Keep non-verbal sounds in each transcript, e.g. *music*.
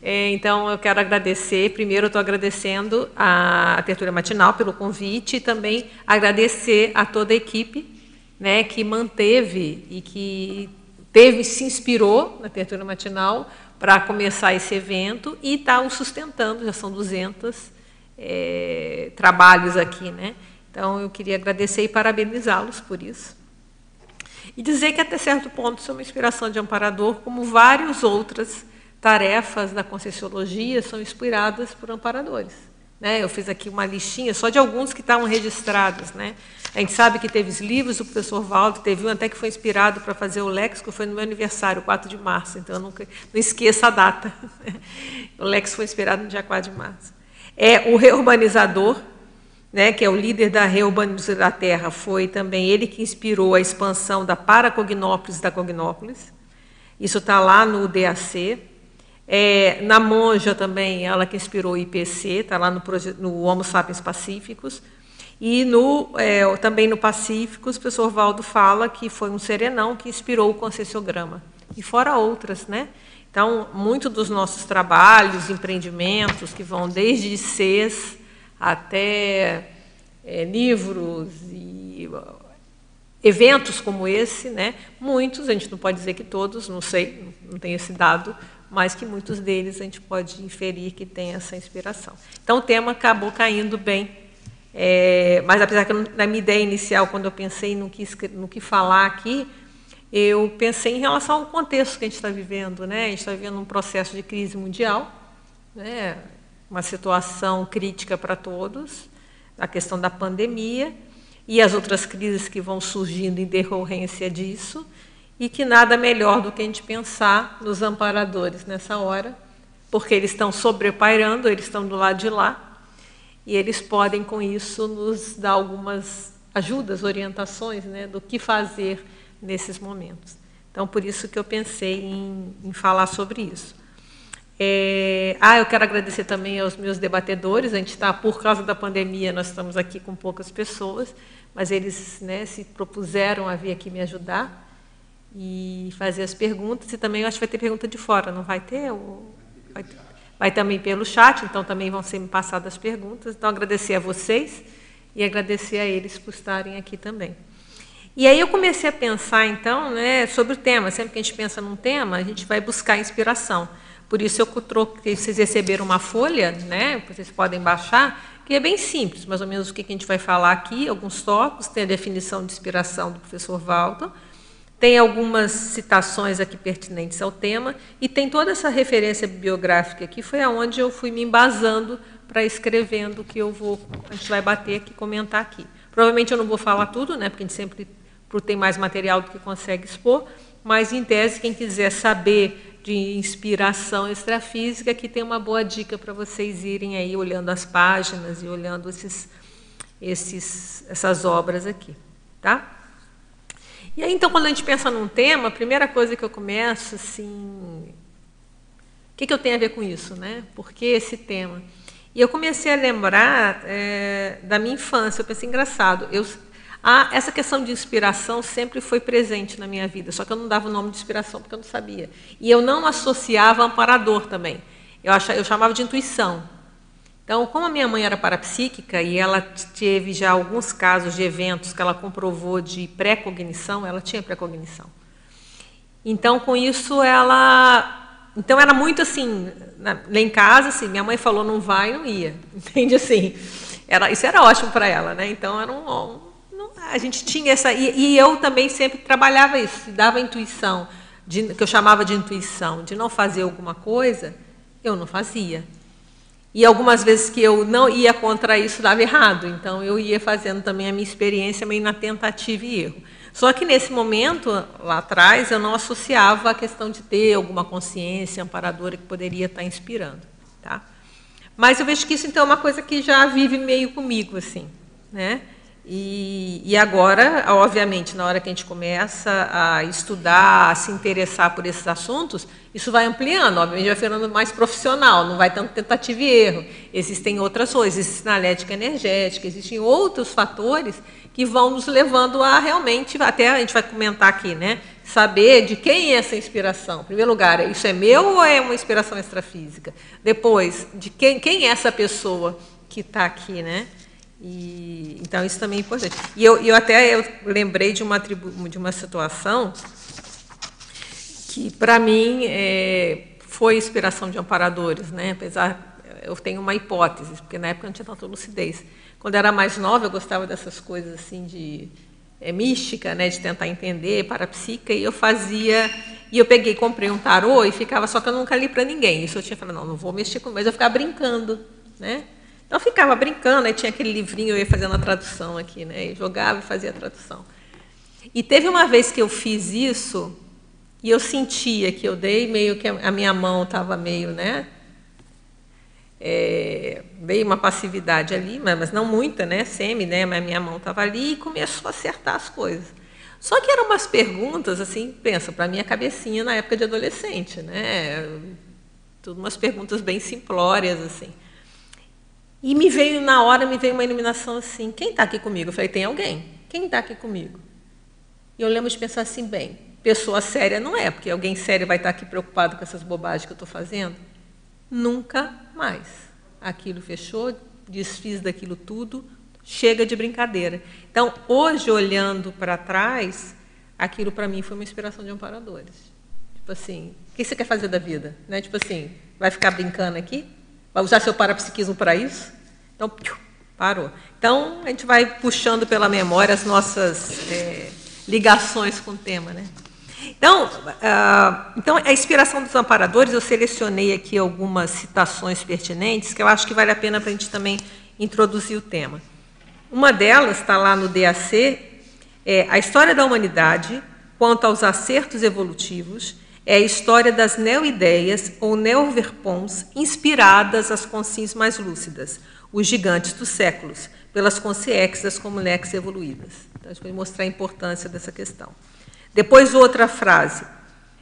É, então, eu quero agradecer. Primeiro, estou agradecendo a Tertúlia Matinal pelo convite e também agradecer a toda a equipe né, que manteve e que teve, se inspirou na Tertúlia Matinal para começar esse evento e está o sustentando, já são 200 é, trabalhos aqui. Né? Então, eu queria agradecer e parabenizá-los por isso. E dizer que, até certo ponto, sou uma inspiração de amparador, como várias outras tarefas da Conscienciologia são inspiradas por amparadores. Né? Eu fiz aqui uma listinha só de alguns que estavam registrados. Né? A gente sabe que teve os livros do professor Valdo, teve um até que foi inspirado para fazer o léxico, foi no meu aniversário, 4 de março, então eu nunca, não esqueça a data. *laughs* O léxico foi inspirado no dia 4 de março. É o reurbanizador, né, que é o líder da reurbanização da Terra, foi também ele que inspirou a expansão da Paracognópolis da Cognópolis. Isso está lá no DAC. É, na Monja também, ela que inspirou o IPC, está lá no, no, Homo Sapiens Pacíficos. E no, é, também no Pacíficos, o professor Valdo fala que foi um serenão que inspirou o concessiograma. E fora outras, né? Então, muito dos nossos trabalhos, empreendimentos, que vão desde CES até é, livros e eventos como esse, né? muitos, a gente não pode dizer que todos, não sei, não tem esse dado, mas que muitos deles a gente pode inferir que tem essa inspiração. Então, o tema acabou caindo bem, é, mas apesar que na minha ideia inicial, quando eu pensei no que, no que falar aqui, eu pensei em relação ao contexto que a gente está vivendo. Né? A gente está vivendo um processo de crise mundial, né? uma situação crítica para todos, a questão da pandemia e as outras crises que vão surgindo em decorrência disso, e que nada melhor do que a gente pensar nos amparadores nessa hora, porque eles estão sobrepairando, eles estão do lado de lá, e eles podem, com isso, nos dar algumas ajudas, orientações né, do que fazer nesses momentos. Então, por isso que eu pensei em, em falar sobre isso. É, ah, eu quero agradecer também aos meus debatedores. A gente está, por causa da pandemia, nós estamos aqui com poucas pessoas, mas eles né, se propuseram a vir aqui me ajudar e fazer as perguntas. E também acho que vai ter pergunta de fora, não vai ter? Vai, vai também pelo chat, então também vão ser passadas as perguntas. Então, agradecer a vocês e agradecer a eles por estarem aqui também. E aí eu comecei a pensar, então, né, sobre o tema. Sempre que a gente pensa num tema, a gente vai buscar inspiração. Por isso eu troquei, vocês receberam uma folha, né, vocês podem baixar, que é bem simples, mais ou menos o que a gente vai falar aqui, alguns tópicos, tem a definição de inspiração do professor Walton, tem algumas citações aqui pertinentes ao tema e tem toda essa referência bibliográfica aqui, foi aonde eu fui me embasando para escrevendo o que eu vou, a gente vai bater aqui, comentar aqui. Provavelmente eu não vou falar tudo, né, porque a gente sempre tem mais material do que consegue expor, mas em tese quem quiser saber de inspiração extrafísica, aqui tem uma boa dica para vocês irem aí olhando as páginas e olhando esses, esses, essas obras aqui, tá? E aí, então, quando a gente pensa num tema, a primeira coisa que eu começo, assim, o que, que eu tenho a ver com isso, né? Por que esse tema? E eu comecei a lembrar é, da minha infância. Eu pensei, engraçado, eu, a, essa questão de inspiração sempre foi presente na minha vida, só que eu não dava o nome de inspiração porque eu não sabia. E eu não associava amparador também. Eu, achava, eu chamava de intuição. Então, como a minha mãe era parapsíquica e ela teve já alguns casos de eventos que ela comprovou de pré-cognição, ela tinha pré-cognição. Então, com isso, ela. Então, era muito assim, lá em casa, assim, minha mãe falou não vai, não ia. *laughs* Entende assim? Era, isso era ótimo para ela, né? Então, era um, um, a gente tinha essa. E, e, eu também sempre trabalhava isso, dava intuição, de, que eu chamava de intuição, de não fazer alguma coisa, eu não fazia. E algumas vezes que eu não ia contra isso dava errado, então eu ia fazendo também a minha experiência meio na tentativa e erro. Só que nesse momento, lá atrás, eu não associava a questão de ter alguma consciência amparadora que poderia estar inspirando. Tá? Mas eu vejo que isso então é uma coisa que já vive meio comigo, assim. Né? E, e, agora, obviamente, na hora que a gente começa a estudar, a se interessar por esses assuntos, isso vai ampliando, obviamente vai ficando mais profissional, não vai tanto tentativa e erro. Existem outras coisas, existe sinalética energética, existem outros fatores que vão nos levando a realmente, até a gente vai comentar aqui, né? Saber de quem é essa inspiração. Em primeiro lugar, isso é meu ou é uma inspiração extrafísica? Depois, de quem, quem é essa pessoa que está aqui, né? E, então, isso também é importante. E eu, eu até eu lembrei de uma, tribu, de uma situação que, para mim, é, foi inspiração de amparadores, né? apesar, eu tenho uma hipótese, porque na época não tinha tanta lucidez. Quando eu era mais nova, eu gostava dessas coisas assim de é, mística, né? de tentar entender, parapsíquica, e eu fazia... E eu peguei, comprei um tarô e ficava, só que eu nunca li para ninguém. Isso eu tinha falado, não, não vou mexer com, mas eu ficava brincando, né? Então, eu ficava brincando, aí tinha aquele livrinho, eu ia fazendo a tradução aqui, né? Eu jogava e fazia a tradução. E teve uma vez que eu fiz isso, e eu sentia que eu dei meio que a minha mão estava meio, né? É, veio uma passividade ali, mas não muita, né? Semi, né? Mas minha mão estava ali e começou a acertar as coisas. Só que eram umas perguntas, assim, pensa, para minha cabecinha na época de adolescente, né? Tudo umas perguntas bem simplórias, assim. E me veio, na hora, me veio uma iluminação assim: quem está aqui comigo? Eu falei: tem alguém. Quem está aqui comigo? E eu lembro de pensar assim: bem, pessoa séria não é, porque alguém sério vai estar aqui preocupado com essas bobagens que eu estou fazendo. Nunca mais. Aquilo fechou, desfiz daquilo tudo, chega de brincadeira. Então, hoje, olhando para trás, aquilo para mim foi uma inspiração de amparadores. Tipo assim, o que você quer fazer da vida? Né? Tipo assim, vai ficar brincando aqui? Vai usar seu parapsiquismo para isso? Então, parou. Então, a gente vai puxando pela memória as nossas é, ligações com o tema. Né? Então, uh, então, a inspiração dos amparadores, eu selecionei aqui algumas citações pertinentes que eu acho que vale a pena para a gente também introduzir o tema. Uma delas está lá no DAC, é a história da humanidade quanto aos acertos evolutivos é a história das neoideias ou neoverpons inspiradas às consciências mais lúcidas, os gigantes dos séculos, pelas consciências como lex evoluídas. Então, a gente vai mostrar a importância dessa questão. Depois, outra frase.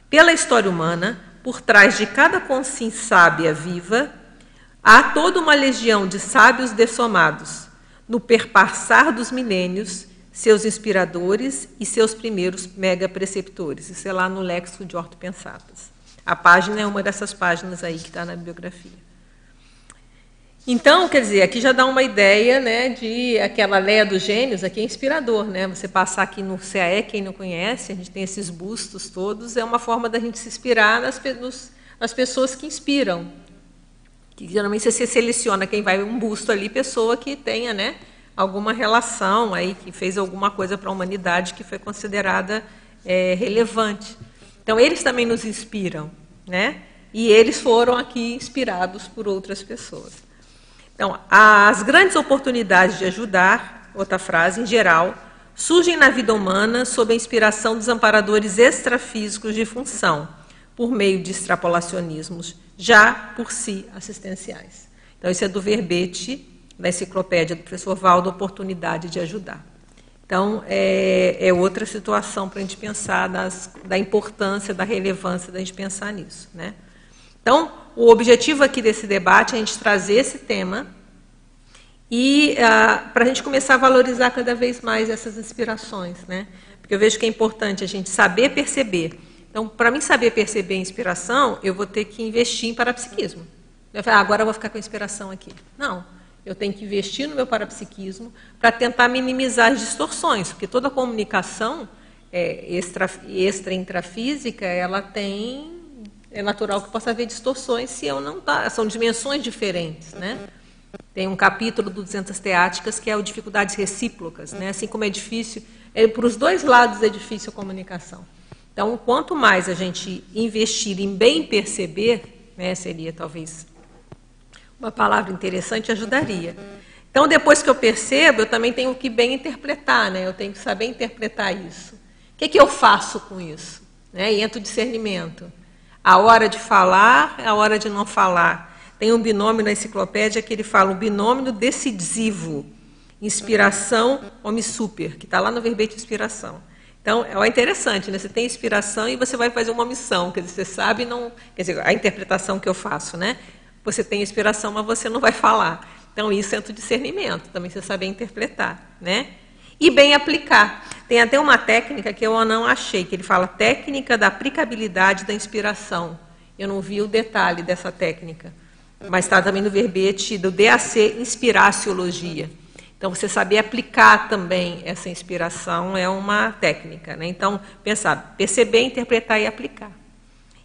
Pela história humana, por trás de cada consciência sábia viva, há toda uma legião de sábios dessomados, no perpassar dos milênios, seus inspiradores e seus primeiros mega preceptores. Isso é lá no Léxico de Ortopensatas. A página é uma dessas páginas aí que está na bibliografia. Então, quer dizer, aqui já dá uma ideia né, de aquela Leia dos Gênios, aqui é inspirador, né? Você passar aqui no CAE, quem não conhece, a gente tem esses bustos todos, é uma forma da gente se inspirar nas, nos, nas pessoas que inspiram. Que geralmente você seleciona quem vai um busto ali, pessoa que tenha, né? alguma relação aí que fez alguma coisa para a humanidade que foi considerada é, relevante. Então eles também nos inspiram, né? E eles foram aqui inspirados por outras pessoas. Então, as grandes oportunidades de ajudar, outra frase, em geral, surgem na vida humana sob a inspiração dos amparadores extrafísicos de função, por meio de extrapolacionismos já por si assistenciais. Então, isso é do verbete na enciclopédia do professor Valdo, oportunidade de ajudar. Então, é, é outra situação para a gente pensar das, da importância, da relevância da gente pensar nisso. Né? Então, o objetivo aqui desse debate é a gente trazer esse tema e ah, para a gente começar a valorizar cada vez mais essas inspirações. Né? Porque eu vejo que é importante a gente saber perceber. Então, para mim saber perceber a inspiração, eu vou ter que investir em parapsiquismo. Eu falar, ah, agora eu vou ficar com a inspiração aqui. Não. Eu tenho que investir no meu parapsiquismo para tentar minimizar as distorções, porque toda comunicação é, extra, extra intrafísica, ela tem é natural que possa haver distorções se eu não tá, são dimensões diferentes, né? Tem um capítulo do 200 teáticas que é o dificuldades recíprocas, né? Assim como é difícil, é, para os dois lados é difícil a comunicação. Então, quanto mais a gente investir em bem perceber, né, seria talvez uma palavra interessante ajudaria. Então, depois que eu percebo, eu também tenho que bem interpretar, né? eu tenho que saber interpretar isso. O que, é que eu faço com isso? Né? Entra o discernimento. A hora de falar, a hora de não falar. Tem um binômio na enciclopédia que ele fala o binômio decisivo Inspiração, homem super, que está lá no verbete inspiração. Então, é interessante, né? Você tem inspiração e você vai fazer uma missão, quer dizer, você sabe não, quer dizer, a interpretação que eu faço, né? Você tem inspiração, mas você não vai falar. Então, isso é o discernimento, também você saber interpretar, né? E bem aplicar. Tem até uma técnica que eu não achei, que ele fala técnica da aplicabilidade da inspiração. Eu não vi o detalhe dessa técnica, mas está também no verbete do DAC Inspiraciologia. Então, você saber aplicar também essa inspiração é uma técnica. Né? Então, pensar, perceber, interpretar e aplicar.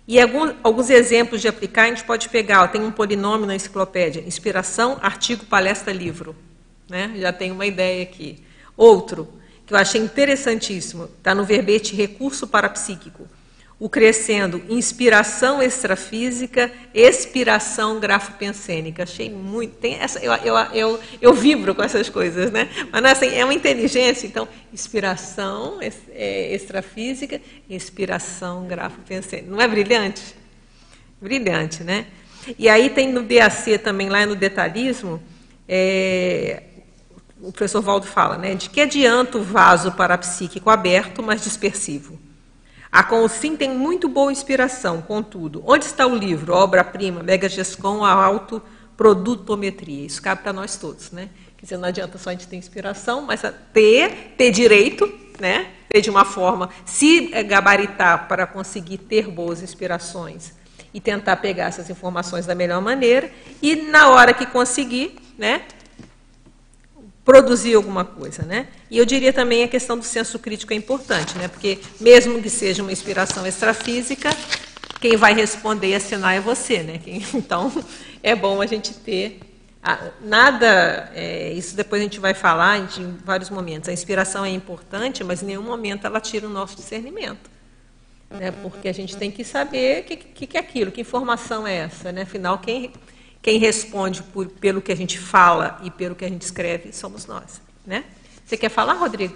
E alguns, alguns exemplos de aplicar a gente pode pegar. Ó, tem um polinômio na enciclopédia: inspiração, artigo, palestra, livro. Né? Já tem uma ideia aqui. Outro, que eu achei interessantíssimo, está no verbete recurso parapsíquico o crescendo inspiração extrafísica, expiração grafopensênica. Achei muito. Tem essa, eu, eu, eu, eu vibro com essas coisas, né? Mas é, assim, é uma inteligência. Então, inspiração é, extrafísica, inspiração grafopensênica. Não é brilhante? Brilhante, né? E aí tem no DAC também, lá no detalhismo, é, o professor Valdo fala, né? De que adianta o vaso parapsíquico aberto, mas dispersivo? A Consim tem muito boa inspiração, contudo, onde está o livro, obra-prima, Mega Gescom, a autoprodutometria? Isso cabe para nós todos, né? Quer dizer, não adianta só a gente ter inspiração, mas ter, ter direito, né? Ter de uma forma, se gabaritar para conseguir ter boas inspirações e tentar pegar essas informações da melhor maneira, e na hora que conseguir, né? Produzir alguma coisa, né? E eu diria também a questão do senso crítico é importante, né? Porque mesmo que seja uma inspiração extrafísica, quem vai responder e assinar é você, né? *laughs* Então é bom a gente ter nada, é, isso depois a gente vai falar em vários momentos. A inspiração é importante, mas em nenhum momento ela tira o nosso discernimento. Né, porque a gente tem que saber o que, que, que, é aquilo, que informação é essa. Né? Afinal, quem, quem responde por, pelo que a gente fala e pelo que a gente escreve somos nós. Né? Você quer falar, Rodrigo?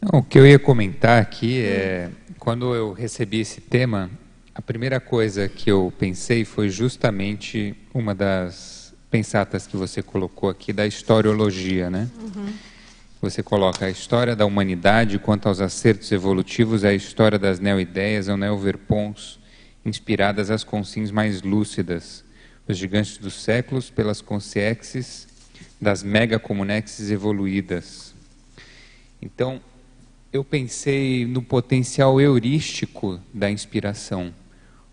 Não, o que eu ia comentar aqui é, quando eu recebi esse tema, a primeira coisa que eu pensei foi justamente uma das pensatas que você colocou aqui da historiologia, né? Uhum. Você coloca a história da humanidade quanto aos acertos evolutivos, é a história das neo-ideias ou neo-verpons, inspiradas às consins mais lúcidas, os gigantes dos séculos pelas consciexes das megacomunexes evoluídas. Então, eu pensei no potencial heurístico da inspiração,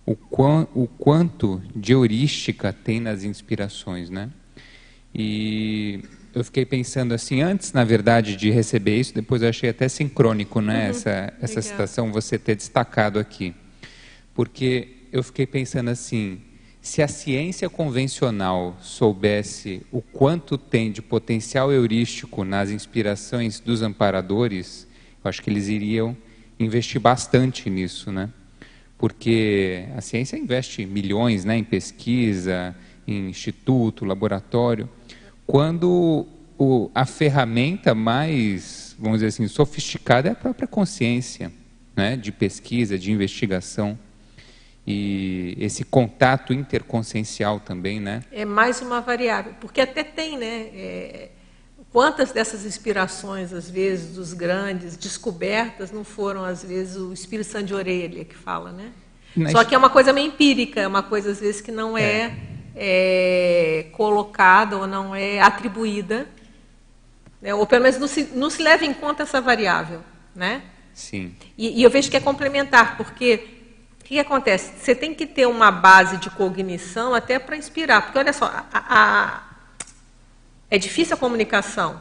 o, quão, o quanto de heurística tem nas inspirações, né? E eu fiquei pensando assim, antes, na verdade, de receber isso, depois eu achei até sincrônico, né, uhum, essa, essa citação, você ter destacado aqui. Porque eu fiquei pensando assim, se a ciência convencional soubesse o quanto tem de potencial heurístico nas inspirações dos amparadores, eu acho que eles iriam investir bastante nisso, né? Porque a ciência investe milhões né, em pesquisa, em instituto, laboratório, quando o, a ferramenta mais, vamos dizer assim, sofisticada é a própria consciência, né, de pesquisa, de investigação e esse contato interconsciencial também, né? É mais uma variável, porque até tem, né? É, quantas dessas inspirações, às vezes, dos grandes descobertas, não foram, às vezes, o Espírito Santo de Orelha que fala, né? Mas... Só que é uma coisa meio empírica, é uma coisa, às vezes, que não é, é. é colocada ou não é atribuída, né? ou pelo menos não se, não se leva em conta essa variável, né? Sim. E, e eu vejo que é complementar, porque o que, acontece? Você tem que ter uma base de cognição até para inspirar. Porque, olha só, a, a, é difícil a comunicação.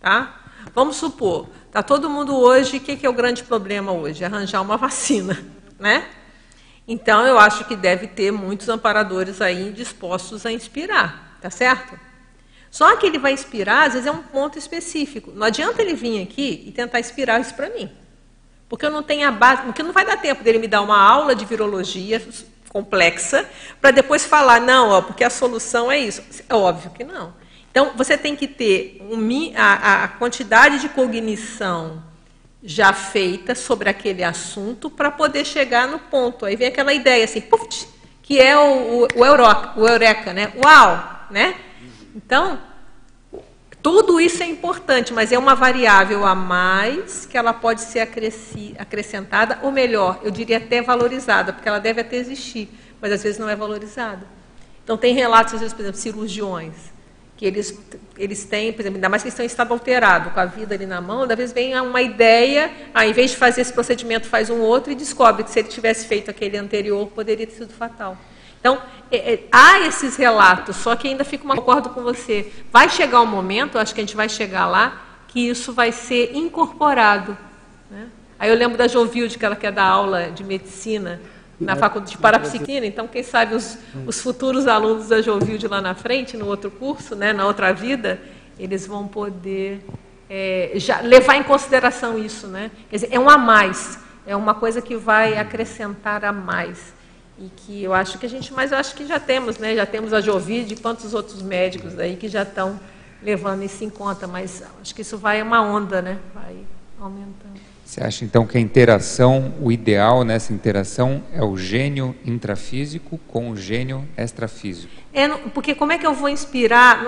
Tá? Vamos supor, está todo mundo hoje, o que, que é o grande problema hoje? Arranjar uma *laughs* vacina. Né? Então, eu acho que deve ter muitos amparadores aí dispostos a inspirar. Tá certo? Só que ele vai inspirar, às vezes é um ponto específico. Não adianta ele vir aqui e tentar inspirar isso para mim. Porque eu não tenho a base, porque não vai dar tempo dele me dar uma aula de virologia complexa para depois falar, não, ó, porque a solução é isso. É óbvio que não. Então, você tem que ter um, a, a quantidade de cognição já feita sobre aquele assunto para poder chegar no ponto. Aí vem aquela ideia assim, puf, que é o, o, o, Eureka, o Eureka, né? Uau! Né? Então, Tudo isso é importante, mas é uma variável a mais que ela pode ser acrescentada, ou melhor, eu diria até valorizada, porque ela deve até existir, mas às vezes não é valorizada. Então, tem relatos, às vezes, por exemplo, cirurgiões, que eles, eles têm, por exemplo, ainda mais que estão em estado alterado, com a vida ali na mão, às vezes vem uma ideia, em vez de fazer esse procedimento, faz um outro e descobre que se ele tivesse feito aquele anterior, poderia ter sido fatal. Então, é, é, há esses relatos, só que ainda fico uma concordo com você. Vai chegar um momento, acho que a gente vai chegar lá, que isso vai ser incorporado. Né? Aí eu lembro da Jovilde, que ela quer dar aula de medicina na faculdade de parapsiquina, então quem sabe os, os futuros alunos da Jovilde lá na frente, no outro curso, né, na outra vida, eles vão poder é, já levar em consideração isso, né? Quer dizer, é um a mais, é uma coisa que vai acrescentar a mais e que eu acho que a gente, mas eu acho que já temos, né? Já temos a Jovide e quantos outros médicos aí que já estão levando isso em conta, mas acho que isso vai uma onda, né? Vai aumentando. Você acha então que a interação, o ideal nessa interação é o gênio intrafísico com o gênio extrafísico? É, porque como é que eu vou inspirar?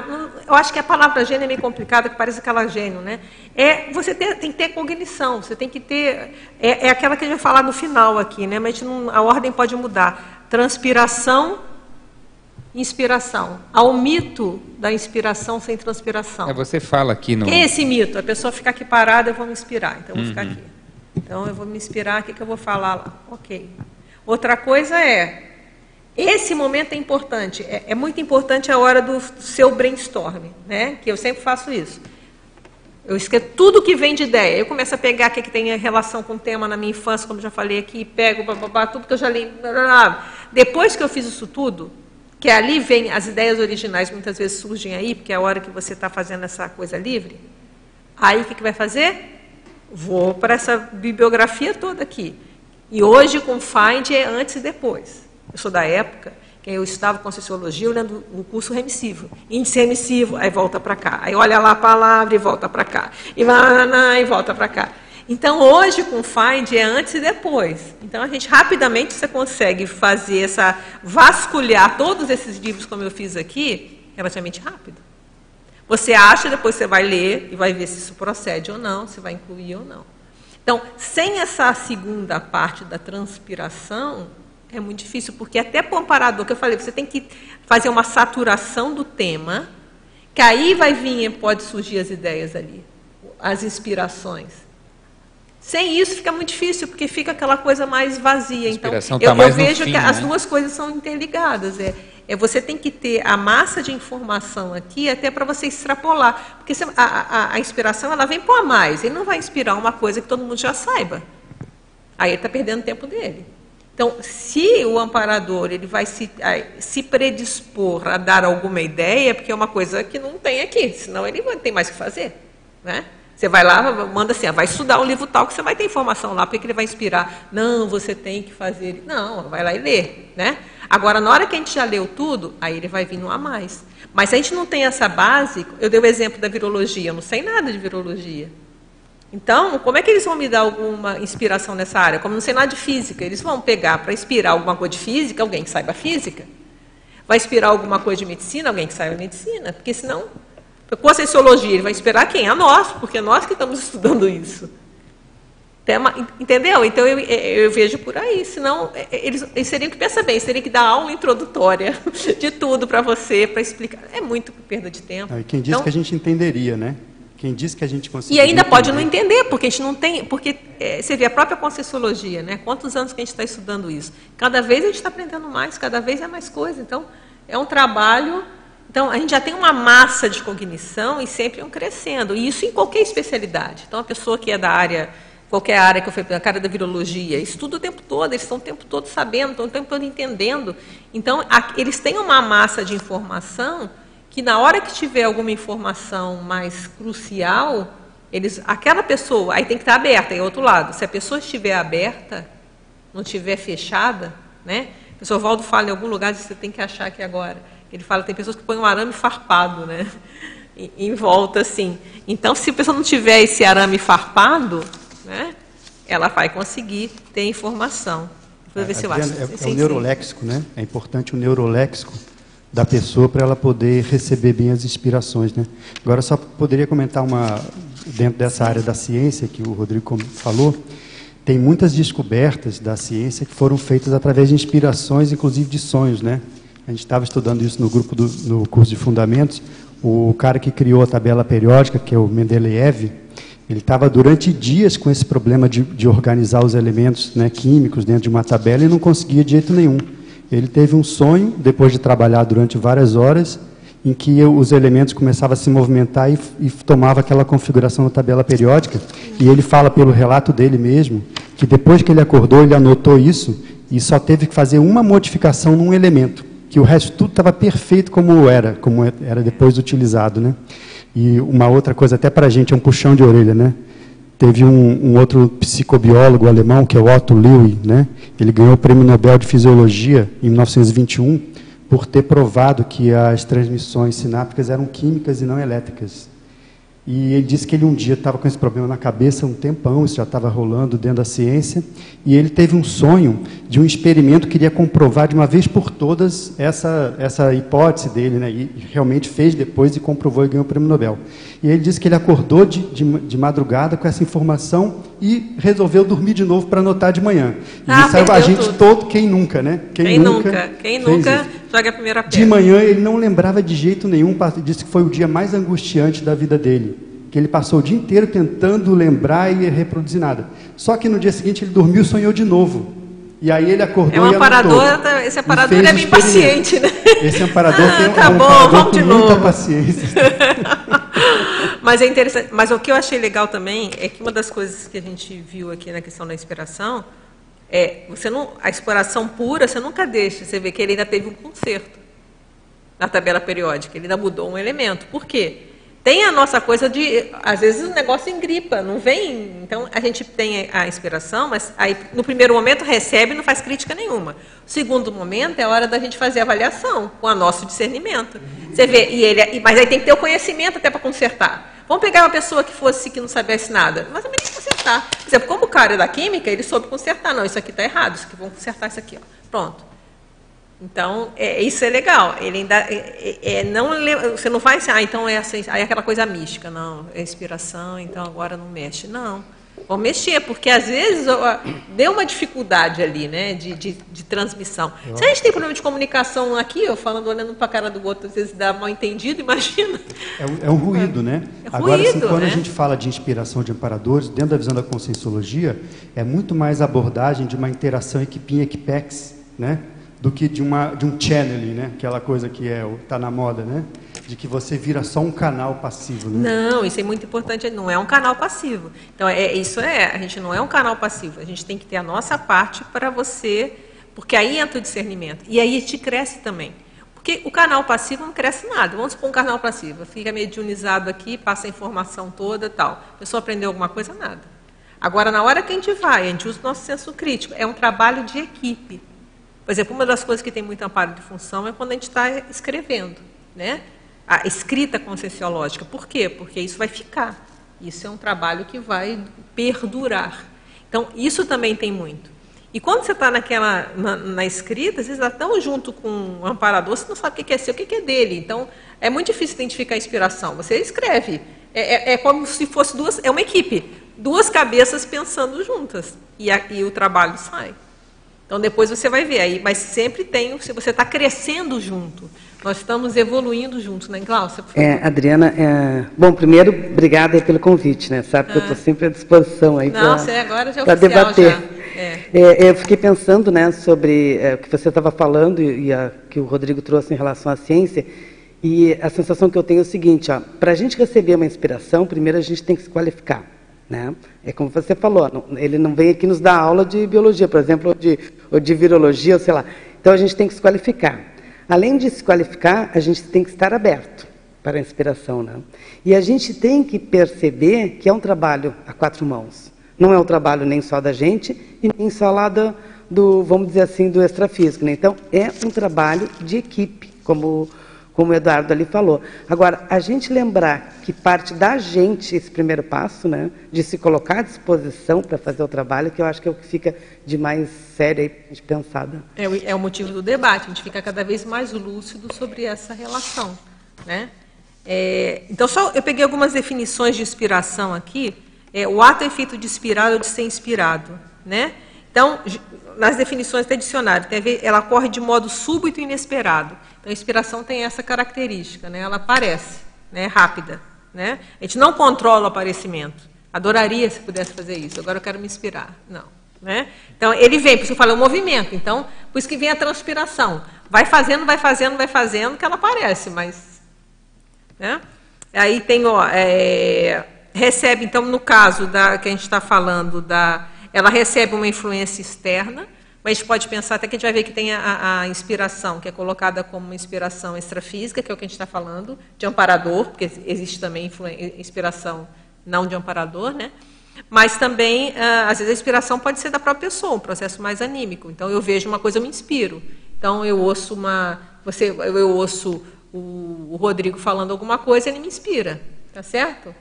Eu acho que a palavra gênio é meio complicada, que parece aquela gênio, né? É, você tem, tem que ter cognição, você tem que ter. É, é, aquela que a gente vai falar no final aqui, né? Mas a, não, a ordem pode mudar. Transpiração, inspiração. Há o mito da inspiração sem transpiração. É, você fala aqui no. Que é esse mito? A pessoa ficar aqui parada, eu vou me inspirar, então eu vou uhum. ficar aqui. Então eu vou me inspirar, o que, que eu vou falar lá? Ok. Outra coisa é esse momento é importante, é, é, muito importante a hora do seu brainstorm, né? Que eu sempre faço isso. Eu escrevo tudo que vem de ideia. Eu começo a pegar o que, que tem relação com o tema na minha infância, como já falei aqui, pego babá, tudo que eu já li. Depois que eu fiz isso tudo, que ali vem as ideias originais, muitas vezes surgem aí, porque é a hora que você está fazendo essa coisa livre. Aí o que, que vai fazer? Vou para essa bibliografia toda aqui. E hoje com Find é antes e depois. Eu sou da época que eu estudava com sociologia olhando o curso remissivo. Índice remissivo, aí volta para cá. Aí olha lá a palavra e volta para cá. E vai e volta para cá. Então, hoje com Find é antes e depois. Então, a gente rapidamente você consegue fazer essa vasculhar todos esses livros como eu fiz aqui, relativamente rápido. Você acha, depois você vai ler e vai ver se isso procede ou não, se vai incluir ou não. Então, sem essa segunda parte da transpiração, é muito difícil, porque até amparador, que eu falei, você tem que fazer uma saturação do tema, que aí vai vir, pode surgir as ideias ali, as inspirações. Sem isso fica muito difícil, porque fica aquela coisa mais vazia. Então, tá eu, eu vejo fim, que né? as duas coisas são interligadas. É, é, você tem que ter a massa de informação aqui até para você extrapolar. Porque a, a, a, inspiração ela vem por mais. Ele não vai inspirar uma coisa que todo mundo já saiba. Aí ele está perdendo tempo dele. Então, se o amparador ele vai se, se predispor a dar alguma ideia, porque é uma coisa que não tem aqui, senão ele não tem mais o que fazer. Né? Você vai lá, manda assim, ah, vai estudar o livro tal, que você vai ter informação lá, porque ele vai inspirar. Não, você tem que fazer. Não, vai lá e lê. Né? Agora, na hora que a gente já leu tudo, aí ele vai vir no a mais. Mas se a gente não tem essa base, eu dei o exemplo da virologia, eu não sei nada de virologia. Então, como é que eles vão me dar alguma inspiração nessa área? Como não sei nada de física, eles vão pegar para inspirar alguma coisa de física, alguém que saiba física. Vai inspirar alguma coisa de medicina, alguém que saiba medicina, porque senão, com a sociologia, ele vai inspirar quem? A nós, porque é nós que estamos *laughs* estudando isso. Entendeu? Então eu, eu, vejo por aí, senão é, é, eles, eles teriam que pensar bem, eles teriam que dar aula introdutória *laughs* de tudo para você, para explicar. É muito perda de tempo. Ah, quem disse então, que a gente entenderia, né? Quem disse que a gente conseguiu. E ainda pode não entender, porque a gente não tem. Porque é, você vê a própria Conscienciologia, né? Quantos anos que a gente está estudando isso? Cada vez a gente está aprendendo mais, cada vez é mais coisa. Então, é um trabalho. Então, a gente já tem uma massa de cognição e sempre um crescendo. E isso em qualquer especialidade. Então, a pessoa que é da área, qualquer área que eu fui, a cara da virologia, estuda o tempo todo, eles estão o tempo todo sabendo, estão o tempo todo entendendo. Então, a, eles têm uma massa de informação que na hora que tiver alguma informação mais crucial, eles, aquela pessoa, aí tem que estar aberta, é outro lado. Se a pessoa estiver aberta, não estiver fechada, né? O professor Valdo fala em algum lugar, você tem que achar aqui agora. Ele fala, tem pessoas que põem um arame farpado, né? Em, volta, assim. Então, se a pessoa não tiver esse arame farpado, né? Ela vai conseguir ter informação. Vou ver é, se eu acho. É, é, é o neuroléxico, né? É importante o neuroléxico da pessoa para ela poder receber bem as inspirações. Né? Agora, só poderia comentar uma, dentro dessa área da ciência que o Rodrigo falou, tem muitas descobertas da ciência que foram feitas através de inspirações, inclusive de sonhos. Né? A gente estava estudando isso no grupo do, no curso de fundamentos. O cara que criou a tabela periódica, que é o Mendeleev, ele estava durante dias com esse problema de, de organizar os elementos né, químicos dentro de uma tabela e não conseguia de jeito nenhum. Ele teve um sonho, depois de trabalhar durante várias horas, em que os elementos começavam a se movimentar e, e tomava aquela configuração da tabela periódica. E ele fala pelo relato dele mesmo que depois que ele acordou, ele anotou isso e só teve que fazer uma modificação num elemento, que o resto tudo estava perfeito como era, como era depois utilizado, né? E uma outra coisa, até para a gente, é um puxão de orelha, né? Teve um, um, outro psicobiólogo alemão, que é o Otto Lewy, né? Ele ganhou o Prêmio Nobel de Fisiologia em 1921 por ter provado que as transmissões sinápticas eram químicas e não elétricas. E ele disse que ele um dia estava com esse problema na cabeça um tempão, isso já estava rolando dentro da ciência, e ele teve um sonho de um experimento que queria comprovar de uma vez por todas essa, essa hipótese dele, né? e realmente fez depois e comprovou e ganhou o prêmio Nobel. E ele disse que ele acordou de, de, de madrugada com essa informação e resolveu dormir de novo para anotar de manhã. E ah, isso a gente tudo. todo, quem nunca, né? Quem, quem nunca, nunca, quem nunca joga a primeira pedra. De manhã ele não lembrava de jeito nenhum, disse que foi o dia mais angustiante da vida dele que ele passou o dia inteiro tentando lembrar e reproduzir nada. Só que no dia seguinte ele dormiu e sonhou de novo. E aí ele acordou é um amparador, esse amparador é bem paciente, né? Esse amparador ah, *laughs* tem tá um bom, amparador vamos com de muita novo. paciência. *laughs* Mas é interessante. Mas o que eu achei legal também é que uma das coisas que a gente viu aqui na questão da inspiração é você não a exploração pura você nunca deixa. Você vê que ele ainda teve um conserto na tabela periódica. Ele ainda mudou um elemento. Por quê? Tem a nossa coisa de, às vezes o negócio engripa, não vem. Então a gente tem a inspiração, mas aí no primeiro momento recebe e não faz crítica nenhuma. Segundo momento é a hora da gente fazer avaliação com o nosso discernimento. Você vê, e ele, mas aí tem que ter o conhecimento até para consertar. Vamos pegar uma pessoa que fosse que não sabesse nada, mas também tem que consertar. Por exemplo, como o cara é da química, ele soube consertar. Não, isso aqui está errado, isso aqui vamos consertar isso aqui. Ó. Pronto. Então, é, isso é legal. Ele ainda é, é, é não você não vai assim, ah, então é assim, aí é aquela coisa mística, não, é inspiração, então agora não mexe. Não. Vou mexer, porque às vezes ó, deu uma dificuldade ali, né, de, de, de transmissão. Eu Se a gente tem problema de comunicação aqui, eu falando, olhando para a cara do outro, às vezes dá mal entendido, *laughs* imagina. É um, é um ruído, né? É Agora, ruído, assim, quando né? a gente fala de inspiração de amparadores, dentro da visão da conscienciologia, é muito mais a abordagem de uma interação equipinha-equipex, né? Do que de, uma, de um channeling, né? Aquela coisa que é está na moda, né? De que você vira só um canal passivo. Né? Não, isso é muito importante. Não é um canal passivo. Então é isso é. A gente não é um canal passivo. A gente tem que ter a nossa parte para você, porque aí entra o discernimento e aí te cresce também. Porque o canal passivo não cresce nada. Vamos supor um canal passivo, fica mediunizado aqui, passa a informação toda, tal. A pessoa aprendeu alguma coisa, nada. Agora, na hora que a gente vai, a gente usa o nosso senso crítico. É um trabalho de equipe. Por exemplo, uma das coisas que tem muito amparo de função é quando a gente está escrevendo, né? A escrita conscienciológica. Por quê? Porque isso vai ficar. Isso é um trabalho que vai perdurar. Então, isso também tem muito. E quando você está naquela na, na, escrita, você está tão junto com o amparador, você não sabe o que é seu, o que é dele. Então, é muito difícil identificar a inspiração. Você escreve. É, é, é como se fosse duas. É uma equipe. Duas cabeças pensando juntas. E, a, e o trabalho sai. Então depois você vai ver aí, mas sempre tem, se você está crescendo junto. Nós estamos evoluindo juntos, né, Cláudia? É, Adriana, é... bom, primeiro, obrigada pelo convite, né? Sabe que ah. eu estou sempre à disposição aí para debater. É. É, eu fiquei pensando, né, sobre é, o que você estava falando e, e a, que o Rodrigo trouxe em relação à ciência. E a sensação que eu tenho é o seguinte, para a gente receber uma inspiração, primeiro a gente tem que se qualificar. Né? É como você falou, ele não vem aqui nos dar aula de biologia, por exemplo, ou de, ou de virologia, ou sei lá. Então a gente tem que se qualificar. Além de se qualificar, a gente tem que estar aberto para a inspiração. Né? E a gente tem que perceber que é um trabalho a quatro mãos. Não é um trabalho nem só da gente e nem só lá do, do vamos dizer assim, do extrafísico. Né? Então, é um trabalho de equipe, como como o Eduardo ali falou. Agora, a gente lembrar que parte da gente esse primeiro passo, né, de se colocar à disposição para fazer o trabalho, que eu acho que é o que fica de mais sério aí para a gente pensar. Né? É, é o motivo do debate, a gente fica cada vez mais lúcido sobre essa relação. Né? É, então, só eu peguei algumas definições de inspiração aqui. É, o ato é feito de inspirar ou de ser inspirado. Né? Então, nas definições do dicionário, ela ocorre de modo súbito e inesperado. Então, a inspiração tem essa característica, né? ela aparece, né? rápida. Né? A gente não controla o aparecimento. Adoraria se pudesse fazer isso, agora eu quero me inspirar. Não. Né? Então, ele vem, por isso eu falo, é um movimento. Então, por isso que vem a transpiração. Vai fazendo, vai fazendo, vai fazendo, que ela aparece, mas. Né? Aí tem, ó, é, recebe, então, no caso da que a gente está falando, da, ela recebe uma influência externa, mas a gente pode pensar até que a gente vai ver que tem a, a inspiração, que é colocada como uma inspiração extrafísica, que é o que a gente está falando, de amparador, porque existe também inspiração não de amparador, né? Mas também, ah, às vezes, a inspiração pode ser da própria pessoa, um processo mais anímico. Então, eu vejo uma coisa, eu me inspiro. Então, eu ouço uma, você, eu ouço o, o Rodrigo falando alguma coisa, ele me inspira, tá certo?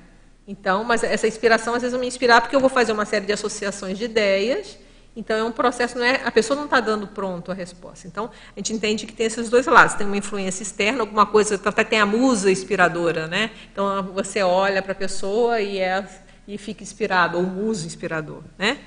Então, mas essa inspiração, às vezes, eu me inspirar porque eu vou fazer uma série de associações de ideias então é um processo, não é, a pessoa não está dando pronto a resposta. Então a gente entende que tem esses dois lados. Tem uma influência externa, alguma coisa, até tem a musa inspiradora, né? Então você olha para a pessoa e, é, e fica inspirado, ou muso inspirador, né?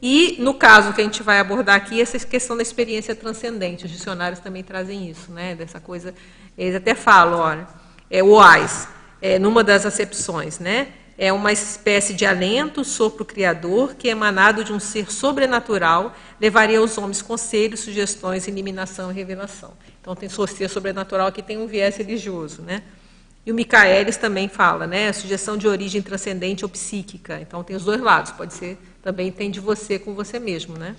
E no caso que a gente vai abordar aqui, essa questão da experiência transcendente. Os dicionários também trazem isso, né? Dessa coisa, eles até falam, olha, é o AIS, é, numa das acepções, né? É uma espécie de alento, sopro criador, que, emanado de um ser sobrenatural, levaria aos homens conselhos, sugestões, eliminação e revelação. Então, tem ser sobrenatural aqui tem um viés religioso. Né? E o Micaelis também fala, né? sugestão de origem transcendente ou psíquica. Então, tem os dois lados. Pode ser, também tem de você com você mesmo. Né?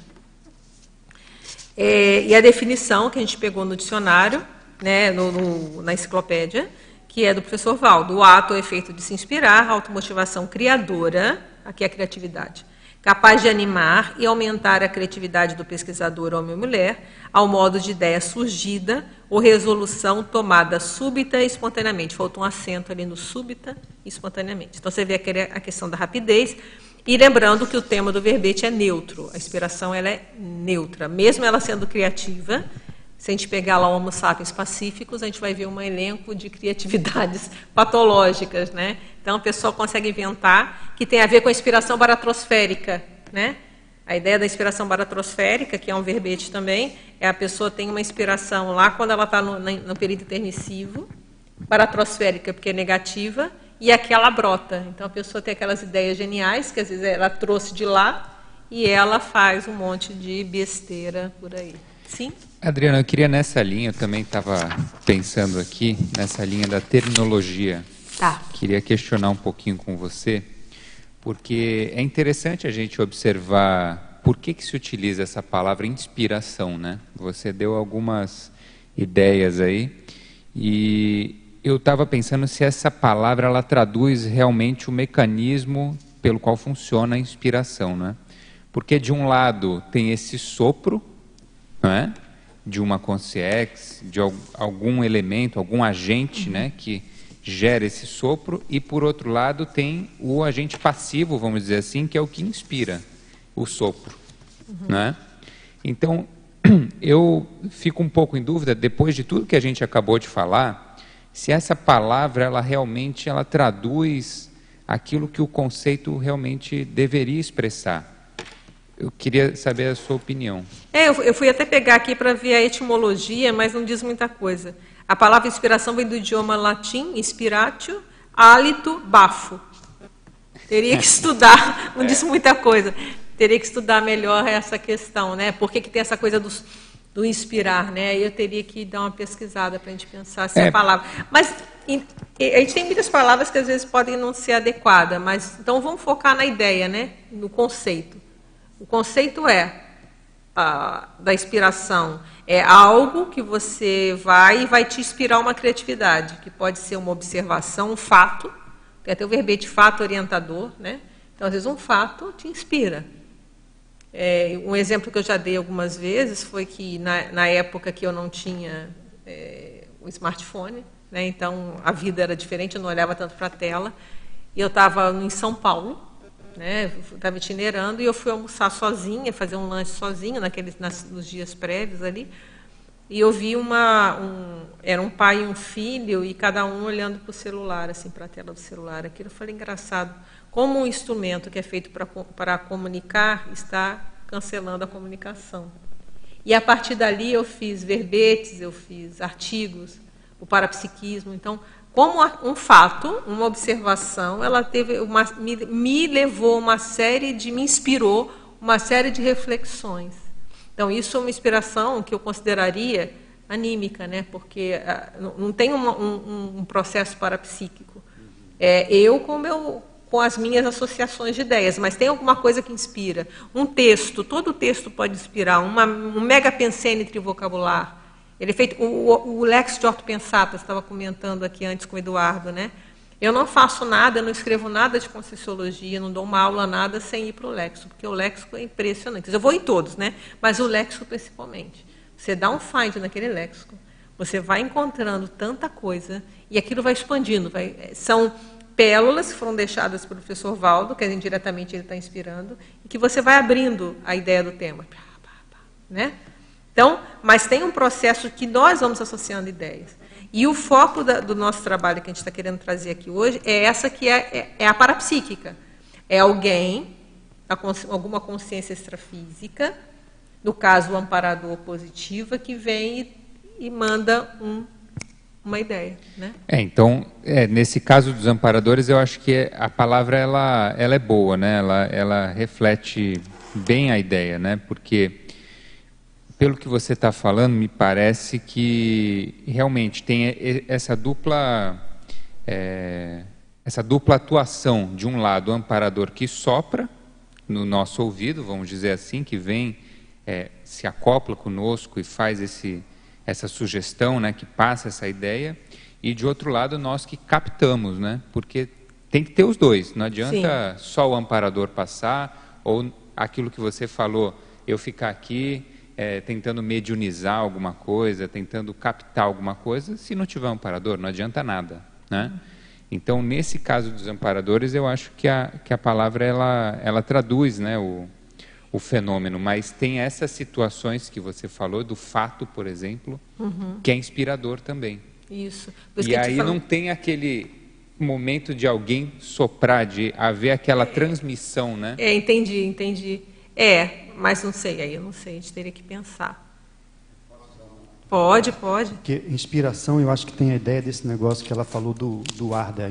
É, e a definição que a gente pegou no dicionário, né, no, no, na enciclopédia, que é do professor Valdo. O ato é efeito de se inspirar, automotivação criadora, aqui é a criatividade, capaz de animar e aumentar a criatividade do pesquisador homem ou mulher, ao modo de ideia surgida ou resolução tomada súbita e espontaneamente. Faltou um acento ali no súbita e espontaneamente. Então você vê a questão da rapidez. E lembrando que o tema do verbete é neutro, a inspiração ela é neutra, mesmo ela sendo criativa, se a gente pegar lá o Homo sapiens pacíficos, a gente vai ver um elenco de criatividades *laughs* patológicas, né? Então a pessoa consegue inventar que tem a ver com a inspiração baratrosférica, né? A ideia da inspiração baratrosférica, que é um verbete também, é a pessoa tem uma inspiração lá quando ela está no, no, período intermissivo, baratrosférica porque é negativa, e aqui ela brota. Então a pessoa tem aquelas ideias geniais que às vezes ela trouxe de lá e ela faz um monte de besteira por aí. Sim? Adriana, eu queria nessa linha, eu também estava pensando aqui, nessa linha da terminologia. Tá. Queria questionar um pouquinho com você, porque é interessante a gente observar por que, que se utiliza essa palavra inspiração, né? Você deu algumas ideias aí, e eu estava pensando se essa palavra ela traduz realmente o mecanismo pelo qual funciona a inspiração, né? Porque de um lado tem esse sopro, não é? De uma consciência, de algum elemento, algum agente uhum. né, que gera esse sopro, e por outro lado tem o agente passivo, vamos dizer assim, que é o que inspira o sopro. Uhum. Né? Então, *clears throat* eu fico um pouco em dúvida, depois de tudo que a gente acabou de falar, se essa palavra ela realmente ela traduz aquilo que o conceito realmente deveria expressar. Eu queria saber a sua opinião. É, eu fui até pegar aqui para ver a etimologia, mas não diz muita coisa. A palavra inspiração vem do idioma latim, inspiratio, hálito, bafo. Teria que *laughs* estudar, não diz muita coisa. Teria que estudar melhor essa questão, né? Por que, que tem essa coisa do, do inspirar, né? Eu teria que dar uma pesquisada para a gente pensar se é. a palavra. Mas a gente tem muitas palavras que às vezes podem não ser adequadas, mas então vamos focar na ideia, né? No conceito. O conceito é a, da inspiração é algo que você vai e vai te inspirar uma criatividade, que pode ser uma observação, um fato, tem até o verbete fato orientador, né? Então, às vezes, um fato te inspira. É, um exemplo que eu já dei algumas vezes foi que, na, na época que eu não tinha é, o smartphone, né? então a vida era diferente, eu não olhava tanto para a tela. E eu estava em São Paulo, né? Estava itinerando e eu fui almoçar sozinha, fazer um lanche sozinha naqueles nas, nos dias prévios ali. E eu vi uma um, era um pai e um filho e cada um olhando para o celular, assim, para a tela do celular. Aquilo eu falei engraçado, como um instrumento que é feito para para comunicar está cancelando a comunicação. E a partir dali eu fiz verbetes, eu fiz artigos, o parapsiquismo. Então, como um fato, uma observação, ela teve uma, me, me levou uma série de, me inspirou uma série de reflexões. Então, isso é uma inspiração que eu consideraria anímica, né? porque uh, não tem um, um, um, processo parapsíquico. É eu com, meu, com as minhas associações de ideias, mas tem alguma coisa que inspira. Um texto, todo texto pode inspirar, uma, um mega pensênitre vocabular, ele é feito, o, o Lex de Orto Pensata, estava comentando aqui antes com o Eduardo, né? Eu não faço nada, não escrevo nada de Conscienciologia, não dou uma aula, nada, sem ir para o Lexo, porque o Lexo é impressionante. Eu vou em todos, né? mas o Lexo principalmente. Você dá um find naquele Lexo, você vai encontrando tanta coisa, e aquilo vai expandindo. Vai, são pérolas que foram deixadas pelo professor Valdo, que indiretamente ele está inspirando, e que você vai abrindo a ideia do tema. Né? Então, mas tem um processo que nós vamos associando ideias. E o foco da, do nosso trabalho que a gente está querendo trazer aqui hoje é essa que é, é, é a parapsíquica. É alguém, alguma consciência extrafísica, no caso o amparador positiva, que vem e, e manda um, uma ideia. Né? É, então, é, nesse caso dos amparadores, eu acho que a palavra ela, ela é boa, né? ela, ela reflete bem a ideia, né? porque pelo que você está falando, me parece que realmente tem essa dupla, é, essa dupla atuação. De um lado, o amparador que sopra no nosso ouvido, vamos dizer assim, que vem, é, se acopla conosco e faz esse, essa sugestão, né, que passa essa ideia. E de outro lado, nós que captamos, né, porque tem que ter os dois. Não adianta Sim. só o amparador passar ou aquilo que você falou, eu ficar aqui é, tentando mediunizar alguma coisa, tentando captar alguma coisa, se não tiver um amparador, não adianta nada. Né? Então, nesse caso dos amparadores, eu acho que a, que a palavra ela, ela traduz né, o, o fenômeno, mas tem essas situações que você falou, do fato, por exemplo, uhum. que é inspirador também. Isso. E aí não tem aquele momento de alguém soprar, de haver aquela transmissão, né? É, entendi, entendi. É, mas não sei, aí eu não sei, a gente teria que pensar. Pode, pode. Porque inspiração, eu acho que tem a ideia desse negócio que ela falou do, do ar, da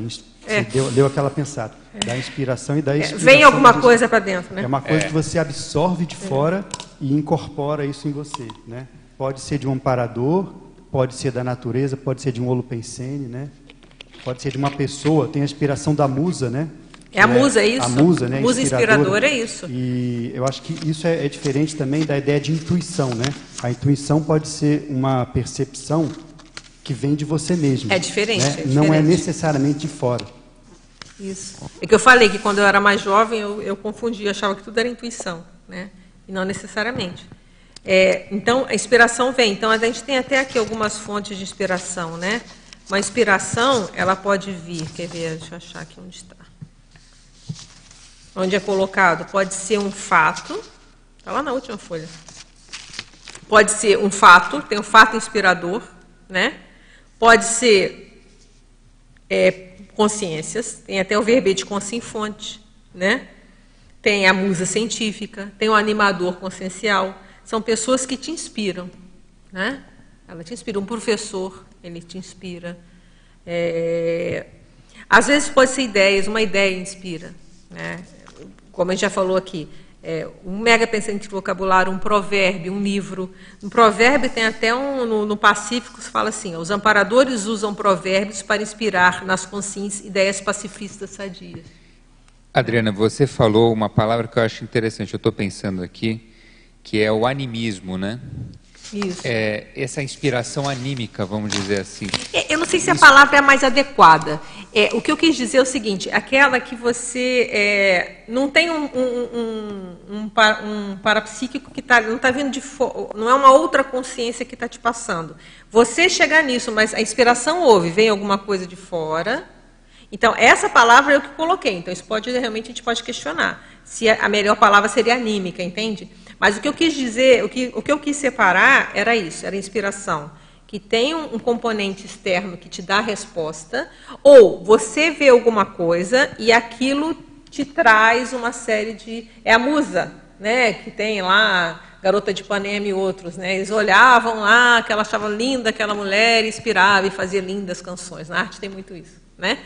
é. deu, deu aquela pensada, é. da inspiração e da inspiração. É. Vem alguma coisa para dentro, né? É uma coisa é. que você absorve de fora e incorpora isso em você, né? Pode ser de um amparador, pode ser da natureza, pode ser de um holopensene, né? Pode ser de uma pessoa, tem a inspiração da musa, né? É a musa, é isso? A musa, né? Musa inspiradora, é isso. E eu acho que isso é, é, diferente também da ideia de intuição, né? A intuição pode ser uma percepção que vem de você mesmo. É diferente, né? é diferente. Não é necessariamente de fora. Isso. É que eu falei que quando eu era mais jovem eu, eu confundia, achava que tudo era intuição, né? E não necessariamente. É, então, a inspiração vem. Então, a gente tem até aqui algumas fontes de inspiração, né? Uma inspiração, ela pode vir. Quer ver? Deixa eu achar aqui onde está onde é colocado, pode ser um fato, está lá na última folha. Pode ser um fato, tem um fato inspirador, né? Pode ser é, consciências, tem até o verbete fonte, né? Tem a musa científica, tem o animador consciencial. São pessoas que te inspiram, né? Ela te inspira. Um professor, ele te inspira. É... Às vezes pode ser ideias, uma ideia inspira. Né? Como a gente já falou aqui, é, um mega pensante vocabulário, um provérbio, um livro. Um provérbio tem até um, no, no Pacífico, se fala assim, os amparadores usam provérbios para inspirar nas consciências ideias pacifistas sadias. Adriana, você falou uma palavra que eu acho interessante, eu estou pensando aqui, que é o animismo, né? É, essa inspiração anímica, vamos dizer assim. É, eu não sei se a palavra é a mais adequada. É, o que eu quis dizer é o seguinte: aquela que você é, não tem um, um, um, um, um parapsíquico que tá, não está vindo de fora, não é uma outra consciência que está te passando. Você chegar nisso, mas a inspiração houve, vem alguma coisa de fora. Então, essa palavra é eu que coloquei. Então, isso pode realmente a gente pode questionar se a melhor palavra seria anímica, entende? Mas o que eu quis dizer, o que, o que eu quis separar era isso, era inspiração. Que tem um, um componente externo que te dá a resposta, ou você vê alguma coisa e aquilo te traz uma série de. É a musa, né? Que tem lá Garota de Ipanema e outros, né? Eles olhavam lá, que ela achava linda aquela mulher, inspirava e fazia lindas canções. Na arte tem muito isso, né?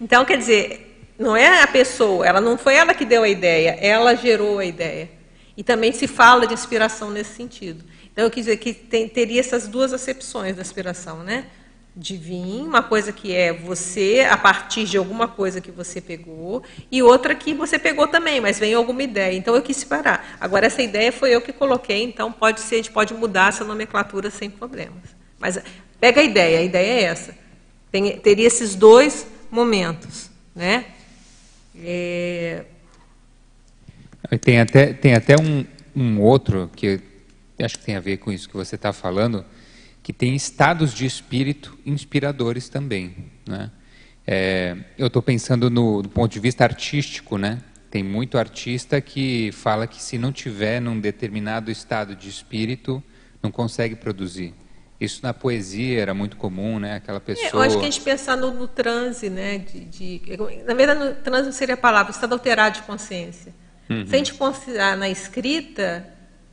Então, quer dizer, não é a pessoa, ela não foi ela que deu a ideia, ela gerou a ideia. E também se fala de inspiração nesse sentido. Então, eu quis dizer que tem, teria essas duas acepções da inspiração, né? De vir, uma coisa que é você a partir de alguma coisa que você pegou, e outra que você pegou também, mas vem alguma ideia. Então, eu quis separar. Agora, essa ideia foi eu que coloquei, então pode ser, a gente pode mudar essa nomenclatura sem problemas. Mas pega a ideia, a ideia é essa. Tem, teria esses dois momentos, né? É, tem até, tem até um, um outro que acho que tem a ver com isso que você está falando, que tem estados de espírito inspiradores também. Né? É, eu estou pensando no, do ponto de vista artístico, né? Tem muito artista que fala que se não tiver num determinado estado de espírito, não consegue produzir. Isso na poesia era muito comum, né? Aquela pessoa. É, eu acho que a gente pensar no, no transe, né? De, de, na verdade, no transe seria a palavra, estado alterado de consciência. Uhum. Se a gente considerar na escrita,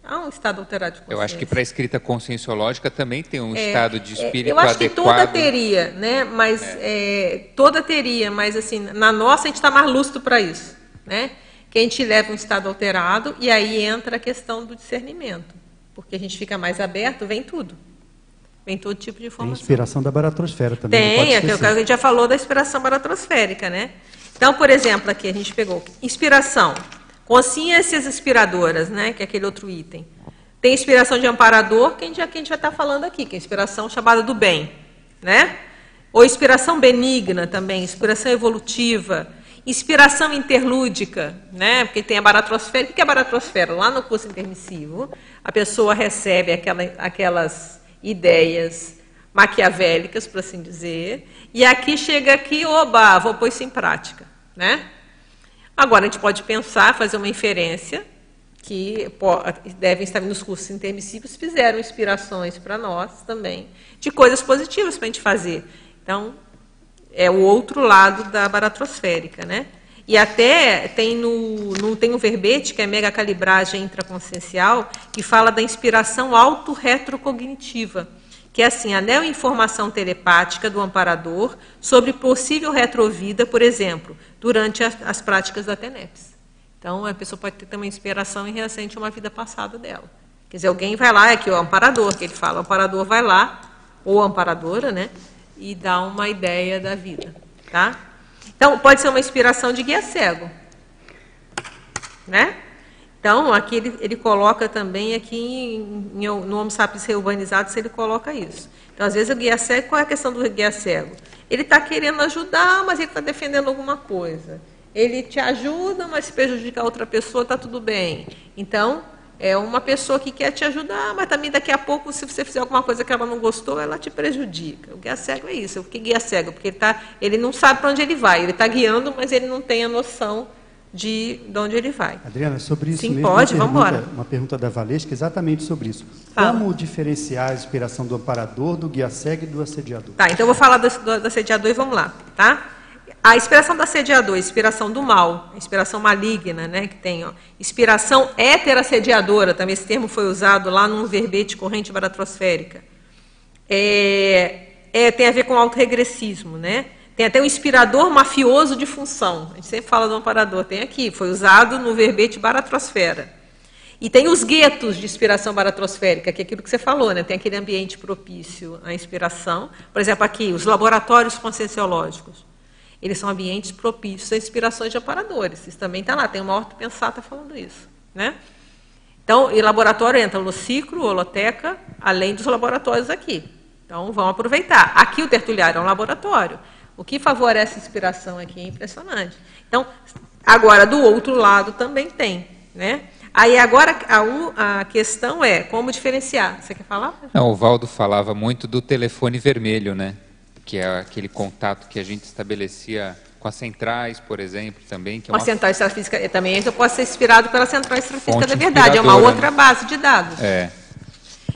há um estado alterado de consciência. Eu acho que para a escrita conscienciológica também tem um é, estado de espírito adequado. Eu acho adequado. que toda teria, né? Mas é. É, toda teria, mas assim, na nossa a gente está mais lustro para isso, né? Que a gente leva um estado alterado e aí entra a questão do discernimento, porque a gente fica mais aberto, vem tudo. Vem todo tipo de informação. Tem inspiração da baratrosfera também. Tem, é a gente já falou da inspiração baratrosférica, né? Então, por exemplo, aqui a gente pegou inspiração. Consciências inspiradoras, né, que é aquele outro item. Tem inspiração de amparador, que a gente, que a gente vai estar falando aqui, que é a inspiração chamada do bem. Né? Ou inspiração benigna também, inspiração evolutiva, inspiração interlúdica, né? porque tem a baratrosfera. O que é a baratrosfera? Lá no curso intermissivo, a pessoa recebe aquela, aquelas ideias maquiavélicas, por assim dizer, e aqui chega aqui, oba, vou pôr isso em prática. Né? Agora, a gente pode pensar, fazer uma inferência, que devem estar nos cursos intermissivos, fizeram inspirações para nós também, de coisas positivas para a gente fazer. Então, é o outro lado da baratrosférica, né? E até tem no, no tem um verbete, que é mega calibragem intraconsciencial, que fala da inspiração auto-retrocognitiva que é assim, a neoinformação telepática do amparador sobre possível retrovida, por exemplo, durante as, as práticas da TENEPS. Então, a pessoa pode ter também inspiração relação a uma vida passada dela. Quer dizer, alguém vai lá, é que o amparador, que ele fala, o amparador vai lá, ou amparadora, né, e dá uma ideia da vida, tá? Então, pode ser uma inspiração de guia cego, né? Então, aqui ele, ele coloca também, aqui em, em, no Homo sapiens reurbanizado, se ele coloca isso. Então, às vezes, o guia cego, qual é a questão do guia cego? Ele está querendo ajudar, mas ele está defendendo alguma coisa. Ele te ajuda, mas se prejudica a outra pessoa, está tudo bem. Então, é uma pessoa que quer te ajudar, mas também daqui a pouco, se você fizer alguma coisa que ela não gostou, ela te prejudica. O guia cego é isso. O que guia cego? Porque ele, tá, ele não sabe para onde ele vai. Ele está guiando, mas ele não tem a noção de, de onde ele vai. Adriana, sobre isso Sim, mesmo, pode, vamos embora. Uma pergunta da Valesca exatamente sobre isso. Fala. Como diferenciar a inspiração do amparador, do guia cego e do assediador? Tá, então eu vou falar do, do, do assediador e vamos lá, tá? A inspiração do assediador, a inspiração do mal, a inspiração maligna, né, que tem, ó, inspiração assediadora, também esse termo foi usado lá num verbete corrente baratrosférica. É, é, tem a ver com autorregressismo, né? Tem até um inspirador mafioso de função. A gente sempre fala do amparador. Tem aqui, foi usado no verbete baratrosfera. E tem os guetos de inspiração baratrosférica, que é aquilo que você falou, né? tem aquele ambiente propício à inspiração. Por exemplo, aqui, os laboratórios conscienciológicos. Eles são ambientes propícios a inspirações de amparadores. Isso também está lá, tem uma orto pensata falando isso. Né? Então, em laboratório entra holociclo, holoteca, além dos laboratórios aqui. Então, vamos aproveitar. Aqui o tertuliário é um laboratório. O que favorece a inspiração aqui é impressionante. Então, agora, do outro lado também tem. Né? Aí, agora, a, a questão é como diferenciar. Você quer falar? Não, o Valdo falava muito do telefone vermelho, né? que é aquele contato que a gente estabelecia com as centrais, por exemplo, também. Que é uma, uma central extrafísica também eu posso ser inspirado pela central extrafísica da verdade, é uma outra base de dados. É.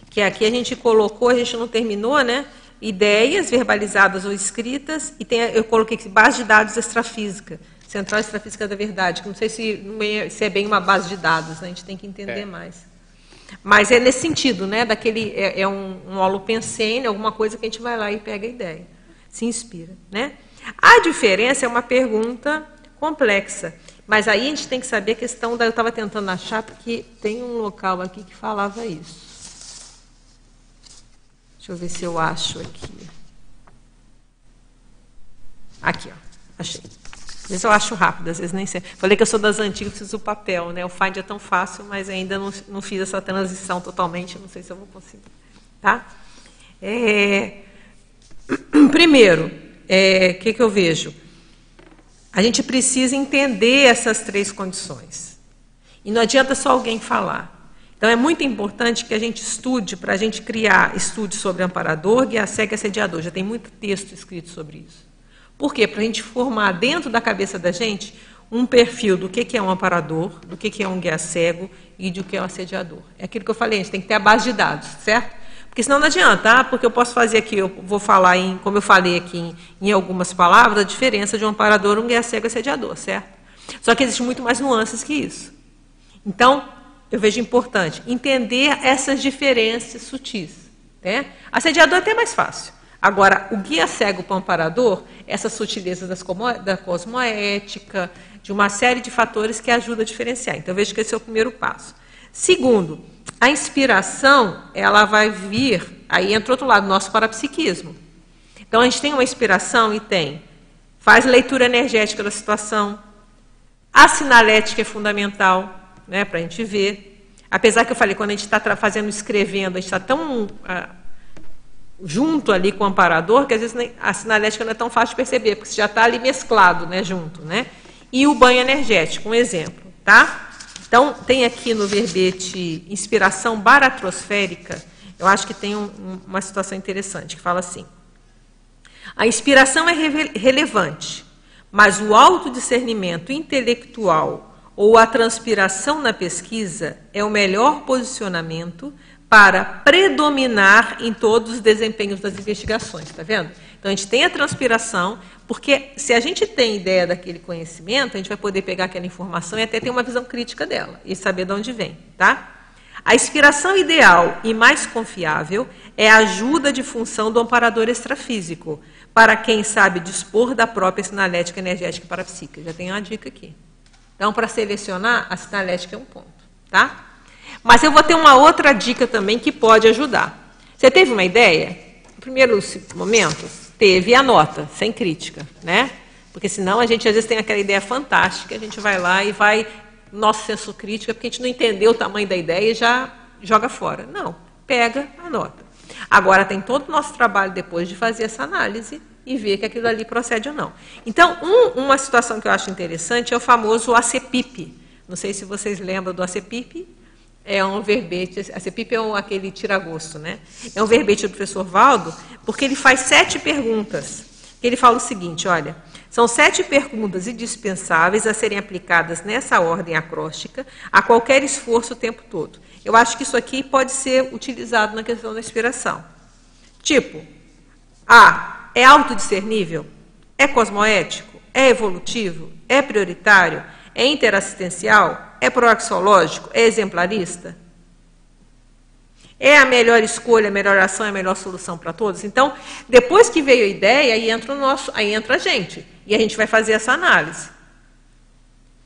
Que aqui a gente colocou, a gente não terminou, né? Ideias verbalizadas ou escritas, e tem, eu coloquei aqui, base de dados extrafísica, central extrafísica da verdade, que não sei se, se é bem uma base de dados, né? a gente tem que entender é. mais. Mas é nesse sentido, né? Daquele, é, é um, um holopensene, alguma coisa que a gente vai lá e pega a ideia, se inspira, né? A diferença é uma pergunta complexa. Mas aí a gente tem que saber a questão da. Eu estava tentando achar, porque tem um local aqui que falava isso. Deixa eu ver se eu acho aqui. Aqui, ó. Achei. Às vezes eu acho rápido, às vezes nem sei. Falei que eu sou das antigas, preciso do papel, né? O Find é tão fácil, mas ainda não, não fiz essa transição totalmente, não sei se eu vou conseguir. Tá? É... *clears throat* Primeiro, o é, que, que eu vejo? A gente precisa entender essas três condições. E não adianta só alguém falar. Então é muito importante que a gente estude, para a gente criar estude sobre amparador, guia cego e assediador. Já tem muito texto escrito sobre isso. Por quê? Para a gente formar dentro da cabeça da gente um perfil do que, que é um amparador, do que, que é um guia cego e do que é um assediador. É aquilo que eu falei, a gente tem que ter a base de dados, certo? Porque senão não adianta, ah, porque eu posso fazer aqui, eu vou falar, em, como eu falei aqui em, em algumas palavras, a diferença de um amparador, um guia cego e assediador, certo? Só que existe muito mais nuances que isso. Então, eu vejo importante entender essas diferenças sutis. Né? Assediador é até mais fácil. Agora, o guia cego para o amparador, essas sutilezas das, da cosmoética, de uma série de fatores que ajudam a diferenciar. Então, vejo que esse é o primeiro passo. Segundo, a inspiração, ela vai vir, aí entra outro lado, nosso parapsiquismo. Então a gente tem uma inspiração e tem, faz leitura energética da situação, a sinalética é fundamental, né, para a gente ver. Apesar que eu falei, quando a gente está fazendo, escrevendo, a gente está tão ah, junto ali com o amparador, que às vezes a sinalética não é tão fácil de perceber, porque você já está ali mesclado, né, junto, né? E o banho energético, um exemplo, tá? Então, tem aqui no verbete inspiração baratrosférica, eu acho que tem um, uma situação interessante, que fala assim: a inspiração é relevante, mas o autodiscernimento intelectual ou a transpiração na pesquisa é o melhor posicionamento para predominar em todos os desempenhos das investigações, está vendo? Então a gente tem a transpiração, porque se a gente tem ideia daquele conhecimento, a gente vai poder pegar aquela informação e até ter uma visão crítica dela e saber de onde vem, tá? A inspiração ideal e mais confiável é a ajuda de função do amparador extrafísico, para quem sabe dispor da própria sinalética energética parapsíquica. Já tem uma dica aqui. Então, para selecionar, a sinalética é um ponto, tá? Mas eu vou ter uma outra dica também que pode ajudar. Você teve uma ideia? No primeiro momento, teve a nota, sem crítica, né? Porque senão a gente às vezes tem aquela ideia fantástica, a gente vai lá e vai nosso senso crítico, porque a gente não entendeu o tamanho da ideia e já joga fora. Não, pega a nota. Agora tem todo o nosso trabalho depois de fazer essa análise e ver que aquilo ali procede ou não. Então, um, uma situação que eu acho interessante é o famoso ACPIP. Não sei se vocês lembram do ACPIP, é um verbete, a CEPIP é um, aquele tiragosto, né? É um verbete do professor Valdo, porque ele faz sete perguntas. Ele fala o seguinte, olha, são sete perguntas indispensáveis a serem aplicadas nessa ordem acróstica a qualquer esforço o tempo todo. Eu acho que isso aqui pode ser utilizado na questão da inspiração. Tipo, A, é autodiscernível? É cosmoético? É evolutivo? É prioritário? É interassistencial? É proaxiológico? É exemplarista? É a melhor escolha, a melhor ação, a melhor solução para todos? Então, depois que veio a ideia, aí entra o nosso, aí entra a gente. E a gente vai fazer essa análise.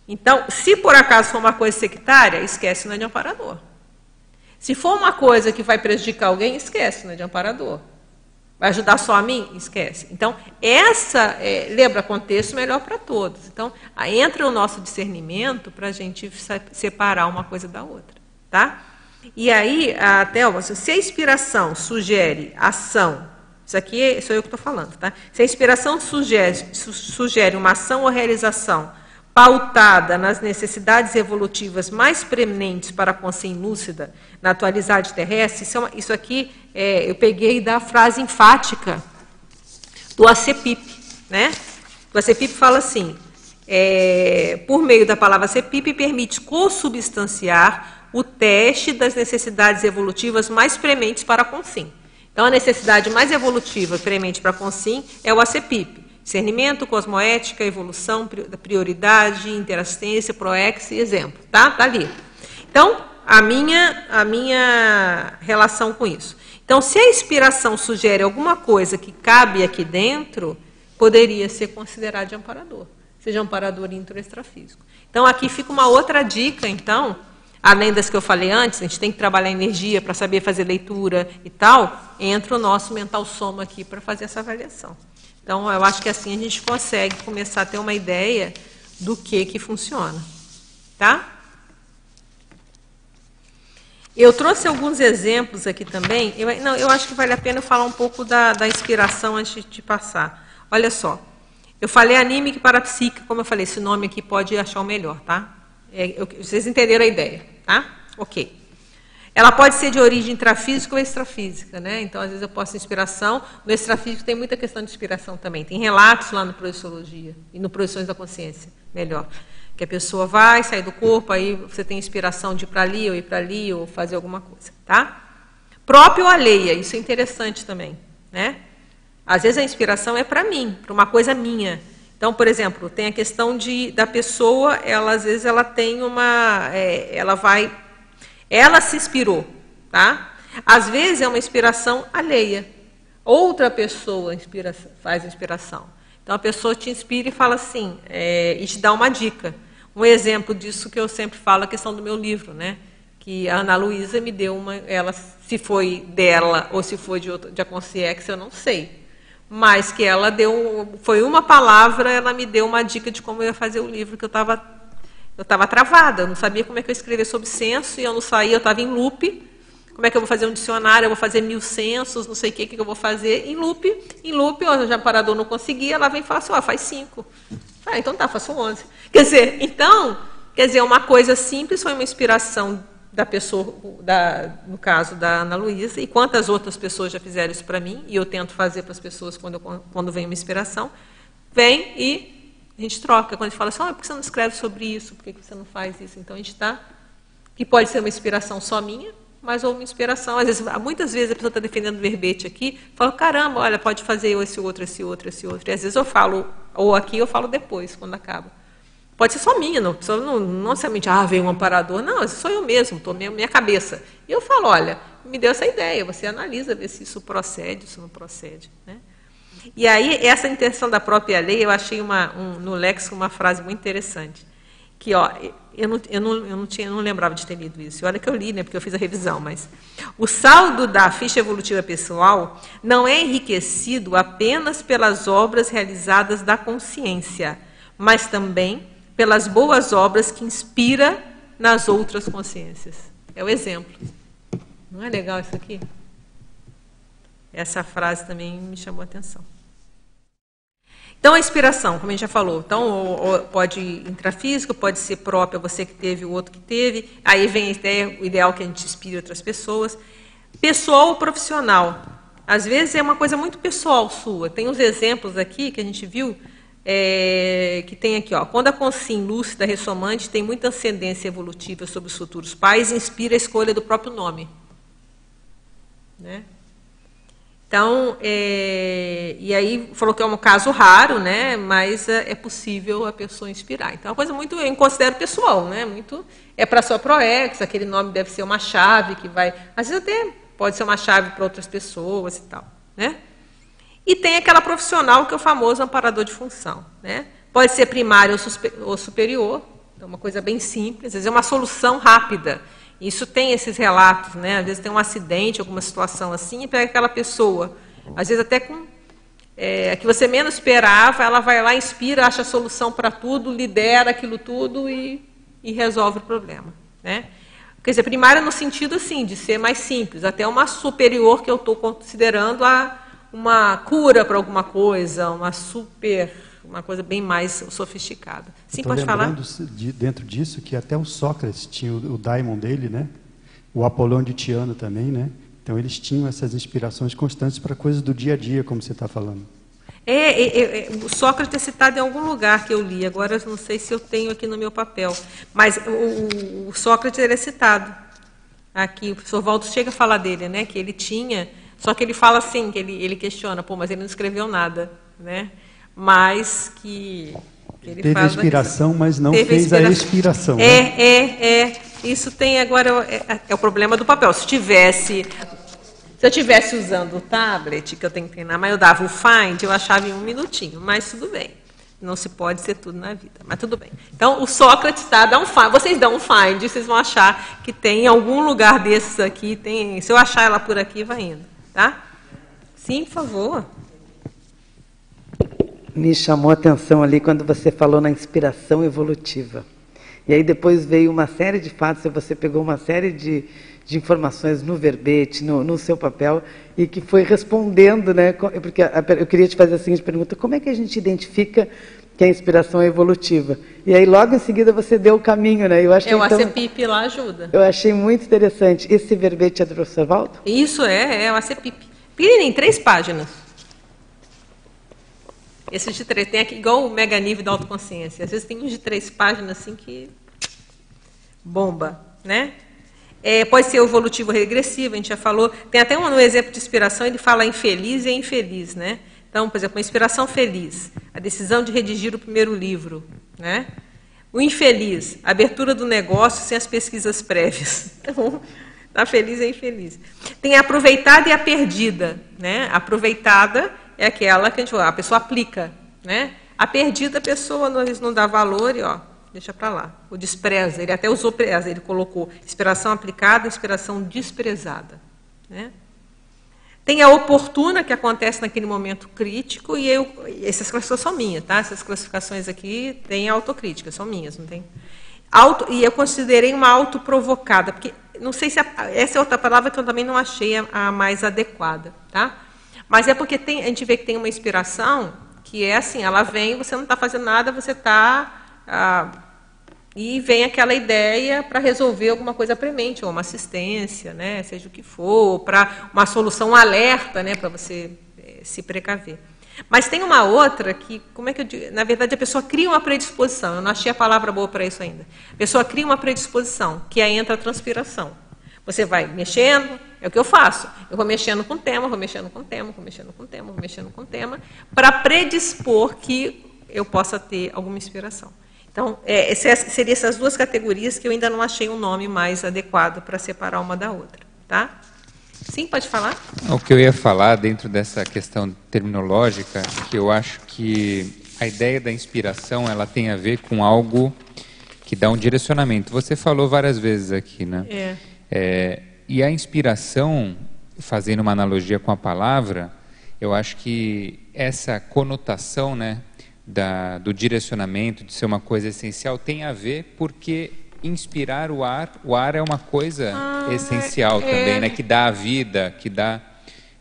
Então, se por acaso for uma coisa sectária, esquece, não é de amparador. Se for uma coisa que vai prejudicar alguém, esquece, não é de amparador. Vai ajudar só a mim? Esquece. Então, essa, é, lembra, contexto melhor para todos. Então, entra o nosso discernimento para a gente separar uma coisa da outra. Tá? E aí, até se a inspiração sugere ação, isso aqui sou eu que estou falando, tá? Se a inspiração sugere, sugere uma ação ou realização pautada nas necessidades evolutivas mais preeminentes para a consciência lúcida na atualidade terrestre, isso, é uma, isso aqui é, eu peguei da frase enfática do ACPIP, né? O ACPIP fala assim, é, por meio da palavra ACPIP, permite consubstanciar o teste das necessidades evolutivas mais prementes para a consim. Então, a necessidade mais evolutiva premente para a consim é o ACPIP. Discernimento, cosmoética, evolução, prioridade, interassistência, proex e exemplo. Tá? Tá ali. Então, a minha, a minha relação com isso. Então, se a inspiração sugere alguma coisa que cabe aqui dentro, poderia ser considerado de amparador, seja amparador intra-extrafísico. Então, aqui fica uma outra dica, então, além das que eu falei antes, a gente tem que trabalhar energia para saber fazer leitura e tal, entra o nosso mental soma aqui para fazer essa avaliação. Então, eu acho que assim a gente consegue começar a ter uma ideia do que que funciona. Tá? Eu trouxe alguns exemplos aqui também. Eu, não, eu acho que vale a pena falar um pouco da, da inspiração antes de passar. Olha só. Eu falei anímica para psíquica, como eu falei, esse nome aqui pode achar o melhor, tá? É, eu, vocês entenderam a ideia, tá? Ok. Ela pode ser de origem intrafísica ou extrafísica, né? Então, às vezes eu posso inspiração. No extrafísico tem muita questão de inspiração também. Tem relatos lá no Projeciologia e no Projeções da Consciência, melhor. Que a pessoa vai, sai do corpo, aí você tem inspiração de ir para ali, ou ir para ali, ou fazer alguma coisa, tá? Próprio ou alheia, isso é interessante também, né? Às vezes a inspiração é para mim, para uma coisa minha. Então, por exemplo, tem a questão de da pessoa, ela às vezes ela tem uma, é, ela vai ela se inspirou, tá? Às vezes é uma inspiração alheia. Outra pessoa inspira, faz inspiração. Então a pessoa te inspira e fala assim, é, e te dá uma dica. Um exemplo disso que eu sempre falo, a questão do meu livro, né? Que a Ana Luísa me deu uma, ela se foi dela ou se foi de outra, de Conciex, eu não sei. Mas que ela deu, foi uma palavra, ela me deu uma dica de como eu ia fazer o livro que eu estava eu estava travada, eu não sabia como é que eu escrever sobre censo, e eu não saía, eu estava em loop. Como é que eu vou fazer um dicionário? Eu vou fazer mil censos, não sei o que, que eu vou fazer. Em loop, em loop, ó, já parador não conseguia, ela vem e fala assim, ó, faz cinco. Ah, então tá, faço onze. Quer dizer, então, quer dizer, uma coisa simples foi uma inspiração da pessoa, da, no caso da Ana Luísa, e quantas outras pessoas já fizeram isso para mim, e eu tento fazer para as pessoas quando, eu, quando vem uma inspiração, vem e a gente troca, quando a gente fala assim, oh, por que você não escreve sobre isso? Por que você não faz isso? Então a gente está. Que pode ser uma inspiração só minha, mas ou uma inspiração. Às vezes, muitas vezes a pessoa está defendendo verbete aqui, fala, caramba, olha, pode fazer esse outro, esse outro, esse outro. E às vezes eu falo, ou aqui eu falo depois, quando acaba. Pode ser só minha, não, pessoa não, não somente, ah, veio um amparador. Não, sou eu mesmo, estou minha, minha cabeça. E eu falo, olha, me deu essa ideia, você analisa, vê se isso procede, se não procede. Né? E aí, essa intenção da própria lei, eu achei uma, um, no léxico uma frase muito interessante. Que, ó, eu não, eu, não, eu, não tinha, eu não lembrava de ter lido isso. Olha que eu li, né, porque eu fiz a revisão, mas o saldo da ficha evolutiva pessoal não é enriquecido apenas pelas obras realizadas da consciência, mas também pelas boas obras que inspira nas outras consciências. É o exemplo. Não é legal isso aqui? Essa frase também me chamou a atenção. Então, a inspiração, como a gente já falou, então, pode intrafísico, pode ser própria, você que teve, o outro que teve. Aí vem a ideia, o ideal que a gente inspire outras pessoas. Pessoal ou profissional. Às vezes é uma coisa muito pessoal sua. Tem uns exemplos aqui que a gente viu, é, que tem aqui, ó, quando a consciência lúcida ressonante tem muita ascendência evolutiva sobre os futuros pais, inspira a escolha do próprio nome. Né? Então, é, e aí falou que é um caso raro, né? Mas é, é possível a pessoa inspirar. Então, é uma coisa muito, eu considero pessoal, né? Muito é para sua proex, aquele nome deve ser uma chave que vai, às vezes até pode ser uma chave para outras pessoas e tal, né? E tem aquela profissional que é o famoso amparador de função, né? Pode ser primário ou superior, então uma coisa bem simples, às vezes é uma solução rápida. Isso tem esses relatos, né? Às vezes tem um acidente, alguma situação assim, e pega aquela pessoa, às vezes até com é, que você menos esperava, ela vai lá, inspira, acha a solução para tudo, lidera aquilo tudo e, e resolve o problema, né? Quer dizer, primária no sentido, assim, de ser mais simples, até uma superior que eu estou considerando a uma cura para alguma coisa, uma super, uma coisa bem mais sofisticada. Sim, pode falar. De, dentro disso que até o Sócrates tinha o, o daimon dele, né? O Apolão de Tiana também, né? Então eles tinham essas inspirações constantes para coisas do dia a dia, como você está falando. É, é, é, o Sócrates é citado em algum lugar que eu li, agora não sei se eu tenho aqui no meu papel, mas o, o Sócrates é citado aqui, o professor Valdo chega a falar dele, né, que ele tinha, só que ele fala assim, que ele, ele questiona, pô, mas ele não escreveu nada, né, mas que... que ele Teve inspiração, mas não fez inspiração. a inspiração. É, né? é, é, isso tem agora, é, é o problema do papel, se tivesse se eu estivesse usando o tablet, que eu tenho que treinar, mas eu dava o find, eu achava em um minutinho, mas tudo bem. Não se pode ser tudo na vida, mas tudo bem. Então, o Sócrates está, dá um find, vocês dão um find, vocês vão achar que tem em algum lugar desses aqui, tem, se eu achar ela por aqui, vai indo, tá? Sim, por favor. Me chamou a atenção ali quando você falou na inspiração evolutiva. E aí depois veio uma série de fatos, você pegou uma série de, de informações no verbete, no, no, seu papel, e que foi respondendo, né? Porque eu queria te fazer a seguinte pergunta: como é que a gente identifica que a inspiração é evolutiva? E aí logo em seguida você deu o caminho, né? Eu achei, é, o então, ACPIP lá ajuda. Eu achei muito interessante. Esse verbete é do professor Valdo? Isso é, é o ACPIP. Pequenininho, três páginas. Esse de três, tem aqui igual o mega nível da autoconsciência. Às vezes tem uns de três páginas assim que bomba, né? É, pode ser evolutivo regressivo, a gente já falou. Tem até um exemplo de inspiração, ele fala infeliz e infeliz, né? Então, por exemplo, uma inspiração feliz, a decisão de redigir o primeiro livro, né? O infeliz, abertura do negócio sem as pesquisas prévias. *laughs* Então, tá feliz e infeliz. Tem a aproveitada e a perdida, né? Aproveitada é aquela que a, gente, a pessoa aplica, né? A perdida a pessoa vezes não dá valor e ó, deixa para lá. O despreza, ele até usou preza, ele colocou inspiração aplicada, inspiração desprezada. Né? Tem a oportuna, que acontece naquele momento crítico, e eu, essas classificações são minhas, tá? Essas classificações aqui têm autocrítica, são minhas, não tem? Auto, e eu considerei uma autoprovocada, porque não sei se a, essa é outra palavra que eu também não achei a, a mais adequada, tá? Mas é porque tem, a gente vê que tem uma inspiração que é assim, ela vem, você não está fazendo nada, você está ah, e vem aquela ideia para resolver alguma coisa premente, ou uma assistência, né, seja o que for, para uma solução alerta, né, para você é, se precaver. Mas tem uma outra que, como é que eu digo? Na verdade, a pessoa cria uma predisposição. Eu não achei a palavra boa para isso ainda. A pessoa cria uma predisposição, que aí entra a transpiração. Você vai mexendo, é o que eu faço. Eu vou mexendo com o tema, vou mexendo com o tema, vou mexendo com o tema, vou mexendo com o tema, para predispor que eu possa ter alguma inspiração. Então, é, seriam essas duas categorias que eu ainda não achei um nome mais adequado para separar uma da outra. Tá? Sim, pode falar? O que eu ia falar dentro dessa questão terminológica, que eu acho que a ideia da inspiração ela tem a ver com algo que dá um direcionamento. Você falou várias vezes aqui, né? É. é e a inspiração, fazendo uma analogia com a palavra, eu acho que essa conotação, né, da, do direcionamento, de ser uma coisa essencial, tem a ver porque inspirar o ar, o ar é uma coisa ah, essencial é, também, né? Que dá a vida, que dá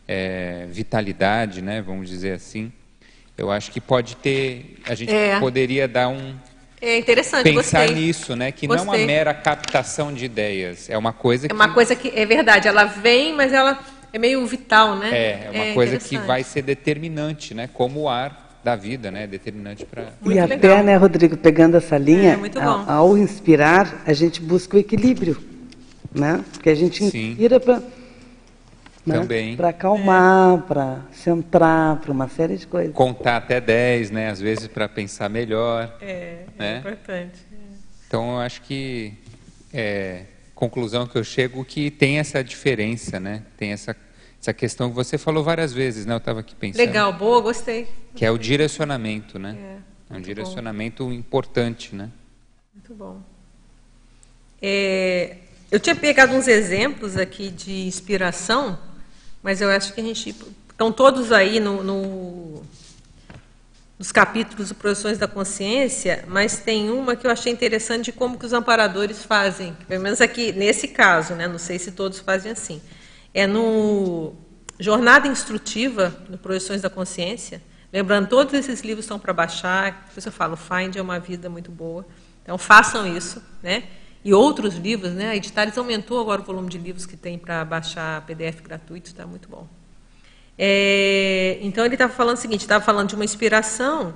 é, vitalidade, né? Vamos dizer assim. Eu acho que pode ter, a gente é. poderia dar um é interessante, pensar gostei. nisso, né? Que gostei. não é uma mera captação de ideias, é uma coisa que é uma coisa que é verdade. Ela vem, mas ela é meio vital, né? É, é uma é coisa que vai ser determinante, né? Como o ar da vida, né? Determinante para. E até, né, Rodrigo, pegando essa linha, é, ao, ao, inspirar, a gente busca o equilíbrio, né? Porque a gente inspira para né? Também. Para acalmar, é. para centrar, para uma série de coisas. Contar até 10, né? Às vezes para pensar melhor. É, é né? é importante. Então, eu acho que é, conclusão que eu chego que tem essa diferença, né? Tem essa essa questão que você falou várias vezes, né? Eu estava aqui pensando. Legal, boa, gostei. Que é o direcionamento, né? É, é um direcionamento bom. importante, né? Muito bom. É, eu tinha pegado uns exemplos aqui de inspiração, mas eu acho que a gente estão todos aí no, no, os capítulos do Projeções da Consciência, mas tem uma que eu achei interessante de como que os amparadores fazem, pelo menos aqui, nesse caso, né, não sei se todos fazem assim. É no Jornada Instrutiva, no Projeções da Consciência, lembrando, todos esses livros estão para baixar, depois eu falo, Find é uma vida muito boa, então façam isso, né? E outros livros, né? A Editares aumentou agora o volume de livros que tem para baixar PDF gratuito, está muito bom. É, então ele estava falando o seguinte, estava falando de uma inspiração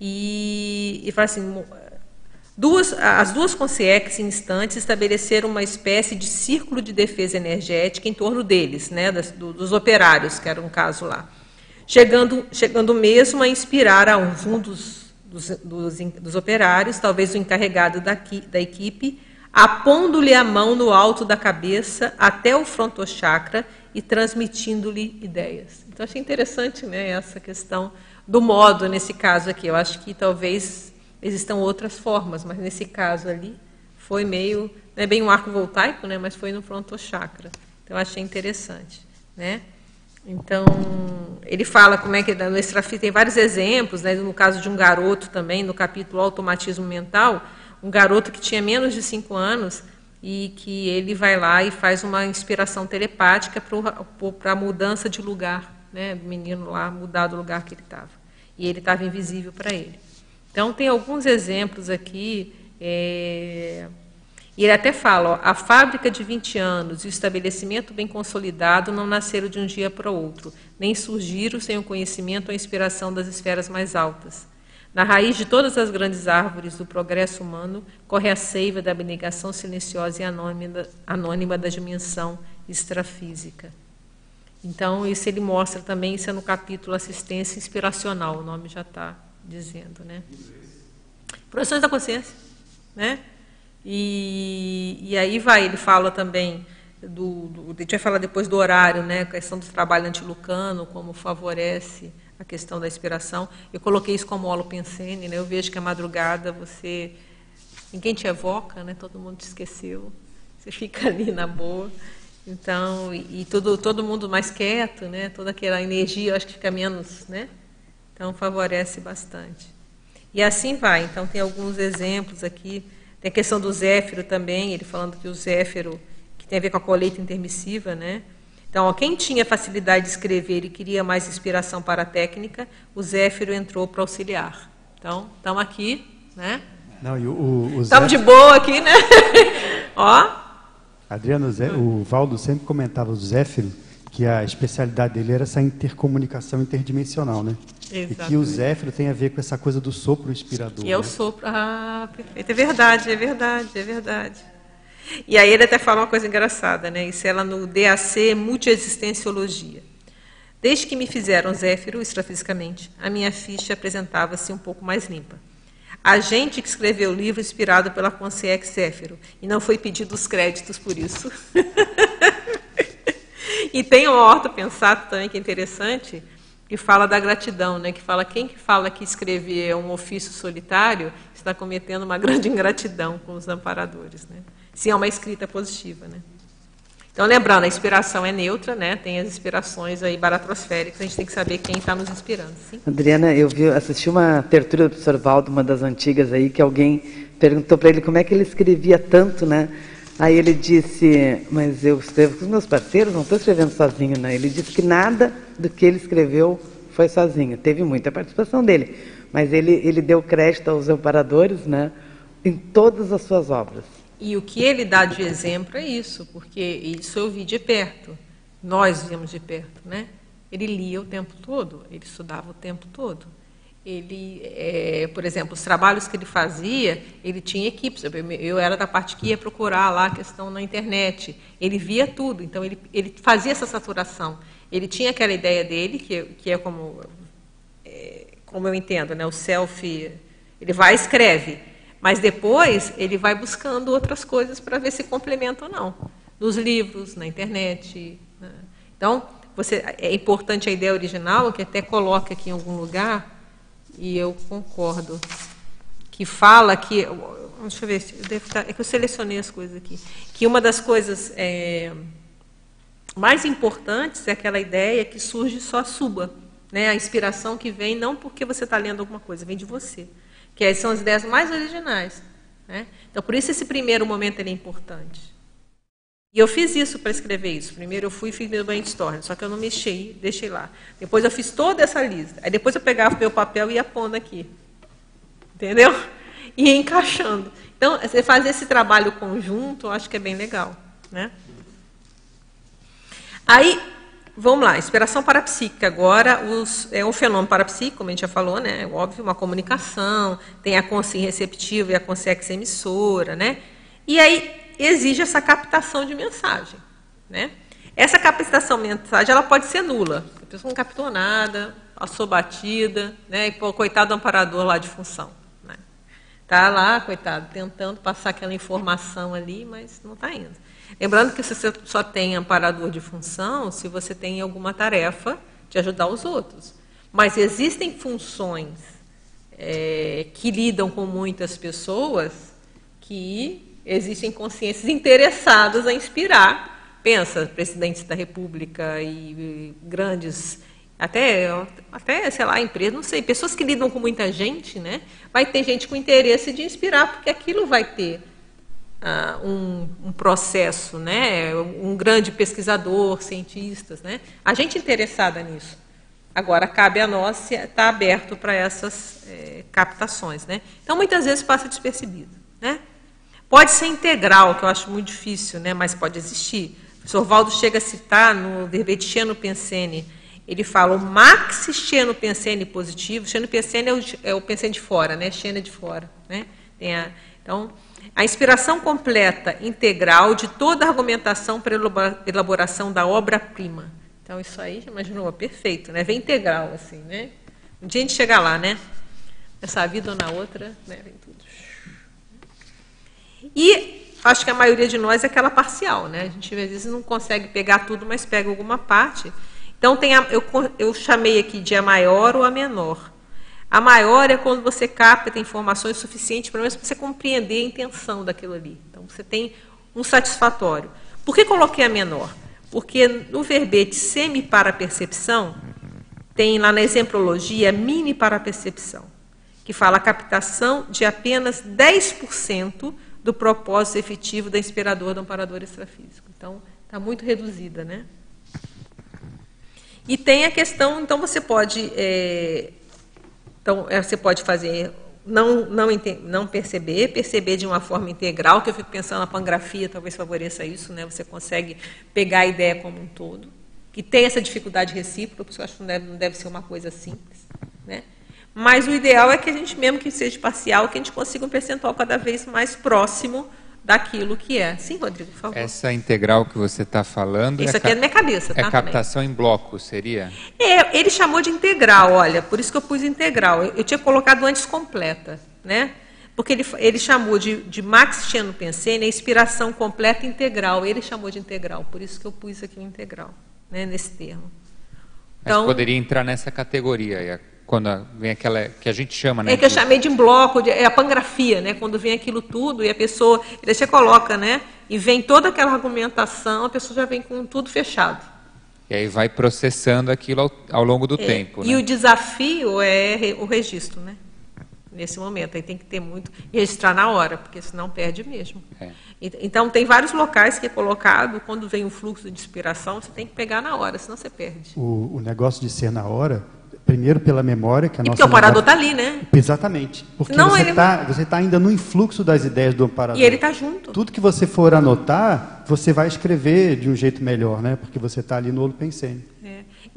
e, e fala assim, duas, as duas consciex instantes estabeleceram uma espécie de círculo de defesa energética em torno deles, né, das, do, dos operários, que era um caso lá, chegando, chegando mesmo a inspirar a um dos, dos, dos, dos operários, talvez o encarregado da, da equipe, apondo-lhe a mão no alto da cabeça até o frontochakra e transmitindo-lhe ideias. Então, achei interessante né, essa questão do modo, nesse caso aqui. Eu acho que talvez existam outras formas, mas nesse caso ali foi meio, não é bem um arco voltaico, né, mas foi no frontochakra. Então, achei interessante. Né? Então, ele fala como é que no extrafísico tem vários exemplos, né, no caso de um garoto também, no capítulo Automatismo Mental, um garoto que tinha menos de cinco anos e que ele vai lá e faz uma inspiração telepática para a mudança de lugar, né, do menino lá mudar do lugar que ele estava. E ele estava invisível para ele. Então, tem alguns exemplos aqui. É... E ele até fala: ó, a fábrica de 20 anos e o estabelecimento bem consolidado não nasceram de um dia para o outro, nem surgiram sem o conhecimento ou inspiração das esferas mais altas. Na raiz de todas as grandes árvores do progresso humano corre a seiva da abnegação silenciosa e anônima, da dimensão extrafísica. Então, isso ele mostra também, isso é no capítulo Assistência Inspiracional, o nome já está dizendo. Né? Projeções da consciência. Né? E, e aí vai, ele fala também, do, do, a gente vai falar depois do horário, né? a questão do trabalho antilucano, como favorece a questão da inspiração. Eu coloquei isso como holopensene, né? Eu vejo que a madrugada você ninguém te evoca, né? Todo mundo te esqueceu. Você fica *laughs* ali na boa. Então, e, e todo todo mundo mais quieto, né? Toda aquela energia, eu acho que fica menos, né? Então favorece bastante. E assim vai. Então tem alguns exemplos aqui. Tem a questão do Zéfiro também, ele falando que o Zéfiro, que tem a ver com a colheita intermissiva, né? Então, ó, quem tinha facilidade de escrever e queria mais inspiração para a técnica, o Zéfiro entrou para auxiliar. Então, estamos aqui, né? Não, e o, o, Estamos Zéfiro... de boa aqui, né? *laughs* ó. Adriano, o Valdo sempre comentava o Zéfiro que a especialidade dele era essa intercomunicação interdimensional, né? Exatamente. E que o Zéfiro tem a ver com essa coisa do sopro inspirador. E é o né? sopro, ah, perfeito. É verdade, é verdade, é verdade. E aí ele até fala uma coisa engraçada, né? Isso é lá no DAC Multiexistenciologia. Desde que me fizeram Zéfiro extrafisicamente, a minha ficha apresentava-se um pouco mais limpa. A gente que escreveu o livro inspirado pela Consciex Zéfiro, e não foi pedido os créditos por isso. *laughs* e tem um orto pensado também que é interessante, que fala da gratidão, né? que fala quem que fala que escrever é um ofício solitário está cometendo uma *laughs* grande ingratidão com os amparadores. Né? Se é uma escrita positiva. Né? Então, lembrando, a inspiração é neutra, né? tem as inspirações aí baratrosféricas, a gente tem que saber quem está nos inspirando. Sim? Adriana, eu vi, assisti uma tertúlia do professor Valdo, uma das antigas aí, que alguém perguntou para ele como é que ele escrevia tanto, né? Aí ele disse, mas eu escrevo com os meus parceiros, não estou escrevendo sozinho, né? Ele disse que nada do que ele escreveu foi sozinho, teve muita participação dele, mas ele, ele deu crédito aos amparadores, né? Em todas as suas obras. E o que ele dá de exemplo é isso, porque isso eu vi de perto, nós vimos de perto, né? Ele lia o tempo todo, ele estudava o tempo todo. Ele, é, por exemplo, os trabalhos que ele fazia, ele tinha equipes. Eu era da parte que ia procurar lá a questão na internet. Ele via tudo, então ele, ele fazia essa saturação. Ele tinha aquela ideia dele, que, que é como, é, como eu entendo, né? o self. Ele vai e escreve mas depois ele vai buscando outras coisas para ver se complementa ou não. Nos livros, na internet. Né? Então, você, é importante a ideia original, que até coloca aqui em algum lugar, e eu concordo, que fala que. Deixa eu ver, eu estar, é que eu selecionei as coisas aqui. Que uma das coisas é, mais importantes é aquela ideia que surge só suba. Né? A inspiração que vem não porque você está lendo alguma coisa, vem de você. Que são as ideias mais originais. Né? Então, por isso esse primeiro momento é importante. E eu fiz isso para escrever isso. Primeiro eu fui e fiz meu brainstorm, só que eu não mexi, deixei lá. Depois eu fiz toda essa lista. Aí depois eu pegava o meu papel e ia pondo aqui. Entendeu? E ia encaixando. Então, você fazer esse trabalho conjunto, eu acho que é bem legal. Né? Aí, vamos lá, inspiração parapsíquica. Agora, os, é um fenômeno parapsíquico, como a gente já falou, né? Óbvio, uma comunicação, tem a consciência receptiva e a consciência emissora, né? E aí, exige essa captação de mensagem. Né? Essa captação de mensagem ela pode ser nula. A pessoa não captou nada, passou batida, né? e pô, coitado do amparador lá de função. Né? Tá lá, coitado, tentando passar aquela informação ali, mas não está indo. Lembrando que você só tem amparador de função se você tem alguma tarefa de ajudar os outros. Mas existem funções é, que lidam com muitas pessoas que existem consciências interessadas a inspirar. Pensa, presidentes da República e grandes, até, até sei lá, empresas, não sei, pessoas que lidam com muita gente, né? Vai ter gente com interesse de inspirar, porque aquilo vai ter uh, um, um, processo, né? Um grande pesquisador, cientistas, né? A gente interessada nisso. Agora, cabe a nós estar tá aberto para essas é, captações. Né? Então, muitas vezes passa despercebido. Né? Pode ser integral, que eu acho muito difícil, né, mas pode existir. O professor Valdo chega a citar no verbete xenopensene, ele fala o max xenopensene positivo, xenopensene é o, é o pensene de fora, né, xena de fora. Né? A, então, a inspiração completa, integral de toda a argumentação para elaboração da obra-prima. Então, isso aí, imaginou, perfeito, né? Vem integral, assim, né? Um dia a gente chega lá, né? Nessa vida ou na outra, né? Vem tudo. E acho que a maioria de nós é aquela parcial, né? A gente às vezes não consegue pegar tudo, mas pega alguma parte. Então tem a, eu, eu chamei aqui de a maior ou a menor. A maior é quando você capta informações suficientes para você compreender a intenção daquilo ali. Então você tem um satisfatório. Por que coloquei a menor? Porque no verbete semi para percepção tem lá na exemplologia mini para percepção, que fala a captação de apenas 10% do propósito efetivo da inspiradora do amparador extrafísico. Então, está muito reduzida, né? E tem a questão, então você pode, é, então é, você pode fazer não, não, não perceber, perceber de uma forma integral, que eu fico pensando na pangrafia talvez favoreça isso, né? Você consegue pegar a ideia como um todo, que tem essa dificuldade recíproca, porque eu acho que não deve, não deve ser uma coisa simples, né? Mas o ideal é que a gente, mesmo que seja parcial, que a gente consiga um percentual cada vez mais próximo daquilo que é. Sim, Rodrigo, por favor. Essa integral que você está falando. Isso é aqui é da minha cabeça, tá? É captação também. em bloco, seria? É, ele chamou de integral, olha, por isso que eu pus integral. Eu, eu tinha colocado antes completa, né? Porque ele, ele chamou de, de Max Chano Pensene a inspiração completa integral. Ele chamou de integral, por isso que eu pus aqui o integral, né, nesse termo. Então, Mas poderia entrar nessa categoria, quando vem aquela que a gente chama, né? É que eu chamei de bloco, de, é a pangrafia, né? Quando vem aquilo tudo e a pessoa, você coloca, né? E vem toda aquela argumentação, a pessoa já vem com tudo fechado. E aí vai processando aquilo ao, ao longo do é, tempo. E né? o desafio é o registro, né? Nesse momento, aí tem que ter muito registrar na hora, porque senão perde mesmo. É. Então tem vários locais que é colocado quando vem um fluxo de inspiração, você tem que pegar na hora, senão você perde. O, o negócio de ser na hora Primeiro pela memória, que a e nossa. Porque o amparador está ali, né? Exatamente. Porque você está ele... tá ainda no influxo das ideias do amparador. E ele está junto. Tudo que você for anotar, você vai escrever de um jeito melhor, né? Porque você está ali no olho pensando.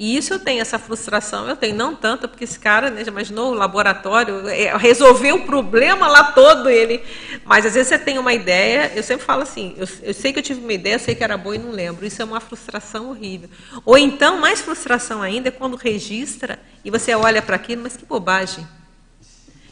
E isso eu tenho, essa frustração, eu tenho, não tanto, porque esse cara, né, já imaginou o laboratório, é, resolveu o problema lá todo ele. Mas às vezes você tem uma ideia, eu sempre falo assim, eu, eu sei que eu tive uma ideia, eu sei que era boa e não lembro. Isso é uma frustração horrível. Ou então, mais frustração ainda, é quando registra e você olha para aquilo, mas que bobagem.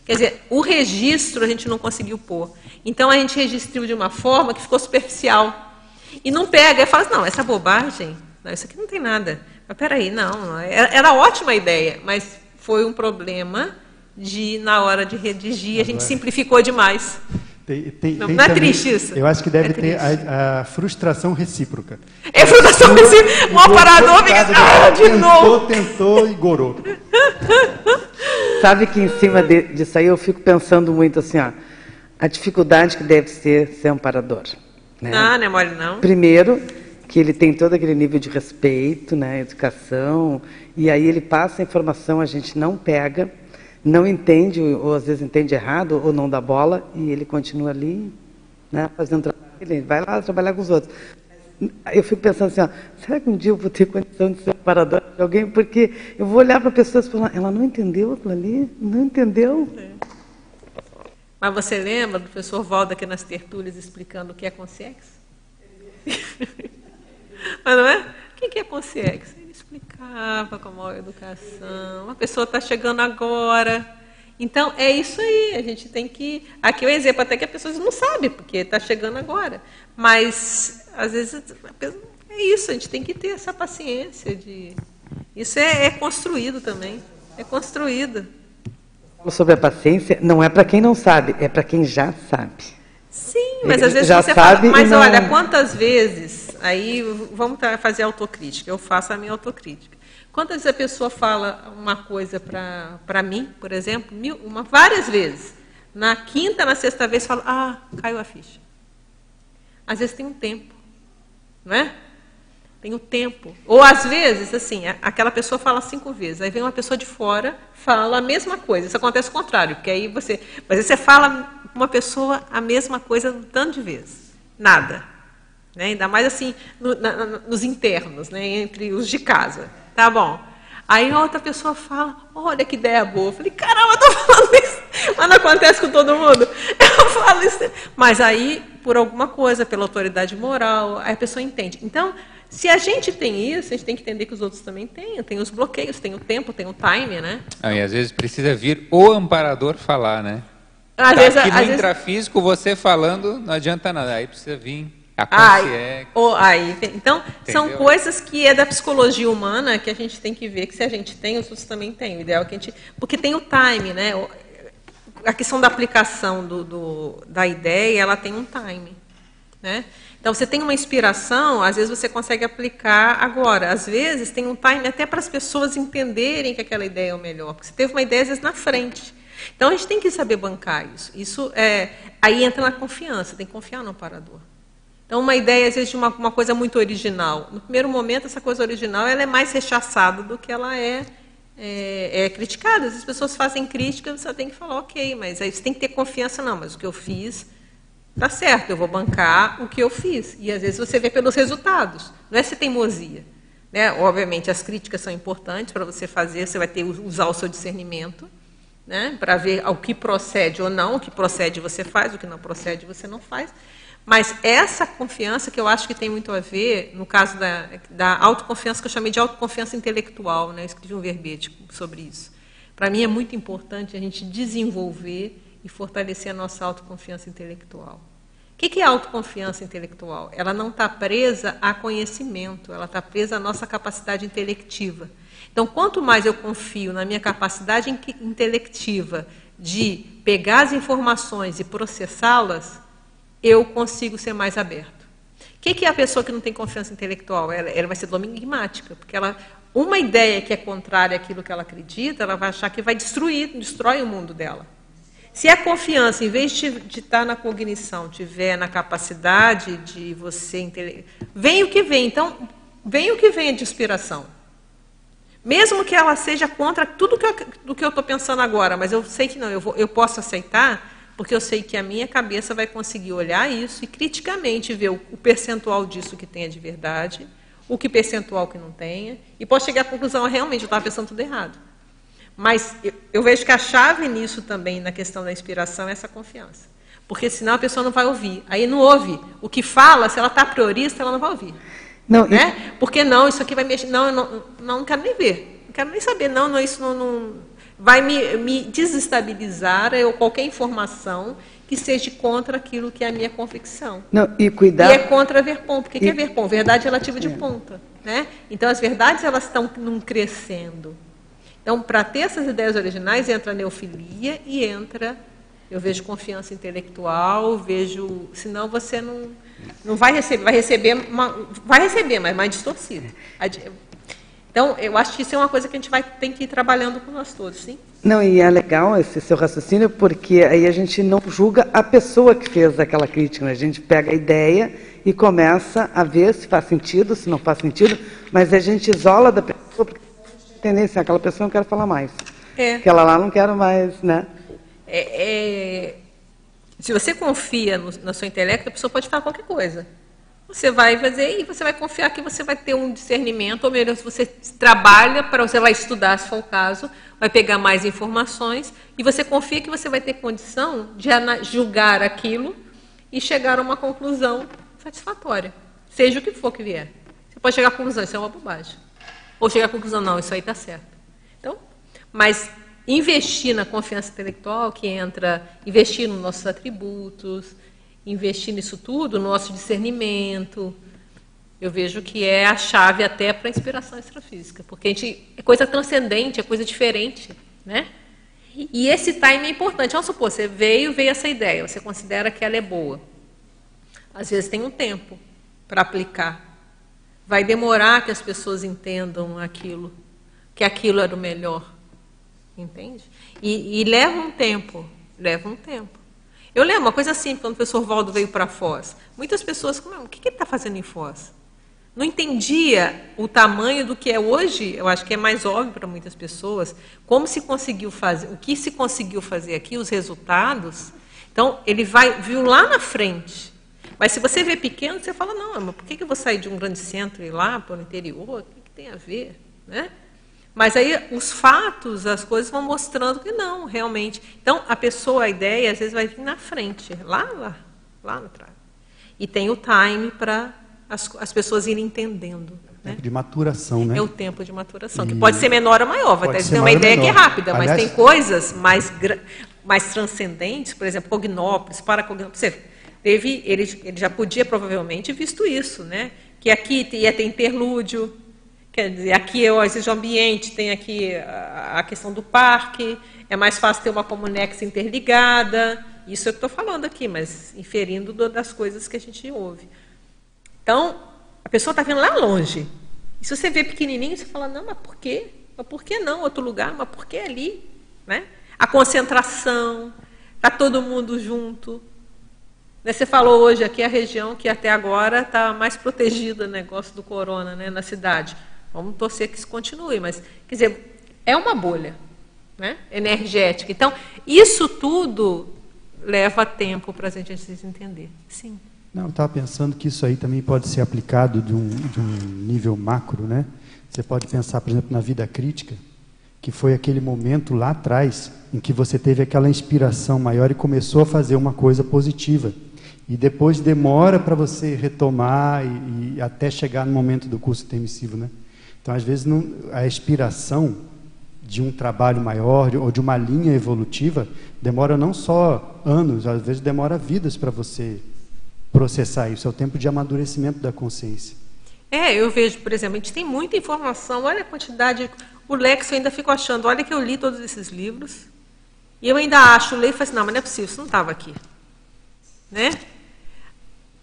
Quer dizer, o registro a gente não conseguiu pôr. Então a gente registrou de uma forma que ficou superficial. E não pega, e fala, assim, não, essa bobagem, não, isso aqui não tem nada. Mas peraí, não, era, era ótima ideia, mas foi um problema de, na hora de redigir, a gente simplificou demais. Tem, tem, não, tem não é também, triste isso. Eu acho que deve é ter a, a, frustração recíproca. É frustração recíproca. O aparador fica. Ah, de tentou, novo. Tentou e gorou. *laughs* Sabe que em cima de, disso aí eu fico pensando muito assim, ó, a dificuldade que deve ser ser amparador. Né? Não, não é mole não. Primeiro, que ele tem todo aquele nível de respeito, né, educação, e aí ele passa a informação, a gente não pega não entende, ou às vezes entende errado, ou não dá bola, e ele continua ali, né, fazendo trabalho. Ele vai lá trabalhar com os outros. Eu fico pensando assim, ó, será que um dia eu vou ter condição de ser parador de alguém? Porque eu vou olhar para pessoas e falar, ela não entendeu aquilo ali, não entendeu. É. Mas você lembra do professor Valdo aqui nas tertúlias explicando o que é consciência? *laughs* Mas não é? O que é consciência? explicava com a maior educação. A pessoa está chegando agora. Então, é isso aí. A gente tem que. Aqui é um exemplo até que a pessoa não sabe, porque está chegando agora. Mas, às vezes, é isso. A gente tem que ter essa paciência. de Isso é, é construído também. É construído. Sobre a paciência, não é para quem não sabe, é para quem já sabe. Sim, mas às vezes já você sabe fala, mas não... olha, quantas vezes, aí vamos fazer autocrítica, eu faço a minha autocrítica. Quantas vezes a pessoa fala uma coisa para mim, por exemplo, mil, uma, várias vezes. Na quinta, na sexta vez, fala, ah, caiu a ficha. Às vezes tem um tempo, não é? Tem o um tempo. Ou às vezes, assim, aquela pessoa fala cinco vezes, aí vem uma pessoa de fora, fala a mesma coisa. Isso acontece o contrário, porque aí você. Mas você fala uma pessoa a mesma coisa um tanto de vezes. Nada. Né? Ainda mais assim, no, na, nos internos, né? entre os de casa. Tá bom. Aí outra pessoa fala, olha que ideia boa. Eu falei, caramba, eu tô falando isso. Mas não acontece com todo mundo. *laughs* Eu falo isso. Mas aí, por alguma coisa, pela autoridade moral, aí a pessoa entende. Então, se a gente tem isso, a gente tem que entender que os outros também têm. Tem os bloqueios, tem o tempo, tem o time, né? Ah, e às vezes precisa vir o amparador falar, né? Às tá vezes, aqui no intrafísico, vezes... você falando, não adianta nada. Aí precisa vir a consciência. Aí, aí, então, Entendeu? são coisas que é da psicologia humana que a gente tem que ver que se a gente tem, os outros também têm. O ideal é que a gente. Porque tem o time, né? A questão da aplicação do, do da ideia, ela tem um time. Né? Então, você tem uma inspiração, às vezes você consegue aplicar agora. Às vezes tem um time até para as pessoas entenderem que aquela ideia é o melhor. Porque você teve uma ideia, às vezes, na frente. Então a gente tem que saber bancar isso. Isso é, aí entra na confiança, tem que confiar no parador. Então uma ideia de uma, uma coisa muito original. No primeiro momento essa coisa original ela é mais rechaçada do que ela é, é, é criticada. As pessoas fazem críticas, você tem que falar ok, mas aí você tem que ter confiança não. Mas o que eu fiz está certo, eu vou bancar o que eu fiz. E às vezes você vê pelos resultados. Não é se teimosia. Né? Obviamente as críticas são importantes para você fazer. Você vai ter usar o seu discernimento né, para ver o que procede ou não, o que procede você faz, o que não procede você não faz. Mas essa confiança que eu acho que tem muito a ver, no caso da, da autoconfiança, que eu chamei de autoconfiança intelectual, né, eu escrevi um verbete sobre isso. Para mim é muito importante a gente desenvolver e fortalecer a nossa autoconfiança intelectual. O que é autoconfiança intelectual? Ela não está presa a conhecimento, ela está presa à nossa capacidade intelectiva. Então, quanto mais eu confio na minha capacidade intelectiva de pegar as informações e processá-las, eu consigo ser mais aberto. O que é a pessoa que não tem confiança intelectual? Ela, ela vai ser domigmática, porque ela, uma ideia que é contrária àquilo que ela acredita, ela vai achar que vai destruir, destrói o mundo dela. Se a confiança, em vez de, de estar na cognição, tiver na capacidade de você vem o que vem. Então, vem o que vem de inspiração. Mesmo que ela seja contra tudo que eu, do que eu estou pensando agora, mas eu sei que não, eu, vou, eu posso aceitar, porque eu sei que a minha cabeça vai conseguir olhar isso e criticamente ver o, o percentual disso que tenha de verdade, o que percentual que não tenha, e posso chegar à conclusão, ah, realmente, eu estava pensando tudo errado. Mas eu, eu vejo que a chave nisso também, na questão da inspiração, é essa confiança. Porque senão a pessoa não vai ouvir. Aí não ouve. O que fala, se ela está priorista, ela não vai ouvir. Não, né? Porque não, isso aqui vai mexer. Não, não, não, quero nem ver. Não quero nem saber. Não, não isso não, não vai me, me desestabilizar ou qualquer informação que seja contra aquilo que é a minha convicção. Não, e cuidar. E é contra ver ponto. O que, e... que é ver ponto? Verdade relativa de é. ponta. Né? Então, as verdades elas estão num crescendo. Então, para ter essas ideias originais, entra a neofilia e entra Eu vejo confiança intelectual, vejo, senão você não não vai receber, vai receber, uma, vai receber, mas mais distorcido. Então, eu acho que isso é uma coisa que a gente vai tem que ir trabalhando com nós todos, sim? Não, e é legal esse seu raciocínio, porque aí a gente não julga a pessoa que fez aquela crítica, né? a gente pega a ideia e começa a ver se faz sentido, se não faz sentido, mas a gente isola da pessoa, porque a tendência, aquela pessoa não quero falar mais. É. Aquela lá não quero mais, né? É, é, se você confia no, no seu intelecto, a pessoa pode falar qualquer coisa. Você vai fazer e você vai confiar que você vai ter um discernimento, ou melhor, se você trabalha para você vai estudar, se for o caso, vai pegar mais informações e você confia que você vai ter condição de julgar aquilo e chegar a uma conclusão satisfatória, seja o que for que vier. Você pode chegar à conclusão, isso é uma bobagem. Ou chegar à conclusão, não, isso aí está certo. Então, mas investir na confiança intelectual, que entra investir nos nossos atributos, investir nisso tudo, no nosso discernimento. Eu vejo que é a chave até para a inspiração extrafísica, porque a gente é coisa transcendente, é coisa diferente, né? E esse time é importante. Vamos supor, você veio, veio essa ideia, você considera que ela é boa. Às vezes tem um tempo para aplicar. Vai demorar que as pessoas entendam aquilo, que aquilo era o melhor. Entende? E, e leva um tempo, leva um tempo. Eu lembro uma coisa assim, quando o professor Valdo veio para Foz. Muitas pessoas, o que ele está fazendo em Foz? Não entendia o tamanho do que é hoje, eu acho que é mais óbvio para muitas pessoas, como se conseguiu fazer, o que se conseguiu fazer aqui, os resultados. Então, ele vai, viu lá na frente. Mas se você vê pequeno, você fala, não, mas por que eu vou sair de um grande centro e ir lá para o interior? O que, que tem a ver? Né? Mas aí os fatos, as coisas vão mostrando que não, realmente. Então, a pessoa, a ideia, às vezes vai vir na frente, lá, lá, lá atrás. E tem o time para as, as pessoas irem entendendo. É tempo de maturação, né? É o tempo de maturação, e... que pode ser menor ou maior. Vai ter uma ideia que é rápida, Aliás, mas tem coisas mais, mais transcendentes, por exemplo, cognópolis, paracognópolis. Você teve, ele, ele já podia provavelmente visto isso, né? Que aqui ia ter interlúdio, Quer dizer, aqui existe o ambiente, tem aqui a questão do parque, é mais fácil ter uma comunex interligada. Isso eu estou falando aqui, mas inferindo das coisas que a gente ouve. Então, a pessoa está vendo lá longe. E se você vê pequenininho, você fala, não, mas por quê? Mas por que não outro lugar? Mas por que ali? Né? A concentração, está todo mundo junto. Né, você falou hoje aqui a região que até agora está mais protegida negócio do corona né, na cidade. Vamos torcer que isso continue, mas, quer dizer, é uma bolha né, energética. Então, isso tudo leva tempo para a gente entender. Sim. Não, estava pensando que isso aí também pode ser aplicado de um, de um nível macro, né? Você pode pensar, por exemplo, na vida crítica, que foi aquele momento lá atrás em que você teve aquela inspiração maior e começou a fazer uma coisa positiva. E depois demora para você retomar e, e, até chegar no momento do curso intermissivo, né? Então, às vezes, não, a expiração de um trabalho maior ou de uma linha evolutiva demora não só anos, às vezes demora vidas para você processar isso. É o tempo de amadurecimento da consciência. É, eu vejo, por exemplo, a gente tem muita informação, olha a quantidade. O Lex eu ainda fico achando, olha que eu li todos esses livros, e eu ainda acho, leio e falo assim, não, mas não é possível, isso não estava aqui. Né?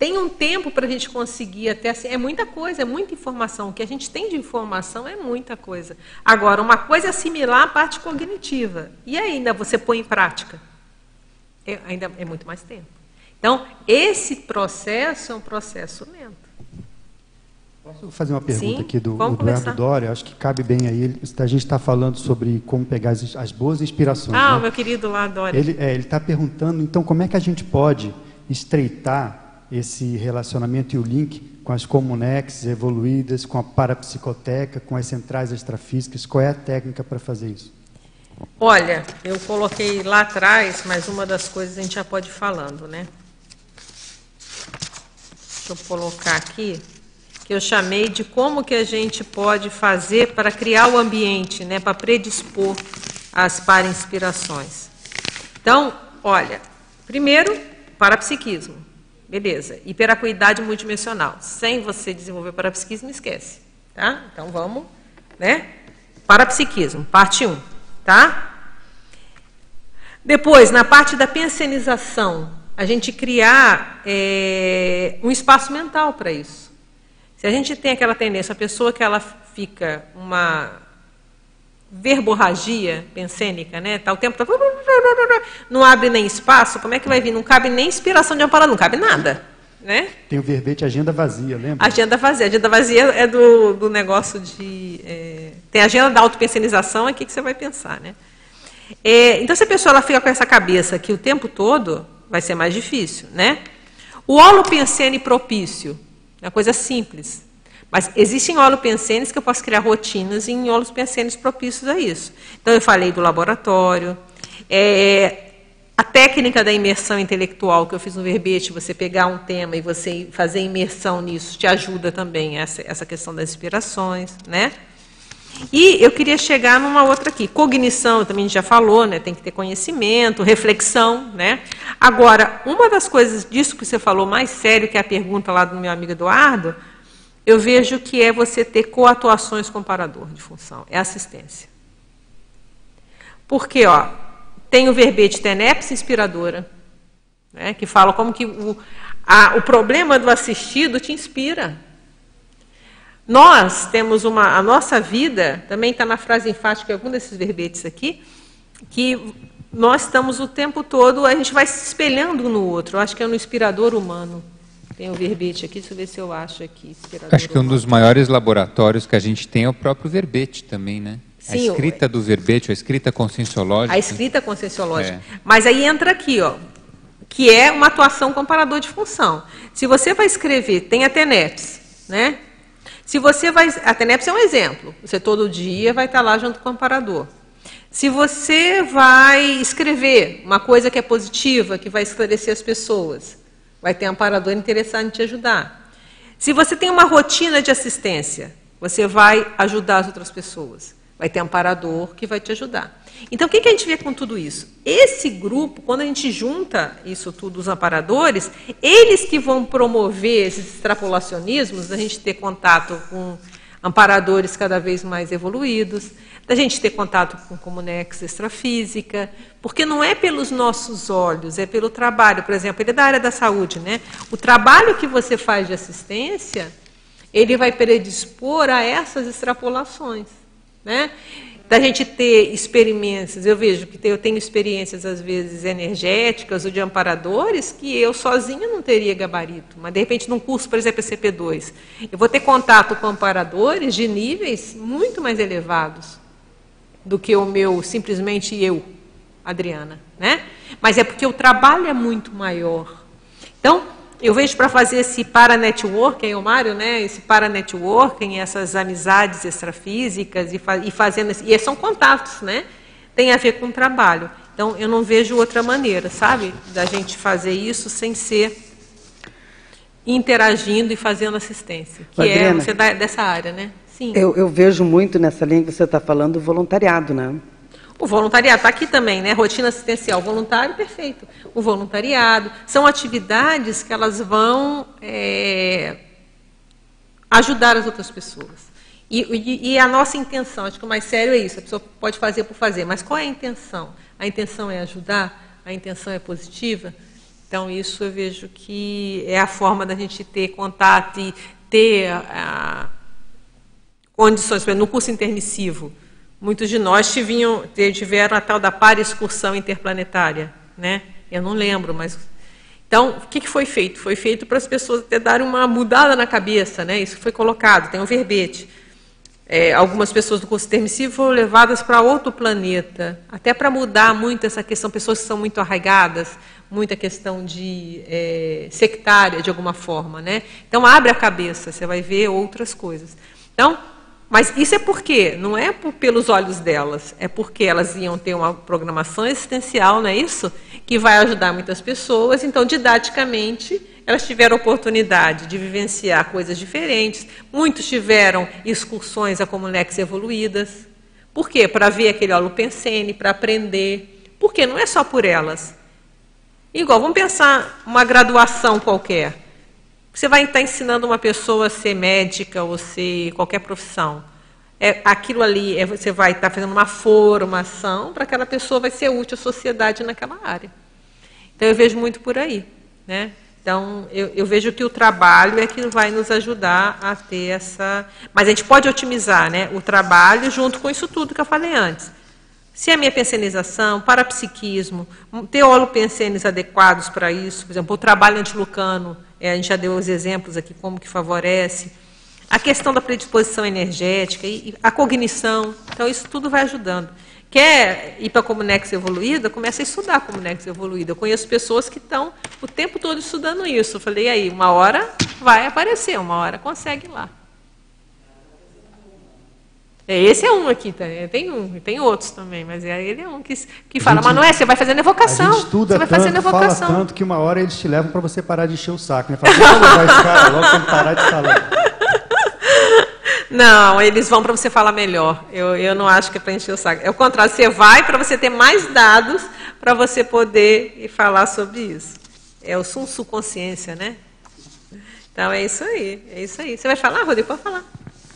Tem um tempo para a gente conseguir até assim, é muita coisa, é muita informação. O que a gente tem de informação é muita coisa. Agora, uma coisa é assimilar a parte cognitiva. E ainda você põe em prática. É, ainda é muito mais tempo. Então, esse processo é um processo lento. Posso fazer uma pergunta Sim, aqui do Eduardo Dória? Acho que cabe bem aí. A gente está falando sobre como pegar as, as boas inspirações. Ah, né? meu querido lá, Dória. Ele é, está perguntando, então, como é que a gente pode estreitar esse relacionamento e o link com as comunex evoluídas, com a parapsicoteca, com as centrais extrafísicas? Qual é a técnica para fazer isso? Olha, eu coloquei lá atrás, mas uma das coisas a gente já pode ir falando, né? Deixa eu colocar aqui, que eu chamei de como que a gente pode fazer para criar o ambiente, né, para predispor as para-inspirações. Então, olha, primeiro, parapsiquismo. Beleza. Hiperacuidade multidimensional. Sem você desenvolver parapsiquismo, esquece. Tá? Então vamos, né? Parapsiquismo, parte 1. Tá? Depois, na parte da pensionização, a gente criar é, um espaço mental para isso. Se a gente tem aquela tendência, a pessoa que ela fica uma verborragia pensênica, né? Tá o tempo tá, não abre nem espaço, como é que vai vir? Não cabe nem inspiração de amparo, não cabe nada. Né? Tem o verbete agenda vazia, lembra? Agenda vazia. Agenda vazia é do, do negócio de. É, tem a agenda da autopensionização, é o que, que você vai pensar, né? É, então, se a pessoa ela fica com essa cabeça que o tempo todo vai ser mais difícil, né? O holopensene propício é uma coisa simples. Mas existem holopensenes que eu posso criar rotinas em holopensenes propícios a isso. Então, eu falei do laboratório. É, a técnica da imersão intelectual que eu fiz no verbete, você pegar um tema e você fazer imersão nisso, te ajuda também essa, essa questão das inspirações, né? E eu queria chegar numa outra aqui. Cognição, também já falou, né? Tem que ter conhecimento, reflexão, né? Agora, uma das coisas disso que você falou mais sério, que é a pergunta lá do meu amigo Eduardo, eu vejo que é você ter coatuações com parador de função, é assistência. Porque, ó, tem o verbete TENEPS inspiradora, né, que fala como que o, a, o problema do assistido te inspira. Nós temos uma. A nossa vida, também está na frase enfática algum desses verbetes aqui, que nós estamos o tempo todo, a gente vai se espelhando um no outro. Eu acho que é no inspirador humano. Tem o verbete aqui, deixa eu ver se eu acho aqui. Acho que um dos maiores laboratórios que a gente tem é o próprio verbete também, né? Sim, a escrita do verbete, a escrita conscienciológica. A escrita conscienciológica. É. Mas aí entra aqui, ó, que é uma atuação comparador de função. Se você vai escrever, tem a TENEPS, né? Se você vai. A TENEPS é um exemplo. Você todo dia vai estar lá junto com o comparador. Se você vai escrever uma coisa que é positiva, que vai esclarecer as pessoas, vai ter um amparador interessado em te ajudar. Se você tem uma rotina de assistência, você vai ajudar as outras pessoas. Vai ter amparador que vai te ajudar. Então, o que, que a gente vê com tudo isso? Esse grupo, quando a gente junta isso tudo, os amparadores, eles que vão promover esses extrapolacionismos, a gente ter contato com amparadores cada vez mais evoluídos, da gente ter contato com comunex extrafísica, porque não é pelos nossos olhos, é pelo trabalho. Por exemplo, ele é da área da saúde, né? O trabalho que você faz de assistência, ele vai predispor a essas extrapolações, né? Da gente ter experiências, eu vejo que eu tenho experiências às vezes energéticas ou de amparadores que eu sozinha não teria gabarito, mas de repente num curso, por exemplo, CP2, eu vou ter contato com amparadores de níveis muito mais elevados do que o meu simplesmente eu, Adriana, né? Mas é porque o trabalho é muito maior. Então, eu vejo para fazer esse para-networking, o Mário, né? Esse para-networking, essas amizades extrafísicas e, fa e fazendo... E são contatos, né? Tem a ver com o trabalho. Então, eu não vejo outra maneira, sabe? Da gente fazer isso sem ser interagindo e fazendo assistência. Que é Adriana, é você dessa área, né? Sim. Eu, eu vejo muito nessa linha que você está falando, o voluntariado, né? O voluntariado está aqui também, né? Rotina assistencial voluntário, perfeito. O voluntariado são atividades que elas vão é, ajudar as outras pessoas. E, e, e, a nossa intenção, acho que o mais sério é isso. A pessoa pode fazer por fazer, mas qual é a intenção? A intenção é ajudar. A intenção é positiva. Então isso eu vejo que é a forma da gente ter contato e ter a, condições. No curso intermissivo Muitos de nós tiveram a tal da para-excursão interplanetária. Né? Eu não lembro, mas. Então, o que foi feito? Foi feito para as pessoas até darem uma mudada na cabeça. Né? Isso foi colocado, tem um verbete. É, algumas pessoas do curso intermissivo foram levadas para outro planeta, até para mudar muito essa questão, pessoas que são muito arraigadas, muita questão de é, sectária de alguma forma, né? Então abre a cabeça, você vai ver outras coisas. Então mas isso é porque não é por, pelos olhos delas, é porque elas iam ter uma programação existencial, não é isso? Que vai ajudar muitas pessoas. Então, didaticamente, elas tiveram oportunidade de vivenciar coisas diferentes. Muitos tiveram excursões a comunex evoluídas. Por quê? Para ver aquele holopensene, para aprender. Porque não é só por elas. Igual, vamos pensar uma graduação qualquer. Você vai estar ensinando uma pessoa a ser médica ou ser qualquer profissão. é, aquilo ali, é, você vai estar fazendo uma formação para aquela pessoa vai ser útil à sociedade naquela área. Então, eu vejo muito por aí. Né? Então, eu, eu, vejo que o trabalho é que vai nos ajudar a ter essa. Mas a gente pode otimizar né, o trabalho junto com isso tudo que eu falei antes. Se a minha pensenização, parapsiquismo, ter holopensenes adequados para isso, por exemplo, o trabalho antilucano, é, a gente já deu os exemplos aqui como que favorece, a questão da predisposição energética, e a cognição, então isso tudo vai ajudando. Quer ir para a Comunex evoluída? Começa a estudar a Comunex evoluída. Eu conheço pessoas que estão o tempo todo estudando isso. Eu falei, aí, uma hora vai aparecer, uma hora consegue lá. É, esse é um aqui, tá? tem um, tem outros também, mas é, ele é um que, que fala, gente, mas não é, você vai fazendo evocação. A gente estuda você vai tanto, fazendo evocação. fala tanto que uma hora eles te levam para você parar de encher o saco. Né? Fala, vamos levar esse cara logo para parar de falar. Não, eles vão para você falar melhor. Eu, eu não acho que é para encher o saco. É o contrário, você vai para você ter mais dados para você poder falar sobre isso. É o Sun Tzu Consciência, né? Então é isso aí, é isso aí. Você vai falar, Rodrigo? Pode falar.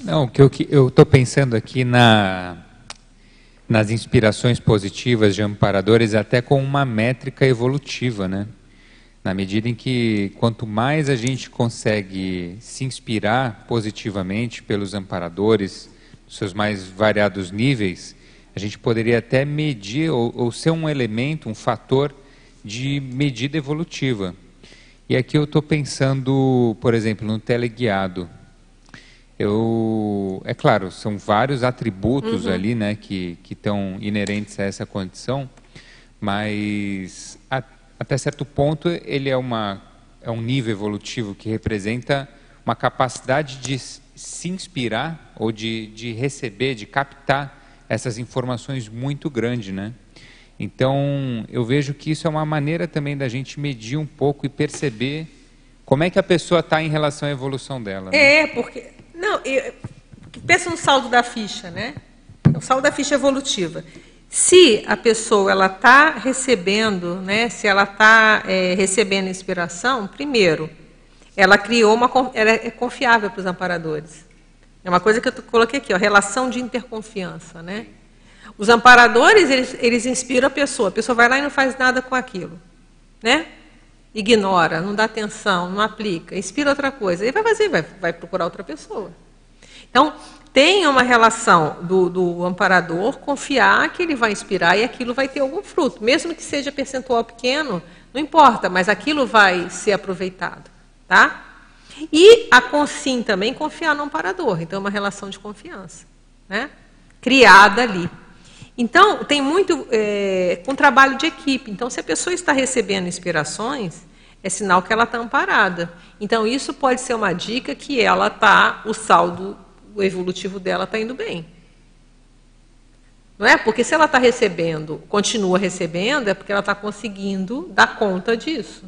Não, que eu estou pensando aqui na, nas inspirações positivas de amparadores, até com uma métrica evolutiva, né? Na medida em que quanto mais a gente consegue se inspirar positivamente pelos amparadores, seus mais variados níveis, a gente poderia até medir ou, ou ser um elemento, um fator de medida evolutiva. E aqui eu estou pensando, por exemplo, no teleguiado eu, é claro, são vários atributos uhum. ali, né, que que estão inerentes a essa condição, mas a, até certo ponto ele é uma é um nível evolutivo que representa uma capacidade de se inspirar ou de, de receber, de captar essas informações muito grande, né? Então, eu vejo que isso é uma maneira também da gente medir um pouco e perceber como é que a pessoa está em relação à evolução dela. Né? É, porque não, eu, pensa no saldo da ficha, né? O saldo da ficha evolutiva. Se a pessoa ela está recebendo, né? Se ela está é, recebendo inspiração, primeiro, ela criou uma, ela é confiável para os amparadores. É uma coisa que eu coloquei aqui, ó, relação de interconfiança, né? Os amparadores eles, eles inspiram a pessoa. A pessoa vai lá e não faz nada com aquilo, né? Ignora, não dá atenção, não aplica, inspira outra coisa, ele vai fazer, vai, vai procurar outra pessoa. Então, tem uma relação do, do, amparador confiar que ele vai inspirar e aquilo vai ter algum fruto, mesmo que seja percentual pequeno, não importa, mas aquilo vai ser aproveitado, tá? E a consim também confiar no amparador, então é uma relação de confiança, né? Criada ali. Então, tem muito é, com trabalho de equipe. Então, se a pessoa está recebendo inspirações, é sinal que ela está amparada. Então, isso pode ser uma dica que ela está, o saldo o evolutivo dela está indo bem. Não é? Porque se ela está recebendo, continua recebendo, é porque ela está conseguindo dar conta disso.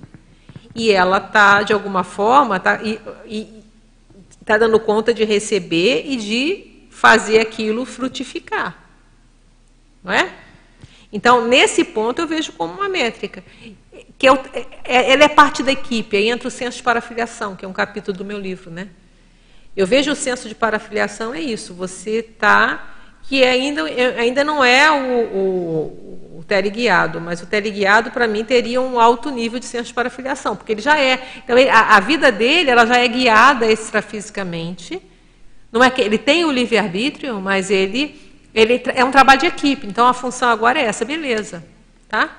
E ela está, de alguma forma, está tá dando conta de receber e de fazer aquilo frutificar. Não é? Então, nesse ponto, eu vejo como uma métrica. Que é, é, ela é parte da equipe, aí entra o senso de parafiliação, que é um capítulo do meu livro. Né? Eu vejo o senso de parafiliação, é isso, você está. Que ainda, ainda não é o, o, o teleguiado, mas o teleguiado, para mim, teria um alto nível de senso de parafiliação, porque ele já é. Então, ele, a, a, vida dele ela já é guiada extrafisicamente. Não é que ele tem o livre-arbítrio, mas ele ele é um trabalho de equipe, então a função agora é essa, beleza, tá?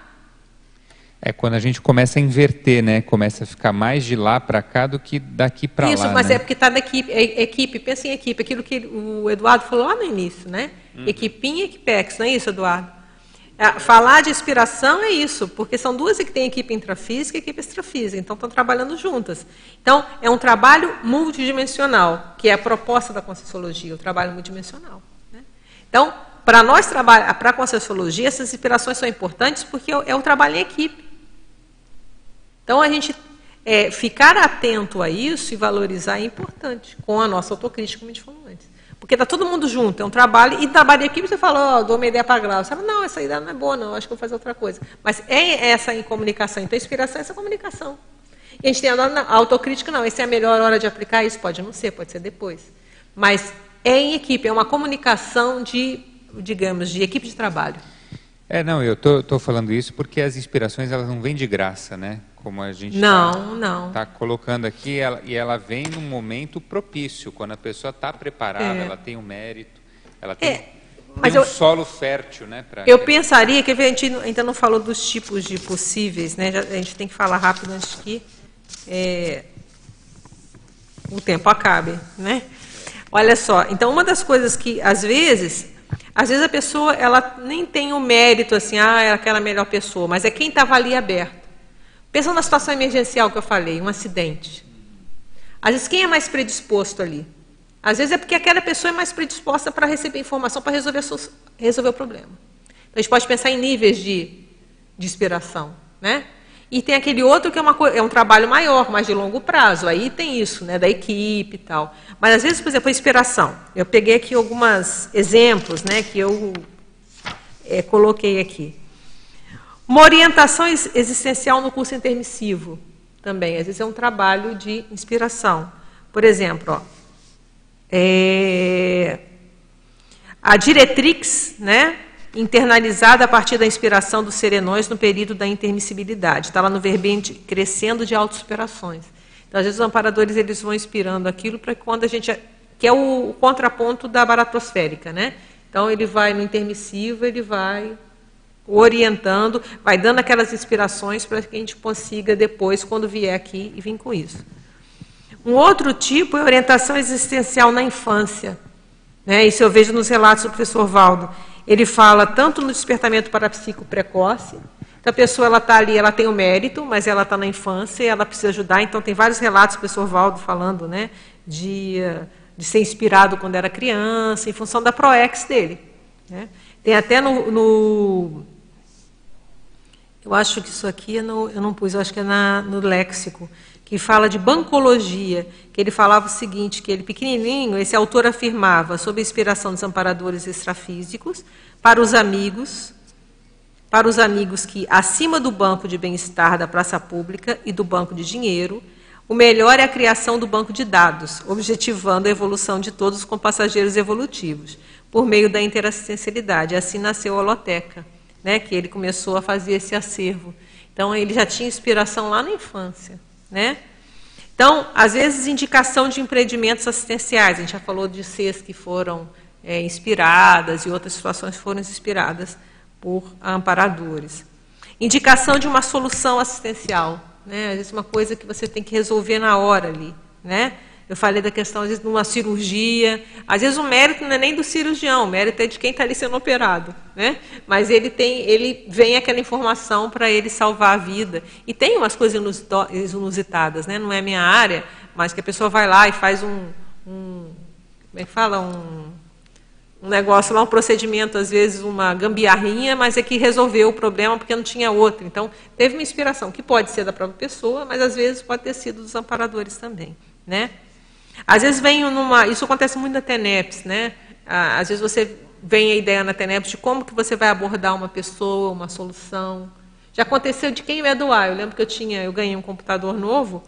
É quando a gente começa a inverter, né? Começa a ficar mais de lá para cá do que daqui para lá. Isso, mas né? é porque está na equipe, é, equipe, pensa em equipe, aquilo que o Eduardo falou lá no início, né? Hum. Equipinha e equipex, não é isso, Eduardo? É, falar de inspiração é isso, porque são duas que têm equipe intrafísica e equipe extrafísica, então estão trabalhando juntas. Então, é um trabalho multidimensional, que é a proposta da Conscienciologia, o trabalho multidimensional. Então, para nós trabalhar, para a Conscienciologia, essas inspirações são importantes porque é o trabalho em equipe. Então, a gente é, ficar atento a isso e valorizar é importante, com a nossa autocrítica, como a gente falou antes. Porque está todo mundo junto, é um trabalho, e trabalho em equipe, você fala, oh, dou uma ideia para a Glaucia. Você fala, não, essa ideia não é boa, não, acho que vou fazer outra coisa. Mas é essa em comunicação, então a inspiração é essa comunicação. E a gente tem a autocrítica, não, essa é a melhor hora de aplicar isso? Pode não ser, pode ser depois. Mas é em equipe, é uma comunicação de, digamos, de equipe de trabalho. É, não, eu tô, tô falando isso porque as inspirações elas não vêm de graça, né? Como a gente não, tá, não. Está colocando aqui ela, e ela vem num momento propício, quando a pessoa está preparada, é. ela tem o um mérito, ela tem, é, tem um eu, solo fértil, né? eu pensaria que a gente ainda não falou dos tipos de possíveis, né? A gente tem que falar rápido antes que é, o tempo acabe, né? Olha só, então uma das coisas que às vezes às vezes a pessoa ela nem tem o mérito assim, ah, é aquela melhor pessoa, mas é quem estava ali aberto. Pensa na situação emergencial que eu falei, um acidente. Às vezes quem é mais predisposto ali? Às vezes é porque aquela pessoa é mais predisposta para receber informação para resolver, resolver o problema. Então a gente pode pensar em níveis de, de inspiração, né? E tem aquele outro que é, uma, é um trabalho maior, mais de longo prazo. Aí tem isso, né, da equipe e tal. Mas às vezes, por exemplo, a inspiração. Eu peguei aqui alguns exemplos né, que eu é, coloquei aqui. Uma orientação existencial no curso intermissivo também. Às vezes é um trabalho de inspiração. Por exemplo, ó, é, a diretrix, né, internalizada a partir da inspiração dos serenões no período da intermissibilidade. Está lá no verbete crescendo de autossuperações. Então, às vezes, os amparadores eles vão inspirando aquilo para quando a gente. que é o, contraponto da baratosférica. Né? Então, ele vai no intermissivo, ele vai orientando, vai dando aquelas inspirações para que a gente consiga depois, quando vier aqui, e vir com isso. Um outro tipo é orientação existencial na infância. Né? Isso eu vejo nos relatos do professor Valdo ele fala tanto no despertamento parapsíquico precoce, então a pessoa ela está ali, ela tem o mérito, mas ela está na infância, ela precisa ajudar. Então tem vários relatos do professor Valdo falando, né, de, de ser inspirado quando era criança, em função da proex dele. Né? Tem até no, no, eu acho que isso aqui é no, eu não pus, eu acho que é na, no léxico que fala de bancologia, que ele falava o seguinte, que ele pequenininho, esse autor afirmava, sob a inspiração dos amparadores extrafísicos, para os amigos, para os amigos que, acima do banco de bem-estar da praça pública e do banco de dinheiro, o melhor é a criação do banco de dados, objetivando a evolução de todos com passageiros evolutivos, por meio da interassistencialidade. Assim nasceu a Holoteca, né, que ele começou a fazer esse acervo. Então, ele já tinha inspiração lá na infância. Né? Então, às vezes, indicação de empreendimentos assistenciais. A gente já falou de CES que foram é, inspiradas e outras situações foram inspiradas por amparadores. Indicação de uma solução assistencial. Né? Às vezes, uma coisa que você tem que resolver na hora ali. Né? Eu falei da questão, às vezes, de uma cirurgia. Às vezes, o mérito não é nem do cirurgião, o mérito é de quem está ali sendo operado. Né? Mas ele tem, ele vem aquela informação para ele salvar a vida. E tem umas coisas inusitadas, né? não é minha área, mas que a pessoa vai lá e faz um. um como é que fala? Um, um negócio lá, um procedimento, às vezes uma gambiarrinha, mas é que resolveu o problema porque não tinha outro. Então, teve uma inspiração, que pode ser da própria pessoa, mas às vezes pode ter sido dos amparadores também. Né? Às vezes vem numa. Isso acontece muito na TENEPS, né? Às vezes você vem a ideia na TENEPS de como que você vai abordar uma pessoa, uma solução. Já aconteceu de quem vai doar. Eu lembro que eu tinha, eu ganhei um computador novo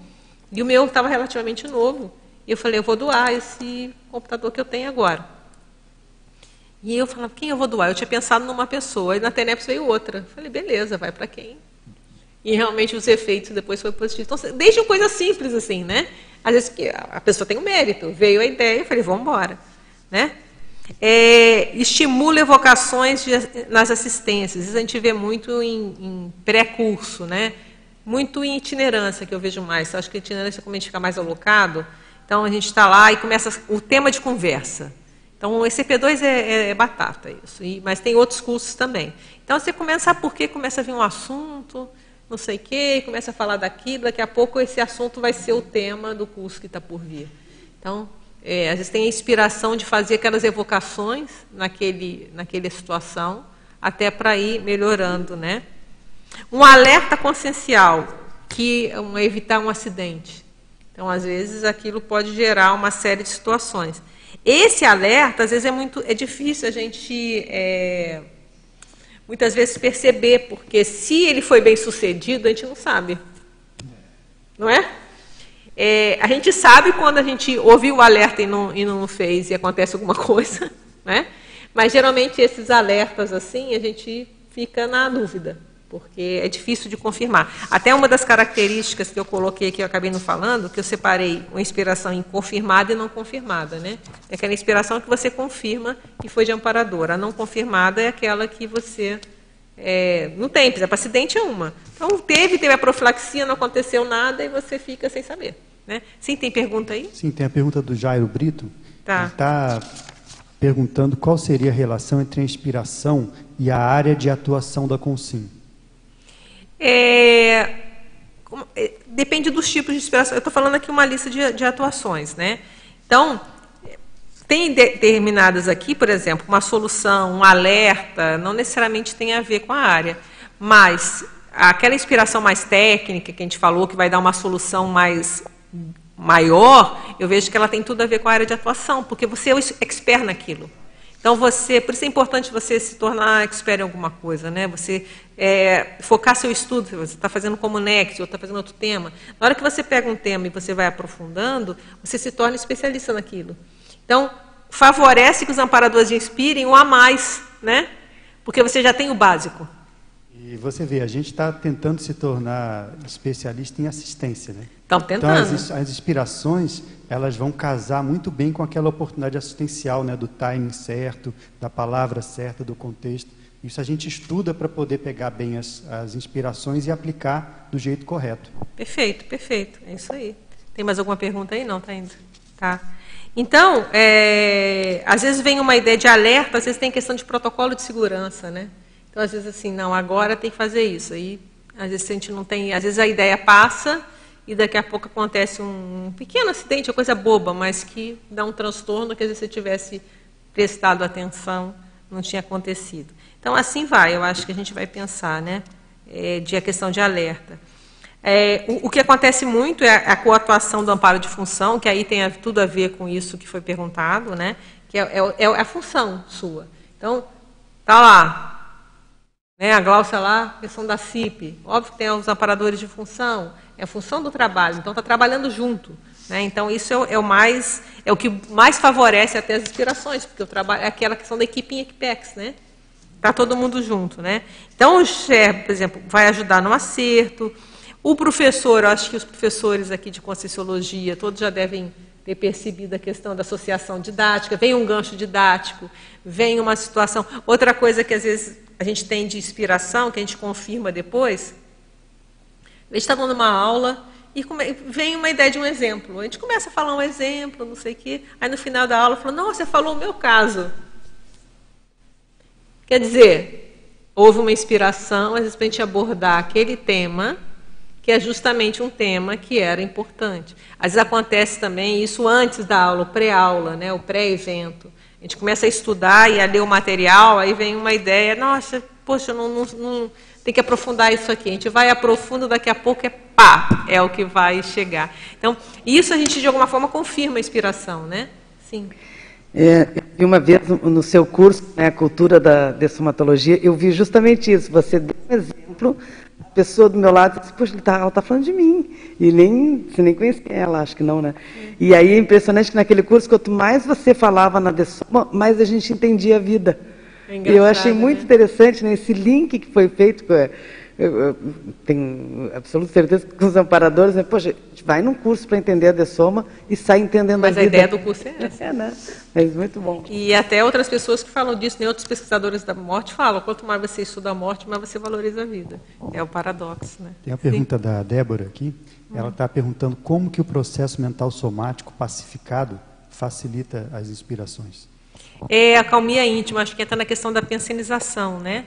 e o meu estava relativamente novo. E eu falei, eu vou doar esse computador que eu tenho agora. E eu falava, quem eu vou doar? Eu tinha pensado numa pessoa, e na TENEPS veio outra. Eu falei, beleza, vai para quem? E realmente os efeitos depois foram positivos. Então, desde coisa simples assim, né? Às vezes a pessoa tem o um mérito, veio a ideia, eu falei, vamos embora. Né? É, estimula evocações de, nas assistências. Isso a gente vê muito em, em pré-curso, né? muito em itinerância, que eu vejo mais. Eu acho que itinerância, como a gente fica mais alocado, então a gente está lá e começa o tema de conversa. Então, o ECP2 é, é, é batata, isso. E, mas tem outros cursos também. Então, você começa, por que começa a vir um assunto, não sei quê, começa a falar daquilo, daqui a pouco esse assunto vai ser o tema do curso que está por vir. Então, é, às vezes tem a inspiração de fazer aquelas evocações naquele, naquela situação, até para ir melhorando. Né? Um alerta consciencial, que um, evitar um acidente. Então, às vezes, aquilo pode gerar uma série de situações. Esse alerta, às vezes, é muito é difícil a gente é, muitas vezes perceber, porque se ele foi bem sucedido, a gente não sabe. Não é? É, a gente sabe quando a gente ouviu o alerta e não, e não fez e acontece alguma *laughs* coisa, né? Mas geralmente esses alertas assim a gente fica na dúvida, porque é difícil de confirmar. Até uma das características que eu coloquei aqui, eu acabei não falando, que eu separei uma inspiração confirmada e não confirmada, né? É aquela inspiração que você confirma que foi de amparador. A não confirmada é aquela que você é, não tem, por exemplo, acidente é uma. Então, teve, teve a profilaxia, não aconteceu nada e você fica sem saber. Né? Sim, tem pergunta aí? Sim, tem a pergunta do Jairo Brito. Tá. Está perguntando qual seria a relação entre a inspiração e a área de atuação da Consim. É, é, depende dos tipos de inspiração. Eu estou falando aqui uma lista de, de atuações. Né? Então, tem determinadas aqui, por exemplo, uma solução, um alerta, não necessariamente tem a ver com a área, mas aquela inspiração mais técnica que a gente falou, que vai dar uma solução mais maior, eu vejo que ela tem tudo a ver com a área de atuação, porque você é o expert naquilo. Então você, por isso é importante você se tornar expert em alguma coisa, né? Você é, focar seu estudo, você está fazendo como Next ou está fazendo outro tema. Na hora que você pega um tema e você vai aprofundando, você se torna especialista naquilo. Então, favorece que os amparadores inspirem um a mais, né? Porque você já tem o básico. E você vê, a gente está tentando se tornar especialista em assistência, né? Estão tentando. Então, as, as, inspirações, elas vão casar muito bem com aquela oportunidade assistencial, né? Do timing certo, da palavra certa, do contexto. Isso a gente estuda para poder pegar bem as, as inspirações e aplicar do jeito correto. Perfeito, perfeito. É isso aí. Tem mais alguma pergunta aí? Não, tá indo. Tá. Então, é, às vezes vem uma ideia de alerta, às vezes tem questão de protocolo de segurança, né? Então, às vezes assim, não, agora tem que fazer isso. Aí, às vezes a gente não tem, às vezes a ideia passa e daqui a pouco acontece um pequeno acidente, uma coisa boba, mas que dá um transtorno que às vezes se tivesse prestado atenção não tinha acontecido. Então, assim vai. Eu acho que a gente vai pensar, né? É, de a questão de alerta. É, o, o, que acontece muito é a, a coatuação do amparo de função, que aí tem a, tudo a ver com isso que foi perguntado, né? que é, é, é a função sua. Então, tá lá, né, a Glaucia lá, questão da CIP. Óbvio que tem os amparadores de função, é função do trabalho, então está trabalhando junto. Né? Então, isso é, é, o mais, é o que mais favorece até as inspirações, porque o trabalho é aquela questão da equipe em Equipex, né? Está todo mundo junto. Né? Então, o SHARE, por exemplo, vai ajudar no acerto, o professor, acho que os professores aqui de Conscienciologia, todos já devem ter percebido a questão da associação didática, vem um gancho didático, vem uma situação. Outra coisa que às vezes a gente tem de inspiração, que a gente confirma depois, a gente está dando uma aula e vem uma ideia de um exemplo. A gente começa a falar um exemplo, não sei o quê, aí no final da aula fala, nossa, você falou o meu caso. Quer dizer, houve uma inspiração, às vezes, para a gente abordar aquele tema que é justamente um tema que era importante. Às vezes acontece também isso antes da aula, pré-aula, né, o pré-evento. A gente começa a estudar e a ler o material, aí vem uma ideia, nossa, poxa, não, não, não tem que aprofundar isso aqui. A gente vai aprofunda, daqui a pouco é pá, é o que vai chegar. Então, isso a gente de alguma forma confirma a inspiração, né? Sim. É, eu uma vez no seu curso, né, cultura da dessomatologia, eu vi justamente isso. Você deu um exemplo pessoa do meu lado disse, poxa, ela está falando de mim. E nem, você nem conhecia ela, acho que não, né? E aí é impressionante que naquele curso, quanto mais você falava na Dessoma, mais a gente entendia a vida. É e eu achei muito né? interessante né, esse link que foi feito. Com, eu, eu tenho absoluta certeza que os amparadores, né, poxa, a gente vai num curso para entender a dessoma e sai entendendo Mas a vida. Mas a ideia do curso é *laughs* essa. É, né? Mas muito bom. E até outras pessoas que falam disso, nem né, outros pesquisadores da morte falam, quanto mais você estuda a morte, mais você valoriza a vida. É o paradoxo, né? Tem a pergunta Sim. da Débora aqui. Ela está perguntando como que o processo mental somático pacificado facilita as inspirações. É a calmia íntima, acho que entra na questão da pensionização, né?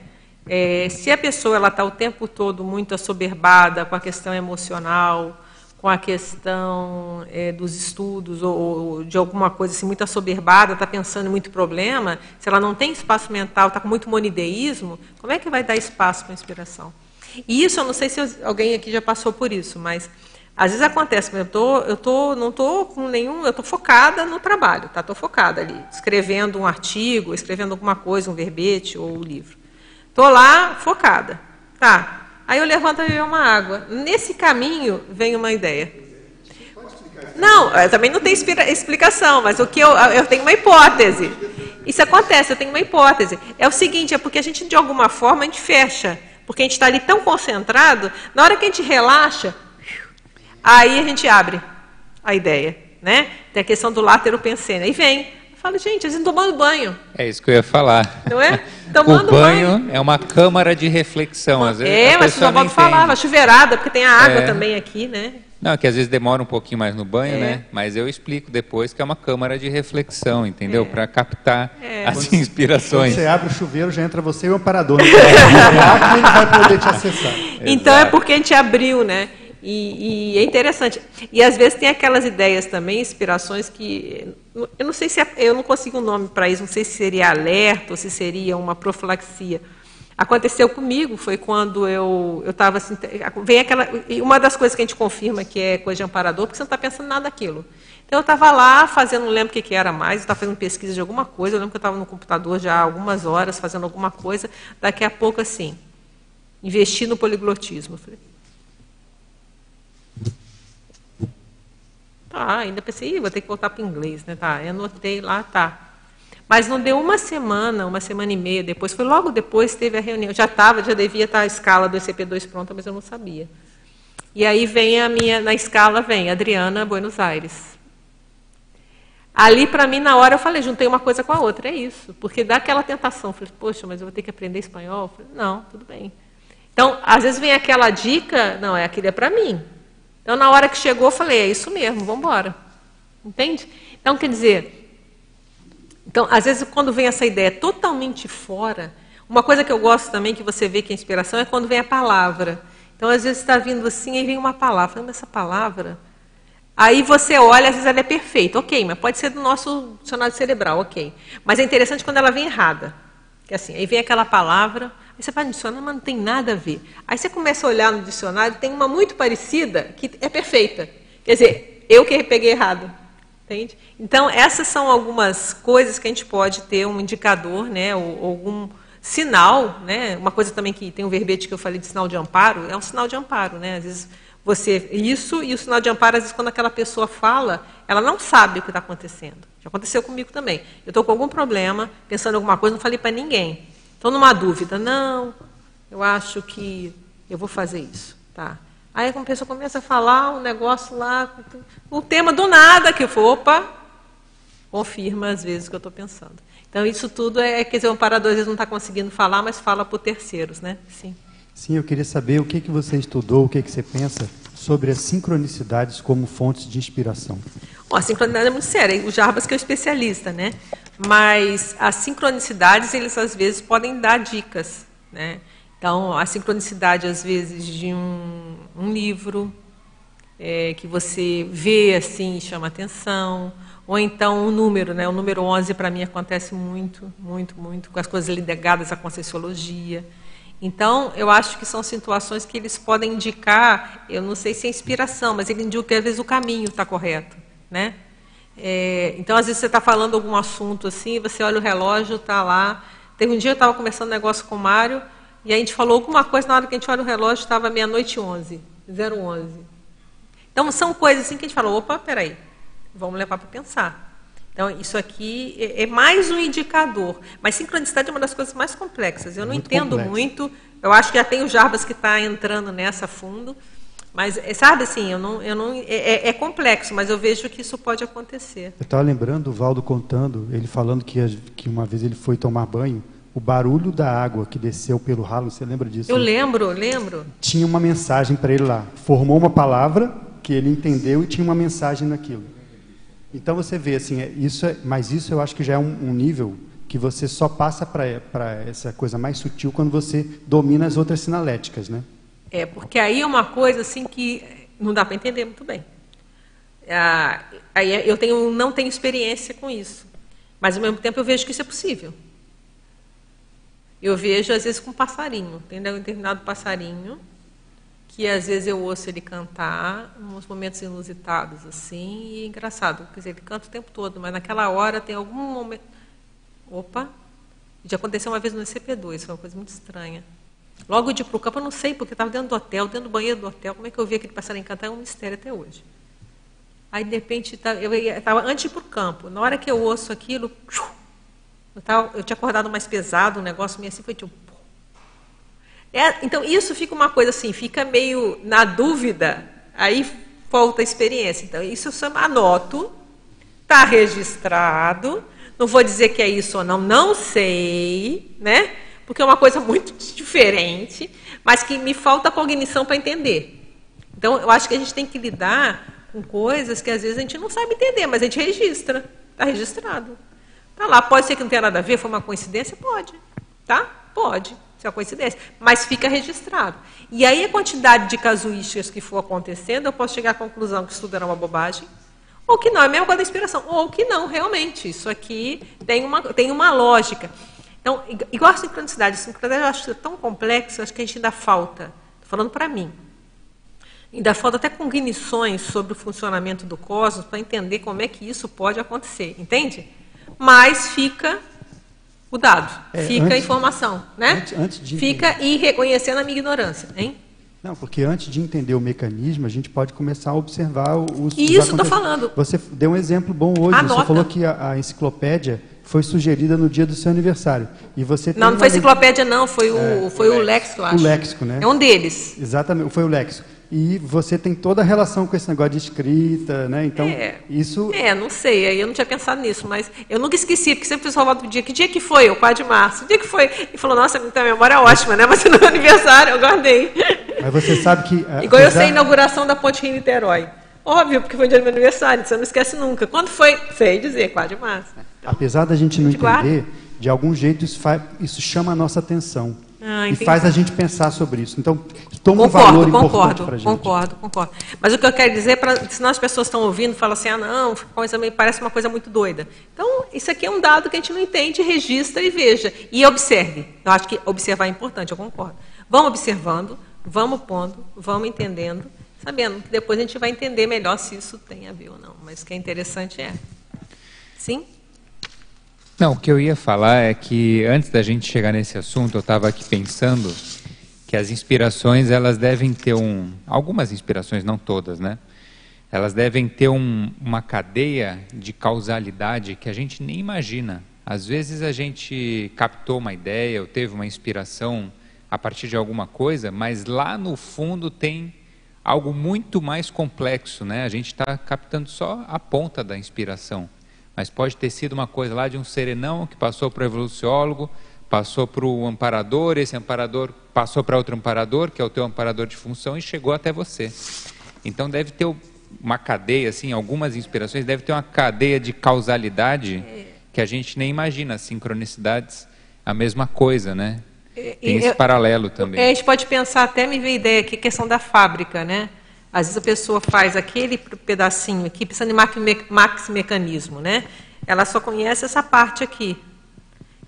É, se a pessoa ela está o tempo todo muito assoberbada com a questão emocional, com a questão é, dos estudos ou, ou, de alguma coisa assim, muito assoberbada, está pensando em muito problema, se ela não tem espaço mental, está com muito monideísmo, como é que vai dar espaço para a inspiração? E isso, eu não sei se alguém aqui já passou por isso, mas às vezes acontece, eu tô, eu tô, não estou com nenhum, eu estou focada no trabalho, tá? Estou focada ali, escrevendo um artigo, escrevendo alguma coisa, um verbete ou um livro. Estou lá focada. Tá. Aí eu levanto e beber uma água. Nesse caminho vem uma ideia. Não, também não tem explicação, mas o que eu, eu tenho uma hipótese. Isso acontece, eu tenho uma hipótese. É o seguinte, é porque a gente, de alguma forma, a gente fecha. Porque a gente está ali tão concentrado, na hora que a gente relaxa, aí a gente abre a ideia. Né? Tem a questão do látero pensene. Aí vem, falo, gente, eles estão tomando banho. É isso que eu ia falar. Não é? *laughs* Tomando o banho, banho, é uma câmara de reflexão. Às vezes é, mas o Valdo falava, chuveirada, porque tem a água é. também aqui, né? Não, que às vezes demora um pouquinho mais no banho, é. né? Mas eu explico depois que é uma câmara de reflexão, entendeu? É. Para captar é. as *laughs* inspirações. Quando você abre o chuveiro, já entra você e o amparador. Então, *laughs* é ele vai poder te acessar. Então é Exato. é porque a gente abriu, né? E, e, é interessante. E às vezes tem aquelas ideias também, inspirações que eu não sei se é, eu não consigo um nome para isso, não sei se seria alerta ou se seria uma profilaxia. Aconteceu comigo, foi quando eu eu estava assim, vem aquela uma das coisas que a gente confirma que é coisa de amparador, porque você não está pensando nada daquilo. Então eu estava lá fazendo, não lembro o que, era mais, estava fazendo pesquisa de alguma coisa, eu lembro que eu estava no computador já há algumas horas fazendo alguma coisa, daqui a pouco assim, investi no poliglotismo. Eu falei, Tá, ainda pensei, vou ter que voltar para inglês, né? Tá, eu anotei lá, tá. Mas não deu uma semana, uma semana e meia depois, foi logo depois teve a reunião. Já estava, já devia estar a escala do ECP2 pronta, mas eu não sabia. E aí vem a minha, na escala vem Adriana Buenos Aires. Ali, para mim, na hora, eu falei, juntei uma coisa com a outra, é isso. Porque dá aquela tentação. Falei, poxa, mas eu vou ter que aprender espanhol? Falei, não, tudo bem. Então, às vezes vem aquela dica, não, é aquilo é para mim. Então, na hora que chegou, eu falei, é isso mesmo, vamos embora. Entende? Então, quer dizer, então, às vezes, quando vem essa ideia totalmente fora, uma coisa que eu gosto também, que você vê que é inspiração, é quando vem a palavra. Então, às vezes, está vindo assim, e vem uma palavra. Falando essa palavra. Aí você olha, às vezes ela é perfeita. Ok, mas pode ser do nosso dicionário cerebral, ok. Mas é interessante quando ela vem errada. Que assim, aí vem aquela palavra, Aí você vai no dicionário, mas não tem nada a ver. Aí você começa a olhar no dicionário, tem uma muito parecida que é perfeita. Quer dizer, eu que peguei errado. Entende? Então, essas são algumas coisas que a gente pode ter um indicador, né, ou, algum sinal, né? Uma coisa também que tem um verbete que eu falei de sinal de amparo, é um sinal de amparo, né? Às vezes você isso e o sinal de amparo, às vezes quando aquela pessoa fala, ela não sabe o que está acontecendo. Já aconteceu comigo também. Eu estou com algum problema, pensando em alguma coisa, não falei para ninguém. Estou numa dúvida. Não, eu acho que eu vou fazer isso. Tá. Aí a pessoa começa a falar um negócio lá, o um tema do nada, que eu falo, opa, confirma às vezes o que eu estou pensando. Então, isso tudo é, quer dizer, um parador às vezes não está conseguindo falar, mas fala por terceiros, né? Sim. Sim, eu queria saber o que, que você estudou, o que, que você pensa sobre as sincronicidades como fontes de inspiração. Bom, a sincronicidade é muito séria. O Jarbas que é o especialista, né? Mas as sincronicidades, eles às vezes podem dar dicas, né? Então, a sincronicidade, às vezes, de um, um livro é, que você vê assim e chama atenção, ou então o um número, né? O número 11 para mim acontece muito, muito, muito com as coisas ligadas à conscienciologia. Então, eu acho que são situações que eles podem indicar, eu não sei se é inspiração, mas ele indica que às vezes o caminho está correto, né? É, então, às vezes você está falando algum assunto assim, você olha o relógio, está lá. Teve um dia eu estava conversando um negócio com o Mário, e a gente falou alguma coisa, na hora que a gente olha o relógio, estava meia-noite 11, 011. Então, são coisas assim que a gente falou, opa, peraí, vamos levar para pensar. Então, isso aqui é, é mais um indicador. Mas sincronicidade é uma das coisas mais complexas. Eu não muito entendo complexo. muito. Eu acho que já tem o Jarbas que está entrando nessa fundo. Mas, é, sabe assim, eu não, eu não, é, é, é, complexo, mas eu vejo que isso pode acontecer. Eu estava lembrando o Valdo contando, ele falando que, que uma vez ele foi tomar banho, o barulho da água que desceu pelo ralo, você lembra disso? Eu lembro, lembro. Tinha uma mensagem para ele lá. Formou uma palavra que ele entendeu e tinha uma mensagem naquilo. Então você vê assim, é, isso é, mas isso eu acho que já é um, um nível que você só passa para essa coisa mais sutil quando você domina as outras sinaléticas, né? É, porque aí é uma coisa assim que não dá para entender muito bem. Ah, aí eu tenho, não tenho experiência com isso. Mas, ao mesmo tempo, eu vejo que isso é possível. Eu vejo, às vezes, com um passarinho. Tem um determinado passarinho que, às vezes, eu ouço ele cantar uns momentos inusitados, assim, e é engraçado. Quer dizer, ele canta o tempo todo, mas naquela hora tem algum momento... Opa! Já aconteceu uma vez no CP2, foi uma coisa muito estranha. Logo de ir para o campo, eu não sei, porque estava dentro do hotel, dentro do banheiro do hotel. Como é que eu vi aquele passarinho cantar? É um mistério até hoje. Aí, de repente, tá, eu estava antes para o campo. Na hora que eu ouço aquilo, eu, tava, eu tinha acordado mais pesado, um negócio meio assim, foi tipo. É, então, isso fica uma coisa assim, fica meio na dúvida, aí falta experiência. Então, isso eu anoto, está registrado, não vou dizer que é isso ou não, não sei, né? Porque é uma coisa muito diferente, mas que me falta cognição para entender. Então, eu acho que a gente tem que lidar com coisas que às vezes a gente não sabe entender, mas a gente registra. Está registrado. Está lá. Pode ser que não tenha nada a ver, foi uma coincidência? Pode. Tá? Pode ser uma coincidência. Mas fica registrado. E aí, a quantidade de casuísticas que for acontecendo, eu posso chegar à conclusão que isso tudo era uma bobagem, ou que não, é a mesma coisa da inspiração, ou que não, realmente, isso aqui tem uma, tem uma lógica. Então, igual a sincronicidade, a sincronicidade eu acho tão complexa, acho que a gente ainda falta, estou falando para mim, ainda falta até cognições sobre o funcionamento do cosmos para entender como é que isso pode acontecer, entende? Mas fica o dado, é, fica antes, a informação, né? Antes, antes de... Fica e reconhecendo a minha ignorância, hein? Não, porque antes de entender o mecanismo, a gente pode começar a observar os. Isso estou falando. Você deu um exemplo bom hoje. Anota. Você falou que a, a, enciclopédia foi sugerida no dia do seu aniversário. E você não, não foi enciclopédia, não, foi o, é, foi o, o léxico, eu acho. O léxico, né? É um deles. Exatamente, foi o léxico e você tem toda a relação com esse negócio de escrita, né? Então, é, isso... É, não sei, aí eu não tinha pensado nisso, mas eu nunca esqueci, porque sempre o pessoal do dia, que dia que foi? O 4 de março. O dia que foi? E falou, nossa, a memória é ótima, né? Mas *laughs* no meu aniversário, eu guardei. Mas você sabe que... Igual apesar... eu sei a inauguração da Ponte Rio-Niterói. Óbvio, porque foi dia do meu aniversário, você não esquece nunca. Quando foi? Sei dizer, 4 de março. Então, apesar da gente não gente entender, guarda. de algum jeito isso, faz, isso chama a nossa atenção. Ah, e faz a gente pensar sobre isso. Então, toma concordo, um valor importante para a gente. Concordo, concordo. Mas o que eu quero dizer, pra, senão as pessoas estão ouvindo, falam assim, ah, não, coisa, parece uma coisa muito doida. Então, isso aqui é um dado que a gente não entende, registra e veja. E observe. Eu acho que observar é importante, eu concordo. Vamos observando, vamos pondo, vamos entendendo, sabendo que depois a gente vai entender melhor se isso tem a ver ou não. Mas o que é interessante é. Sim? Não, o que eu ia falar é que antes da gente chegar nesse assunto, eu estava aqui pensando que as inspirações elas devem ter um, algumas inspirações, não todas, né? Elas devem ter um, uma cadeia de causalidade que a gente nem imagina. Às vezes a gente captou uma ideia ou teve uma inspiração a partir de alguma coisa, mas lá no fundo tem algo muito mais complexo, né? A gente está captando só a ponta da inspiração mas pode ter sido uma coisa lá de um serenão que passou para o evoluciólogo, passou para o amparador, esse amparador passou para outro amparador, que é o teu amparador de função, e chegou até você. Então deve ter uma cadeia, assim, algumas inspirações, deve ter uma cadeia de causalidade que a gente nem imagina, sincronicidades, a mesma coisa, né? Tem esse paralelo também. A gente pode pensar, até me veio ideia aqui, questão da fábrica, né? Às vezes a pessoa faz aquele pedacinho aqui, pensando em max mecanismo, né? Ela só conhece essa parte aqui.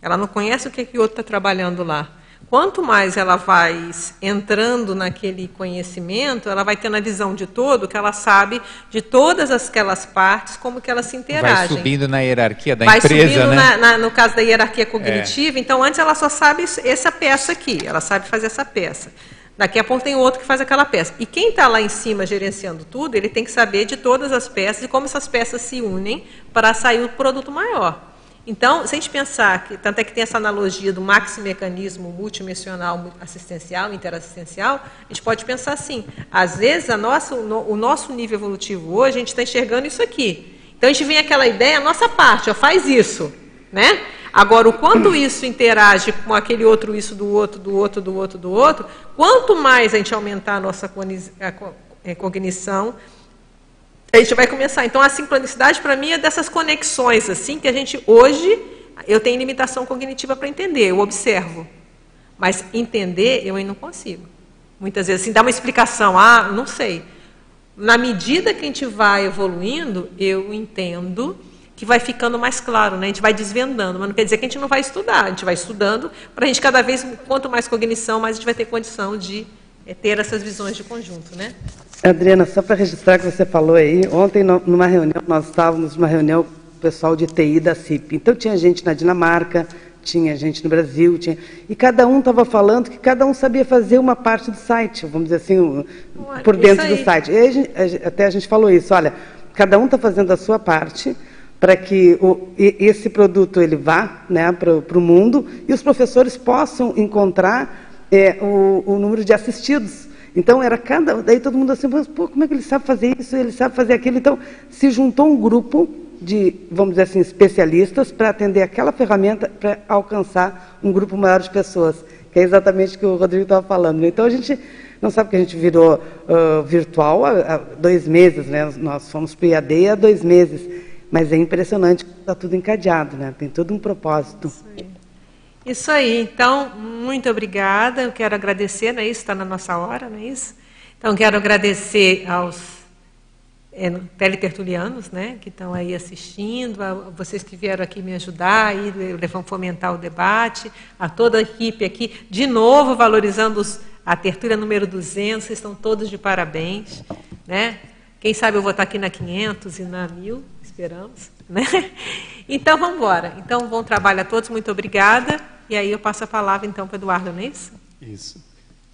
Ela não conhece o que, que o outro está trabalhando lá. Quanto mais ela vai entrando naquele conhecimento, ela vai tendo a visão de todo, que ela sabe de todas aquelas partes, como que elas se interagem. Vai subindo na hierarquia da vai empresa, subindo né? Na, na, no caso da hierarquia cognitiva, é. então antes ela só sabe essa peça aqui, ela sabe fazer essa peça. Daqui a pouco tem outro que faz aquela peça. E quem está lá em cima gerenciando tudo, ele tem que saber de todas as peças e como essas peças se unem para sair o produto maior. Então, se a gente pensar que, tanto é que tem essa analogia do maxi-mecanismo multidimensional assistencial, interassistencial, a gente pode pensar assim, às vezes a nossa, o nosso nível evolutivo hoje, a gente está enxergando isso aqui. Então, a gente vem aquela ideia, a nossa parte, ó, faz isso. Né? Agora, o quanto *clears throat* isso interage com aquele outro isso do outro, do outro, do outro, do outro, quanto mais a gente aumentar a nossa é, cognição, a gente vai começar. Então, a sincronicidade, para mim, é dessas conexões, assim, que a gente, hoje, eu tenho limitação cognitiva para entender, eu observo. Mas entender, eu ainda não consigo. Muitas vezes, assim, dá uma explicação, ah, não sei. Na medida que a gente vai evoluindo, eu entendo que vai ficando mais claro, né? a gente vai desvendando, mas não quer dizer que a gente não vai estudar, a gente vai estudando para a gente cada vez, quanto mais cognição, mais a gente vai ter condição de é, ter essas visões de conjunto. Né? Adriana, só para registrar o que você falou aí, ontem numa reunião, nós estávamos numa reunião pessoal de TI da CIP, então tinha gente na Dinamarca, tinha gente no Brasil, tinha... e cada um estava falando que cada um sabia fazer uma parte do site, vamos dizer assim, por dentro do site. A gente, até a gente falou isso, olha, cada um está fazendo a sua parte para que o, esse produto ele vá né, para o mundo e os professores possam encontrar é, o, o, número de assistidos. Então era cada, daí todo mundo assim, pô, como é que ele sabe fazer isso? Ele sabe fazer aquilo. Então se juntou um grupo de, vamos dizer assim, especialistas para atender aquela ferramenta para alcançar um grupo maior de pessoas, que é exatamente o que o Rodrigo estava falando. Então a gente não sabe que a gente virou uh, virtual há, há, dois meses, né? Nós fomos para o IAD há dois meses, mas é impressionante está tudo encadeado, né? Tem todo um propósito. Aí. Isso aí. Então, muito obrigada. Eu quero agradecer, não é isso? Está na nossa hora, não é isso? Então, quero agradecer aos é, teletertulianos, né, que estão aí assistindo, a vocês que vieram aqui me ajudar, aí, vão fomentar o debate, a toda a equipe aqui, de novo valorizando os, a tertúlia número 200, vocês estão todos de parabéns. Né? Quem sabe eu vou estar aqui na 500 e na 1000, esperamos. Né? *laughs* Então, vamos embora. Então, bom trabalho a todos, muito obrigada. E aí eu passo a palavra, então, para o Eduardo, não é isso? Isso.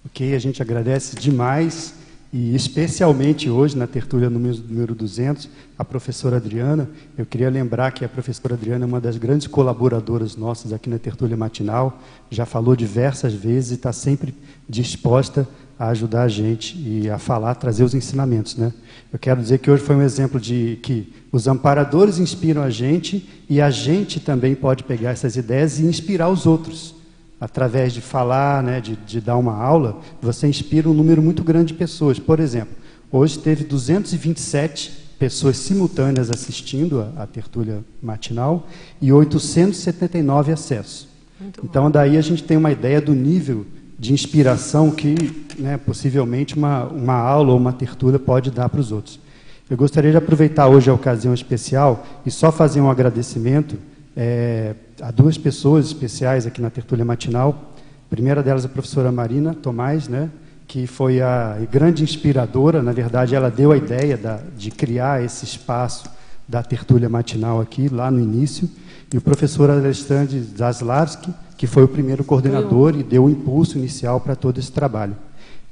Ok, a gente agradece demais e especialmente hoje, na tertúlia número 200, a professora Adriana, eu queria lembrar que a professora Adriana é uma das grandes colaboradoras nossas aqui na tertúlia matinal, já falou diversas vezes e está sempre disposta a ajudar a gente e a falar, trazer os ensinamentos. Né? Eu quero dizer que hoje foi um exemplo de que os amparadores inspiram a gente e a gente também pode pegar essas ideias e inspirar os outros através de falar, né, de, de dar uma aula, você inspira um número muito grande de pessoas. Por exemplo, hoje teve 227 pessoas simultâneas assistindo a, a tertúlia matinal e 879 acessos. Muito então, bom. daí a gente tem uma ideia do nível de inspiração que, né, possivelmente, uma, uma aula ou uma tertúlia pode dar para os outros. Eu gostaria de aproveitar hoje a ocasião especial e só fazer um agradecimento é, há duas pessoas especiais aqui na tertúlia matinal. A primeira delas é a professora Marina Tomás, né, que foi a grande inspiradora. Na verdade, ela deu a ideia da, de criar esse espaço da tertúlia matinal aqui, lá no início. E o professor Alexandre Zaslavski, que foi o primeiro coordenador e deu o impulso inicial para todo esse trabalho.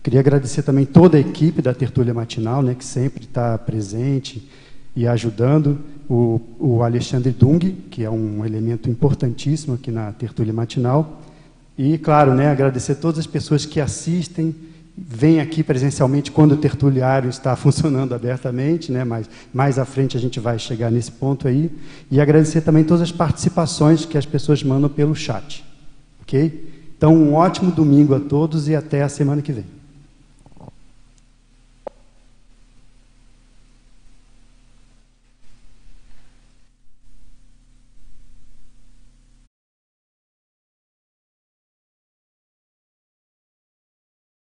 Queria agradecer também toda a equipe da tertúlia matinal, né, que sempre está presente e ajudando o, o Alexandre Dung, que é um elemento importantíssimo aqui na tertúlia matinal. E, claro, né, agradecer todas as pessoas que assistem, vêm aqui presencialmente quando o tertuliário está *laughs* funcionando abertamente, né, mas mais à frente a gente vai chegar nesse ponto aí. E agradecer também todas as participações que as pessoas mandam pelo chat. Ok? Então, um ótimo domingo a todos e até a semana que vem.